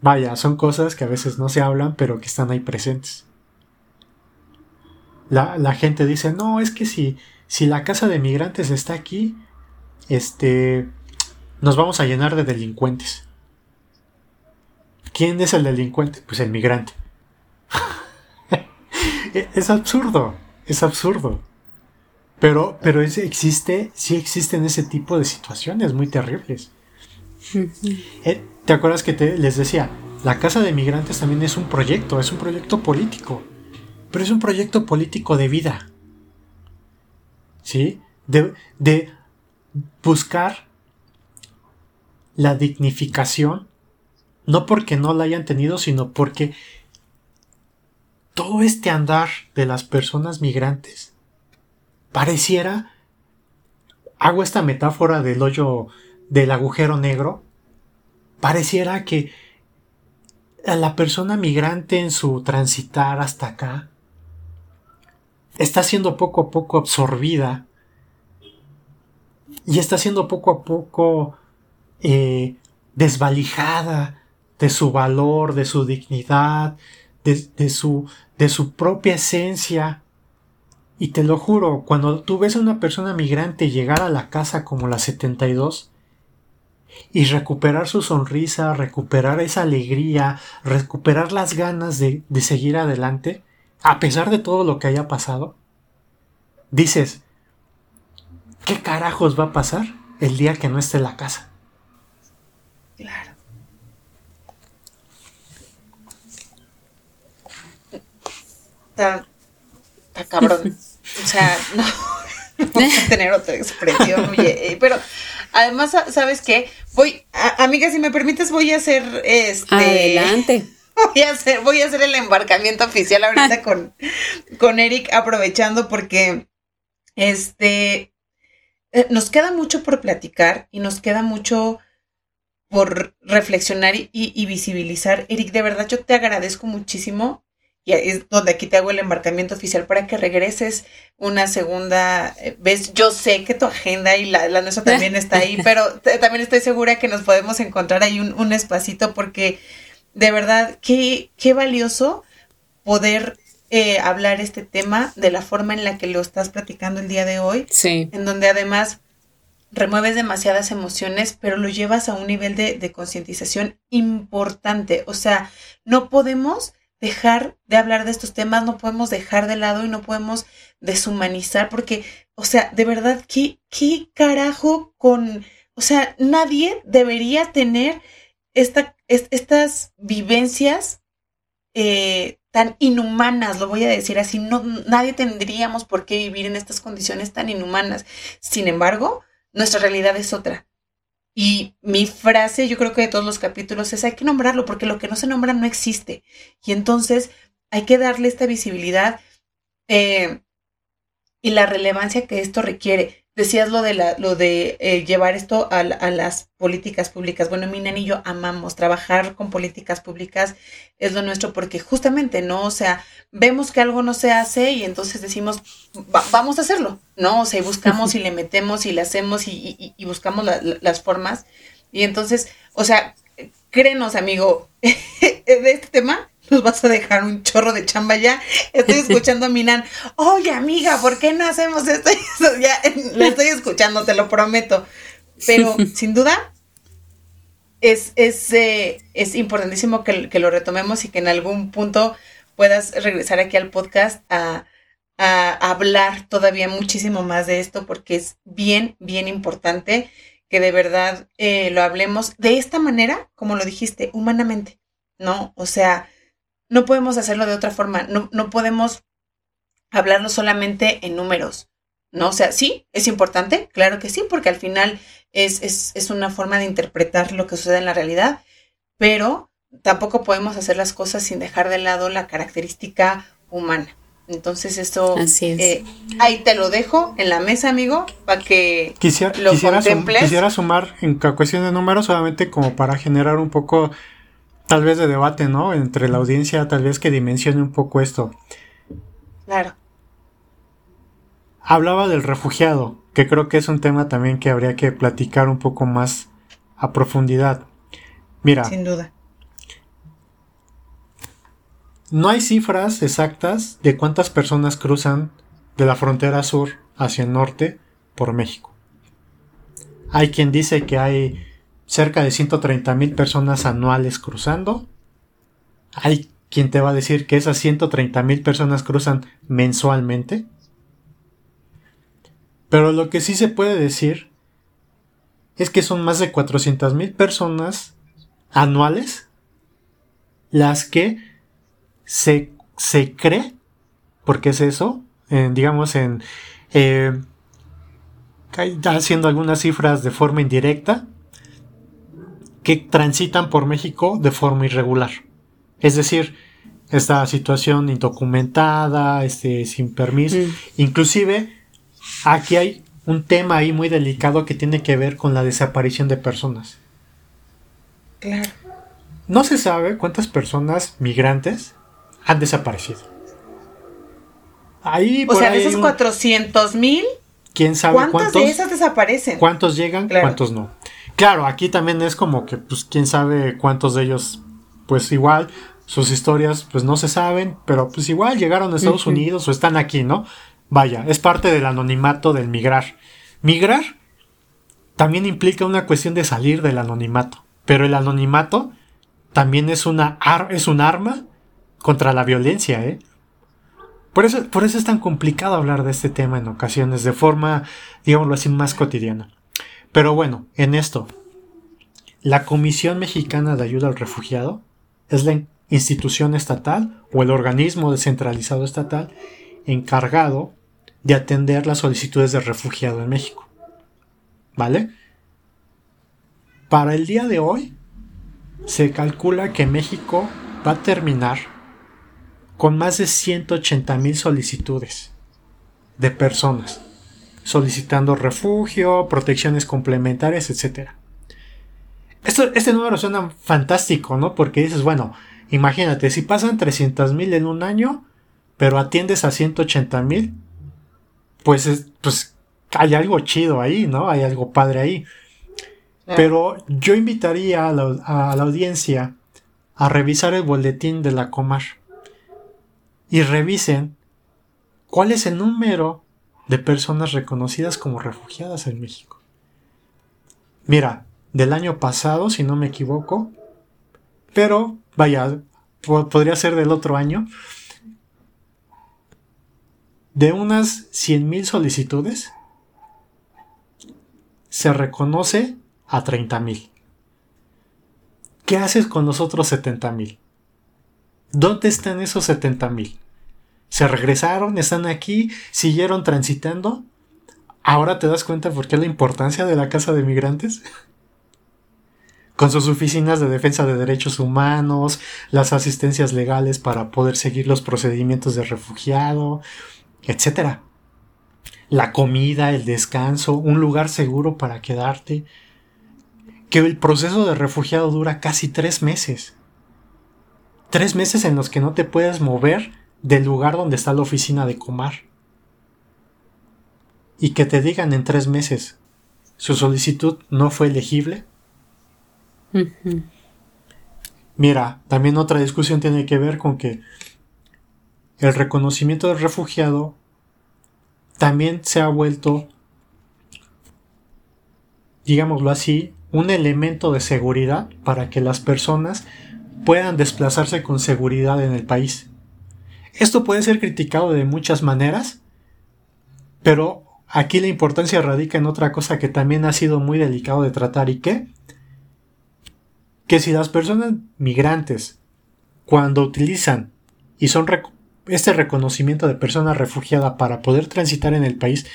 Vaya, son cosas que a veces no se hablan, pero que están ahí presentes. La, la gente dice, no, es que si, si la Casa de Migrantes está aquí, este, nos vamos a llenar de delincuentes. ¿Quién es el delincuente? Pues el migrante. es absurdo, es absurdo. Pero, pero existe, sí existen ese tipo de situaciones muy terribles. ¿Te acuerdas que te, les decía? La Casa de Migrantes también es un proyecto, es un proyecto político. Pero es un proyecto político de vida. ¿Sí? De buscar la dignificación, no porque no la hayan tenido, sino porque todo este andar de las personas migrantes pareciera, hago esta metáfora del hoyo, del agujero negro, pareciera que la persona migrante en su transitar hasta acá está siendo poco a poco absorbida y está siendo poco a poco eh, desvalijada de su valor, de su dignidad, de, su, de su propia esencia. Y te lo juro, cuando tú ves a una persona migrante llegar a la casa como la 72 y recuperar su sonrisa, recuperar esa alegría, recuperar las ganas de, de seguir adelante, a pesar de todo lo que haya pasado, dices, ¿qué carajos va a pasar el día que no esté en la casa? Claro. Está, está cabrón. o sea, no, no tener otra expresión, oye, eh, pero además, ¿sabes qué? Voy, amiga, si me permites, voy a hacer este. Adelante. Voy a hacer, voy a hacer el embarcamiento oficial ahorita con, con Eric, aprovechando porque este eh, nos queda mucho por platicar y nos queda mucho por reflexionar y, visibilizar. Eric, de verdad yo te agradezco muchísimo. Y es donde aquí te hago el embarcamiento oficial para que regreses una segunda eh, vez. Yo sé que tu agenda y la, la nuestra también está ahí, pero también estoy segura que nos podemos encontrar ahí un, un espacito porque de verdad, qué, qué valioso poder eh, hablar este tema de la forma en la que lo estás platicando el día de hoy. Sí. En donde además remueves demasiadas emociones, pero lo llevas a un nivel de, concientización importante. O sea, no podemos dejar de hablar de estos temas, no podemos dejar de lado y no podemos deshumanizar, porque, o sea, de verdad, ¿qué, qué carajo con, o sea, nadie debería tener esta, estas vivencias eh, tan inhumanas, lo voy a decir así, no, nadie tendríamos por qué vivir en estas condiciones tan inhumanas. Sin embargo, nuestra realidad es otra. Y mi frase, yo creo que de todos los capítulos, es hay que nombrarlo, porque lo que no se nombra no existe. Y entonces hay que darle esta visibilidad eh, y la relevancia que esto requiere. Decías lo de, la, lo de eh, llevar esto a, las políticas públicas. Bueno, mi y yo amamos trabajar con políticas públicas, es lo nuestro, porque justamente, ¿no? O sea, vemos que algo no se hace y entonces decimos, vamos a hacerlo, ¿no? O sea, y buscamos y le metemos y le hacemos y, buscamos las formas. Y entonces, o sea, créenos, amigo, de este tema nos vas a dejar un chorro de chamba ya. Estoy escuchando a Minan, oye amiga, ¿por qué no hacemos esto? ya la estoy escuchando, te lo prometo. Pero sin duda es, es, eh, es importantísimo que, que, lo retomemos y que en algún punto puedas regresar aquí al podcast a, a hablar todavía muchísimo más de esto porque es bien, bien importante que de verdad eh, lo hablemos de esta manera, como lo dijiste, humanamente, ¿no? O sea, no podemos hacerlo de otra forma, no, no podemos hablarlo solamente en números, ¿no? O sea, sí, es importante, claro que sí, porque al final es, es, es una forma de interpretar lo que sucede en la realidad, pero tampoco podemos hacer las cosas sin dejar de lado la característica humana. Entonces esto eh, ahí te lo dejo en la mesa, amigo, para que quisiera, lo quisiera, quisiera sumar en cuestión de números solamente como para generar un poco tal vez de debate, ¿no? Entre la audiencia, tal vez que dimensione un poco esto. Claro. Hablaba del refugiado, que creo que es un tema también que habría que platicar un poco más a profundidad. Mira. Sin duda. No hay cifras exactas de cuántas personas cruzan de la frontera sur hacia el norte por México. Hay quien dice que hay cerca de 130 mil personas anuales cruzando. Hay quien te va a decir que esas 130 mil personas cruzan mensualmente. Pero lo que sí se puede decir es que son más de 400 mil personas anuales las que se, se cree, porque es eso, digamos en, eh, haciendo algunas cifras de forma indirecta, que transitan por México de forma irregular. Es decir, esta situación indocumentada, este, sin permiso, mm. inclusive aquí hay un tema ahí muy delicado que tiene que ver con la desaparición de personas. Claro. No se sabe cuántas personas migrantes han desaparecido. Ahí, o sea, de esos 400 mil. ¿Quién sabe ¿Cuántas cuántos? de esas desaparecen? ¿Cuántos llegan? ¿Cuántos no? Claro, aquí también es como que, pues, quién sabe cuántos de ellos, pues igual, sus historias, pues no se saben, pero pues igual llegaron a Estados Unidos o están aquí, ¿no? Vaya, es parte del anonimato del migrar. Migrar también implica una cuestión de salir del anonimato, pero el anonimato también es, una es un arma contra la violencia, ¿eh? Por eso, por eso es tan complicado hablar de este tema en ocasiones, de forma, digámoslo así, más cotidiana. Pero bueno, en esto, la Comisión Mexicana de Ayuda al Refugiado es la institución estatal o el organismo descentralizado estatal encargado de atender las solicitudes de refugiado en México. ¿Vale? Para el día de hoy, se calcula que México va a terminar con más de 180 mil solicitudes de personas solicitando refugio, protecciones complementarias, etc. Esto, este número suena fantástico, ¿no? Porque dices, bueno, imagínate, si pasan 300 mil en un año, pero atiendes a 180 mil, pues, pues hay algo chido ahí, ¿no? Hay algo padre ahí. Pero yo invitaría a la, a la audiencia a revisar el boletín de la Comar y revisen cuál es el número de personas reconocidas como refugiadas en México. Mira, del año pasado, si no me equivoco, pero vaya, podría ser del otro año, de unas 100.000 solicitudes, se reconoce a 30.000. ¿Qué haces con los otros 70.000? ¿Dónde están esos 70.000? ¿Se regresaron? ¿Están aquí? ¿Siguieron transitando? ¿Ahora te das cuenta por qué la importancia de la Casa de Migrantes? Con sus oficinas de defensa de derechos humanos, las asistencias legales para poder seguir los procedimientos de refugiado, etc. La comida, el descanso, un lugar seguro para quedarte. Que el proceso de refugiado dura casi tres meses. Tres meses en los que no te puedes mover del lugar donde está la oficina de Comar. Y que te digan en tres meses, su solicitud no fue elegible. Mira, también otra discusión tiene que ver con que el reconocimiento del refugiado también se ha vuelto, digámoslo así, un elemento de seguridad para que las personas puedan desplazarse con seguridad en el país. Esto puede ser criticado de muchas maneras, pero aquí la importancia radica en otra cosa que también ha sido muy delicado de tratar y que que si las personas migrantes cuando utilizan y son este reconocimiento de persona refugiada para poder transitar en el país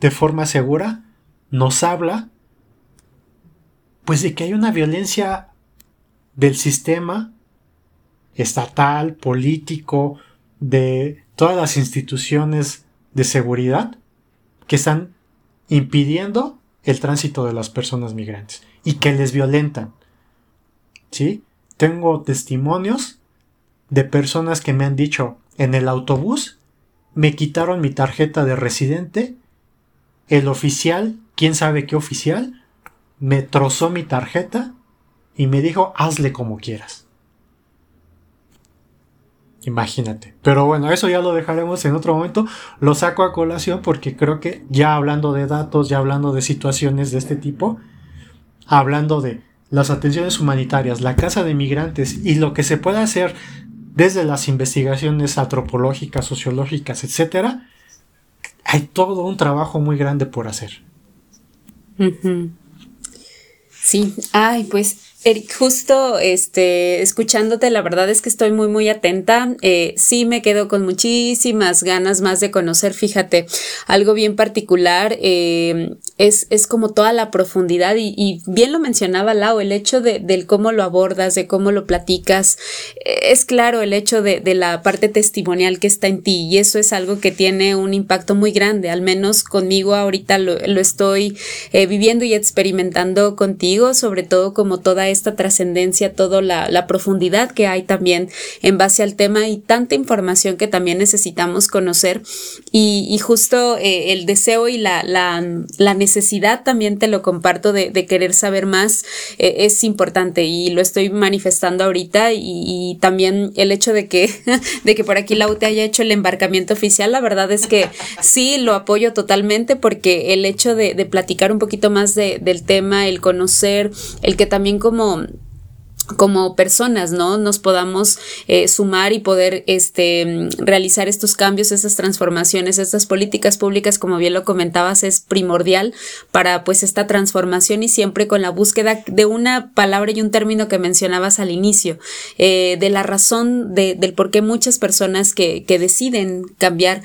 de forma segura, nos habla pues de que hay una violencia del sistema estatal, político, de todas las instituciones de seguridad que están impidiendo el tránsito de las personas migrantes y que les violentan. ¿Sí? Tengo testimonios de personas que me han dicho en el autobús me quitaron mi tarjeta de residente, el oficial, quién sabe qué oficial, me trozó mi tarjeta y me dijo hazle como quieras. Imagínate. Pero bueno, eso ya lo dejaremos en otro momento. Lo saco a colación porque creo que ya hablando de datos, ya hablando de situaciones de este tipo, hablando de las atenciones humanitarias, la casa de migrantes y lo que se puede hacer desde las investigaciones antropológicas, sociológicas, etcétera, hay todo un trabajo muy grande por hacer. Sí, ay, pues Eric, justo este, escuchándote, la verdad es que estoy muy, muy atenta. Eh, sí me quedo con muchísimas ganas más de conocer, fíjate, algo bien particular. Eh, es, es, como toda la profundidad y, bien lo mencionaba Lau, el hecho de, del cómo lo abordas, de cómo lo platicas. Eh, es claro el hecho de, de, la parte testimonial que está en ti y eso es algo que tiene un impacto muy grande. Al menos conmigo ahorita lo, lo estoy viviendo y experimentando contigo, sobre todo como toda esta trascendencia, toda la, profundidad que hay también en base al tema y tanta información que también necesitamos conocer. Y, justo eh, el deseo y la, la, necesidad también te lo comparto de, querer saber más eh, es importante y lo estoy manifestando ahorita y, también el hecho de que, de que por aquí la UTE haya hecho el embarcamiento oficial, la verdad es que sí lo apoyo totalmente porque el hecho de, platicar un poquito más del tema, el conocer, el que también como como personas, ¿no? Nos podamos eh, sumar y poder este, realizar estos cambios, estas transformaciones, estas políticas públicas, como bien lo comentabas, es primordial para pues esta transformación y siempre con la búsqueda de una palabra y un término que mencionabas al inicio, eh, de la razón de, del por qué muchas personas que, que deciden cambiar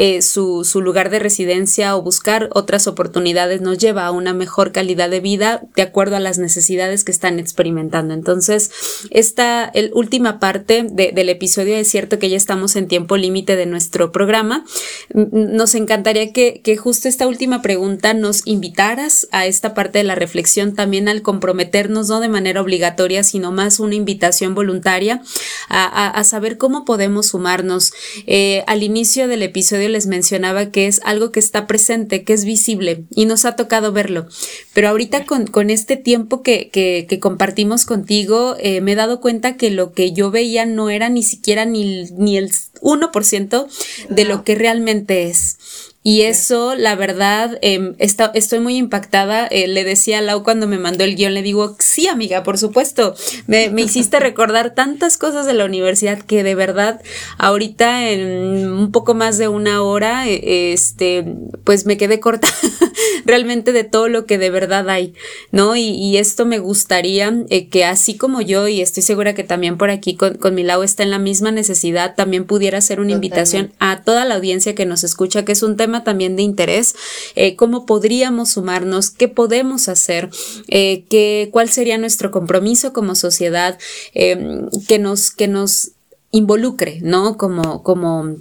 eh, su, lugar de residencia o buscar otras oportunidades nos lleva a una mejor calidad de vida de acuerdo a las necesidades que están experimentando. Entonces, esta el, última parte del episodio es cierto que ya estamos en tiempo límite de nuestro programa. Nos encantaría que, que justo esta última pregunta nos invitaras a esta parte de la reflexión también al comprometernos, no de manera obligatoria, sino más una invitación voluntaria a, a, saber cómo podemos sumarnos. Eh, al inicio del episodio les mencionaba que es algo que está presente, que es visible y nos ha tocado verlo. Pero ahorita con, con este tiempo que, que, que compartimos contigo, eh, me he dado cuenta que lo que yo veía no era ni siquiera ni, ni el 1% de lo que realmente es. Y eso, la verdad, em, estoy muy impactada. Eh, le decía a Lau cuando me mandó el guion, le digo, sí, amiga, por supuesto. Me, me, hiciste recordar tantas cosas de la universidad que de verdad, ahorita en un poco más de una hora, e, este, pues me quedé corta realmente de todo lo que de verdad hay, ¿no? Y, y esto me gustaría eh, que así como yo, y estoy segura que también por aquí con, con mi Lau está en la misma necesidad, también pudiera ser una invitación a toda la audiencia que nos escucha, que es un tema también de interés, eh, cómo podríamos sumarnos, qué podemos hacer, eh, qué, cuál sería nuestro compromiso como sociedad, em, que, nos, que nos involucre, ¿no? Como, como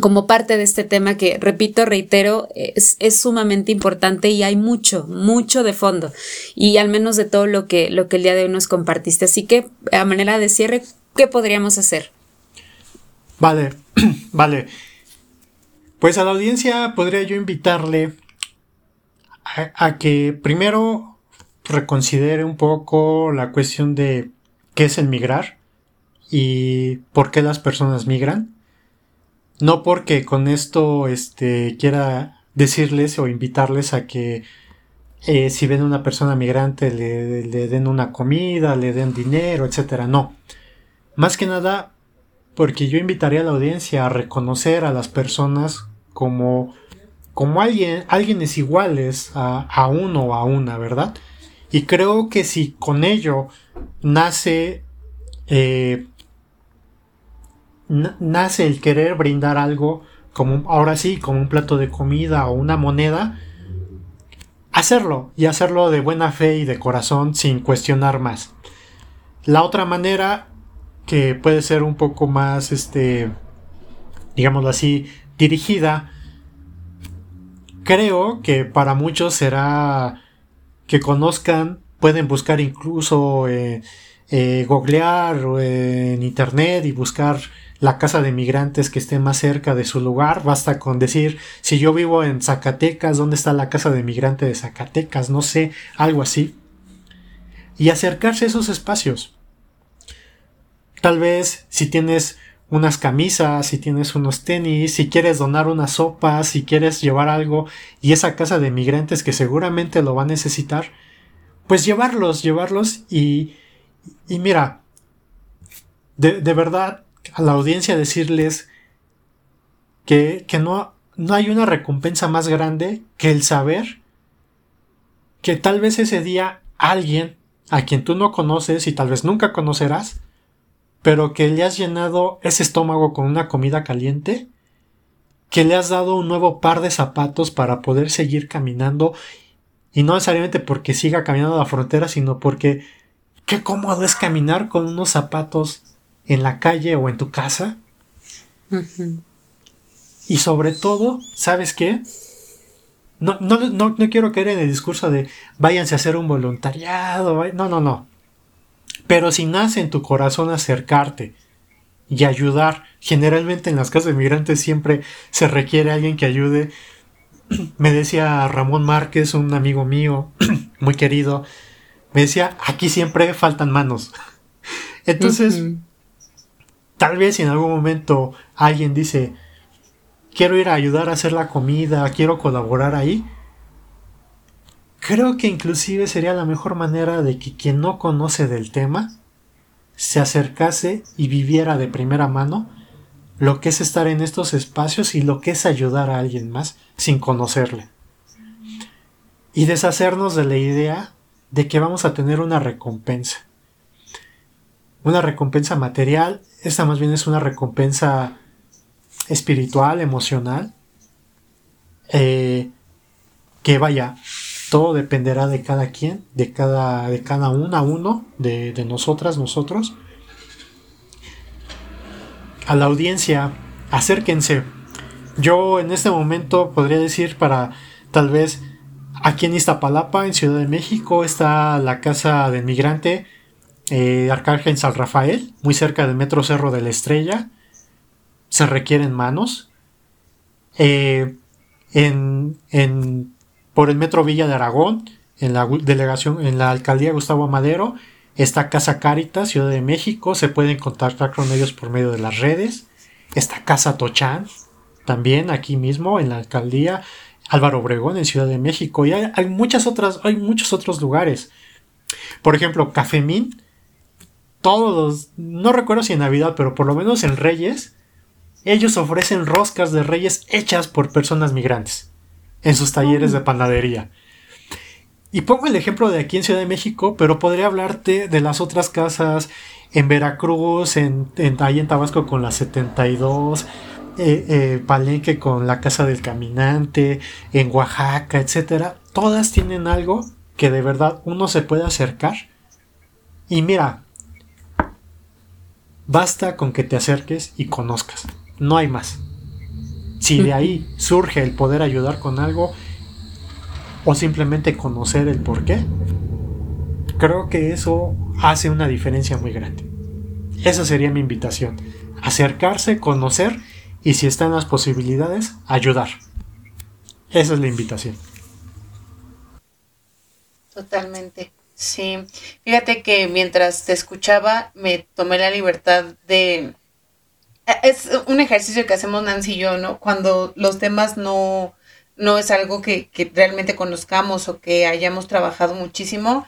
como parte de este tema que, repito, reitero, es, es, sumamente importante y hay mucho, mucho de fondo y al menos de todo lo que, lo que el día de hoy nos compartiste. Así que, a manera de cierre, ¿qué podríamos hacer? Vale, vale. Pues a la audiencia podría yo invitarle a, que primero reconsidere un poco la cuestión de qué es el migrar y por qué las personas migran. No porque con esto este, quiera decirles o invitarles a que eh, si ven una persona migrante le, le, den una comida, le den dinero, etc. No. Más que nada porque yo invitaría a la audiencia a reconocer a las personas como, como alguien, es iguales a, a uno o a una, ¿verdad? Y creo que si con ello nace, eh, nace el querer brindar algo, como ahora sí, como un plato de comida o una moneda, hacerlo y hacerlo de buena fe y de corazón sin cuestionar más. La otra manera que puede ser un poco más, este, digámoslo así, dirigida, creo que para muchos será que conozcan, pueden buscar incluso eh, eh, googlear en internet y buscar la casa de migrantes que esté más cerca de su lugar. Basta con decir, si yo vivo en Zacatecas, ¿dónde está la casa de migrante de Zacatecas? No sé, algo así. Y acercarse a esos espacios. Tal vez si tienes unas camisas, si tienes unos tenis, si quieres donar una sopa, si quieres llevar algo y esa casa de migrantes que seguramente lo va a necesitar, pues llevarlos, llevarlos y, y mira, de, de verdad a la audiencia decirles que, que no, no hay una recompensa más grande que el saber que tal vez ese día alguien a quien tú no conoces y tal vez nunca conocerás, pero que le has llenado ese estómago con una comida caliente, que le has dado un nuevo par de zapatos para poder seguir caminando, y no necesariamente porque siga caminando a la frontera, sino porque qué cómodo es caminar con unos zapatos en la calle o en tu casa. Y sobre todo, ¿sabes qué? No, no, no, quiero caer en el discurso de váyanse a hacer un voluntariado. No, no, no. Pero si nace en tu corazón acercarte y ayudar, generalmente en las casas de migrantes siempre se requiere alguien que ayude. Me decía Ramón Márquez, un amigo mío, muy querido, me decía, aquí siempre faltan manos. Entonces, Tal vez en algún momento alguien dice, quiero ir a ayudar a hacer la comida, quiero colaborar ahí, creo que inclusive sería la mejor manera de que quien no conoce del tema se acercase y viviera de primera mano lo que es estar en estos espacios y lo que es ayudar a alguien más sin conocerle. Y deshacernos de la idea de que vamos a tener una recompensa. Una recompensa material esta más bien es una recompensa espiritual, emocional. Eh, que vaya, todo dependerá de cada quien, de cada, de cada uno a uno, de, de nosotras, nosotros. A la audiencia, acérquense. Yo en este momento podría decir para tal vez aquí en Iztapalapa, en Ciudad de México, está la casa del migrante eh, Arcángel San Rafael, muy cerca del Metro Cerro de la Estrella. Se requieren manos. Eh, en, en, por el Metro Villa de Aragón, en la delegación, en la alcaldía Gustavo Madero, está Casa Caritas, Ciudad de México. Se pueden contactar con ellos por medio de las redes. Está Casa Tochán, también aquí mismo en la alcaldía. Álvaro Obregón en Ciudad de México. Y hay, hay muchas otras, hay muchos otros lugares. Por ejemplo, Cafemín todos, no recuerdo si en Navidad, pero por lo menos en Reyes, ellos ofrecen roscas de Reyes hechas por personas migrantes en sus talleres de panadería. Y pongo el ejemplo de aquí en Ciudad de México, pero podría hablarte de las otras casas en Veracruz, en, en ahí en Tabasco con la 72, eh, eh, Palenque con la Casa del Caminante, en Oaxaca, etc. Todas tienen algo que de verdad uno se puede acercar. Y mira, Basta con que te acerques y conozcas. No hay más. Si de ahí surge el poder ayudar con algo o simplemente conocer el por qué, creo que eso hace una diferencia muy grande. Esa sería mi invitación. Acercarse, conocer y si están las posibilidades, ayudar. Esa es la invitación. Totalmente. Sí, fíjate que mientras te escuchaba me tomé la libertad de... Es un ejercicio que hacemos Nancy y yo, ¿no? Cuando los temas no, no es algo que, realmente conozcamos o que hayamos trabajado muchísimo,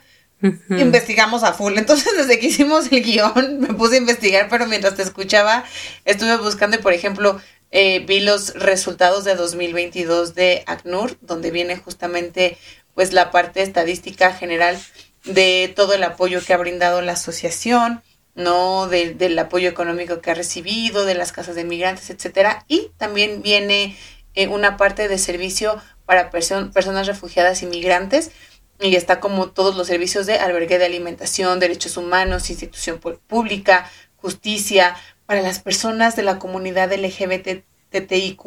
investigamos a full. Entonces, desde que hicimos el guion, me puse a investigar, pero mientras te escuchaba, estuve buscando, por ejemplo, eh, vi los resultados de 2022 de ACNUR, donde viene justamente pues la parte estadística general de todo el apoyo que ha brindado la asociación, ¿no? del apoyo económico que ha recibido, de las casas de migrantes, etcétera. Y también viene eh, una parte de servicio para personas refugiadas y migrantes. Y está como todos los servicios de albergue de alimentación, derechos humanos, institución pública, justicia, para las personas de la comunidad LGBTIQ,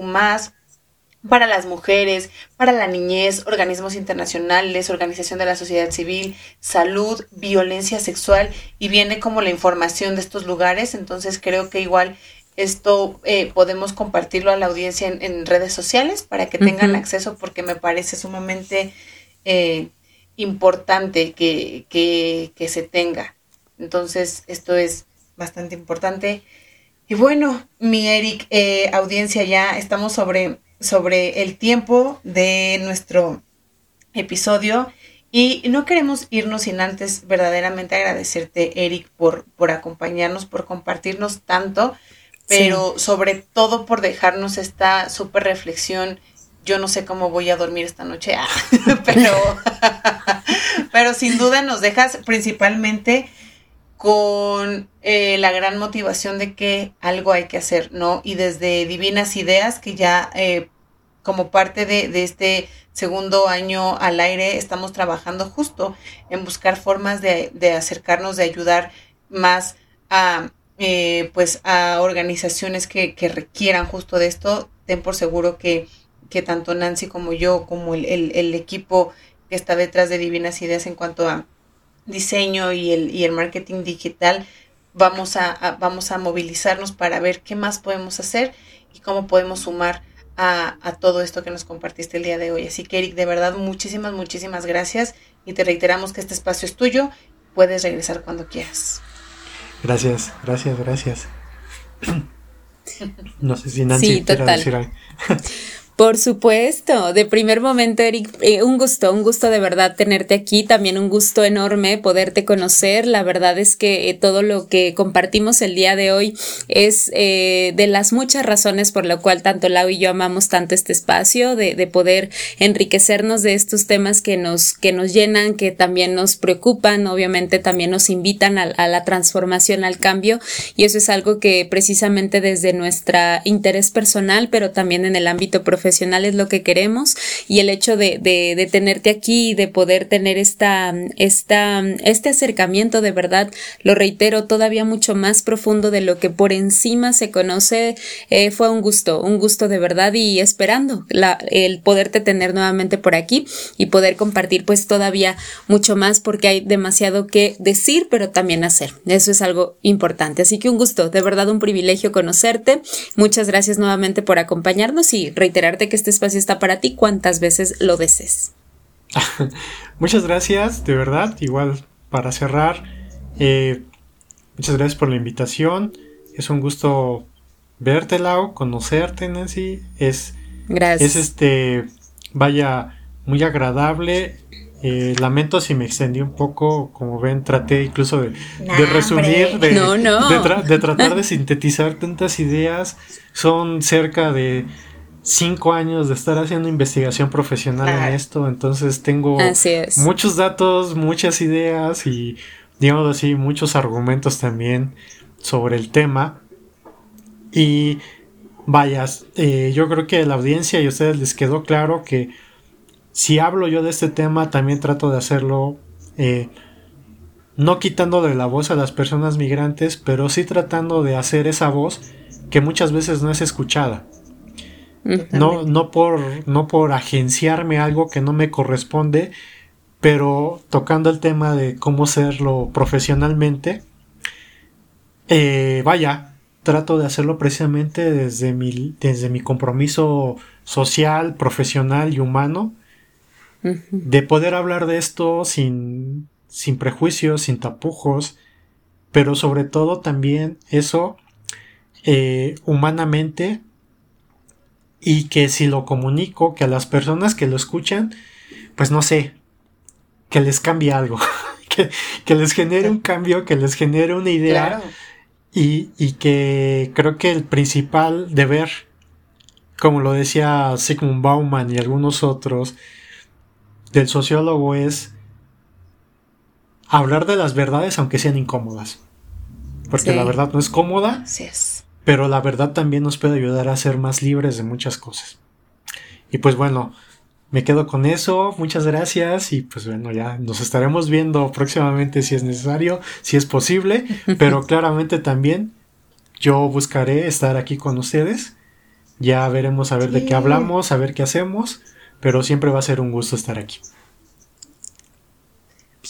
para las mujeres, para la niñez, organismos internacionales, organización de la sociedad civil, salud, violencia sexual y viene como la información de estos lugares. Entonces creo que igual esto eh, podemos compartirlo a la audiencia en, redes sociales para que tengan acceso porque me parece sumamente eh, importante que, que, se tenga. Entonces esto es bastante importante. Y bueno, mi Eric, eh, audiencia, ya estamos sobre sobre el tiempo de nuestro episodio y no queremos irnos sin antes verdaderamente agradecerte, Eric, por, por acompañarnos, por compartirnos tanto, pero sobre todo por dejarnos esta súper reflexión. Yo no sé cómo voy a dormir esta noche, ah, pero, pero sin duda nos dejas principalmente con eh, la gran motivación de que algo hay que hacer, ¿no? Y desde Divinas Ideas, que ya eh, como parte de, este segundo año al aire, estamos trabajando justo en buscar formas de, acercarnos, de ayudar más a, eh, pues a organizaciones que, requieran justo de esto. Ten por seguro que, que tanto Nancy como yo, como el, equipo que está detrás de Divinas Ideas en cuanto a diseño y el, y el marketing digital, vamos a, vamos a movilizarnos para ver qué más podemos hacer y cómo podemos sumar a, a, todo esto que nos compartiste el día de hoy. Así que Eric, de verdad, muchísimas, muchísimas gracias y te reiteramos que este espacio es tuyo. Puedes regresar cuando quieras. Gracias, gracias, gracias. No sé si Nancy sí, decir algo. Por supuesto, de primer momento, Eric, eh, un gusto, un gusto de verdad tenerte aquí, también un gusto enorme poderte conocer. La verdad es que eh, todo lo que compartimos el día de hoy es eh, de las muchas razones por la cual tanto Lau y yo amamos tanto este espacio, de, de, poder enriquecernos de estos temas que nos, que nos llenan, que también nos preocupan, obviamente también nos invitan a, a la transformación, al cambio, y eso es algo que precisamente desde nuestro interés personal, pero también en el ámbito profesional, es lo que queremos y el hecho de, de, tenerte aquí y de poder tener esta, esta, este acercamiento de verdad, lo reitero, todavía mucho más profundo de lo que por encima se conoce, eh, fue un gusto, un gusto de verdad y esperando el poderte tener nuevamente por aquí y poder compartir pues todavía mucho más porque hay demasiado que decir, pero también hacer. Eso es algo importante. Así que un gusto, de verdad un privilegio conocerte. Muchas gracias nuevamente por acompañarnos y reiterar que este espacio está para ti cuantas veces lo desees. muchas gracias, de verdad. Igual para cerrar, eh, muchas gracias por la invitación. Es un gusto verte, Lau, conocerte, Nancy. Es, gracias. es este, vaya, muy agradable. Eh, lamento si me extendí un poco, como ven, traté incluso de, resumir, de, de, tratar de sintetizar tantas ideas. Son cerca de cinco años de estar haciendo investigación profesional en esto, entonces tengo muchos datos, muchas ideas y, digamos así, muchos argumentos también sobre el tema. Y vayas, eh, yo creo que a la audiencia y a ustedes les quedó claro que si hablo yo de este tema, también trato de hacerlo eh, no quitando de la voz a las personas migrantes, pero sí tratando de hacer esa voz que muchas veces no es escuchada. No, no, por, no por agenciarme algo que no me corresponde, pero tocando el tema de cómo serlo profesionalmente, eh, vaya, trato de hacerlo precisamente desde mi, desde mi compromiso social, profesional y humano, de poder hablar de esto sin, sin prejuicios, sin tapujos, pero sobre todo también eso eh, humanamente y que si lo comunico, que a las personas que lo escuchan, pues no sé, que les cambie algo, que, les genere un cambio, que les genere una idea y, y, que creo que el principal deber, como lo decía Sigmund Bauman y algunos otros, del sociólogo es hablar de las verdades aunque sean incómodas. Porque la verdad no es cómoda. Así es pero la verdad también nos puede ayudar a ser más libres de muchas cosas. Y pues bueno, me quedo con eso, muchas gracias y pues bueno, ya nos estaremos viendo próximamente si es necesario, si es posible, pero claramente también yo buscaré estar aquí con ustedes, ya veremos a ver de qué hablamos, a ver qué hacemos, pero siempre va a ser un gusto estar aquí.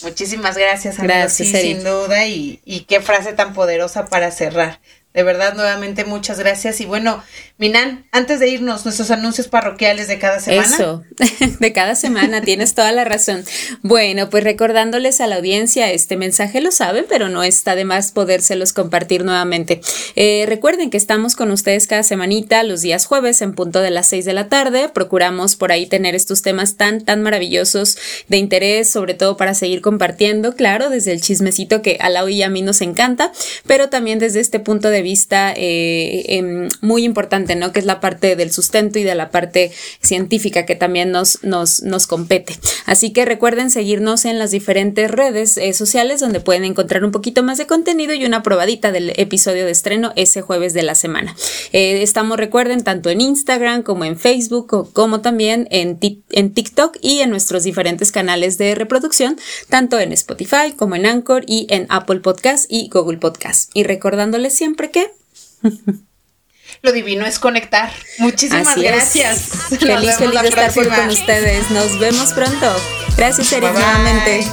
Muchísimas gracias, Gracias, sin duda, y, y qué frase tan poderosa para cerrar. De verdad, nuevamente muchas gracias. Y bueno, Minan, antes de irnos, nuestros anuncios parroquiales de cada semana. Eso, de cada semana, tienes toda la razón. Bueno, pues recordándoles a la audiencia, este mensaje lo saben, pero no está de más podérselos compartir nuevamente. Eh, recuerden que estamos con ustedes cada semanita, los días jueves, en punto de las seis de la tarde. Procuramos por ahí tener estos temas tan, tan maravillosos de interés, sobre todo para seguir compartiendo, claro, desde el chismecito que a la y a mí nos encanta, pero también desde este punto de vista eh, em, muy importante, ¿no? Que es la parte del sustento y de la parte científica que también nos, nos, nos compete. Así que recuerden seguirnos en las diferentes redes eh, sociales donde pueden encontrar un poquito más de contenido y una probadita del episodio de estreno ese jueves de la semana. Eh, estamos, recuerden, tanto en Instagram como en Facebook como también en, en TikTok y en nuestros diferentes canales de reproducción, tanto en Spotify como en Anchor y en Apple Podcast y Google Podcast. Y recordándoles siempre que lo divino es conectar. Muchísimas gracias. Feliz, feliz de estar con ustedes. Nos vemos pronto. Gracias, Eric, nuevamente.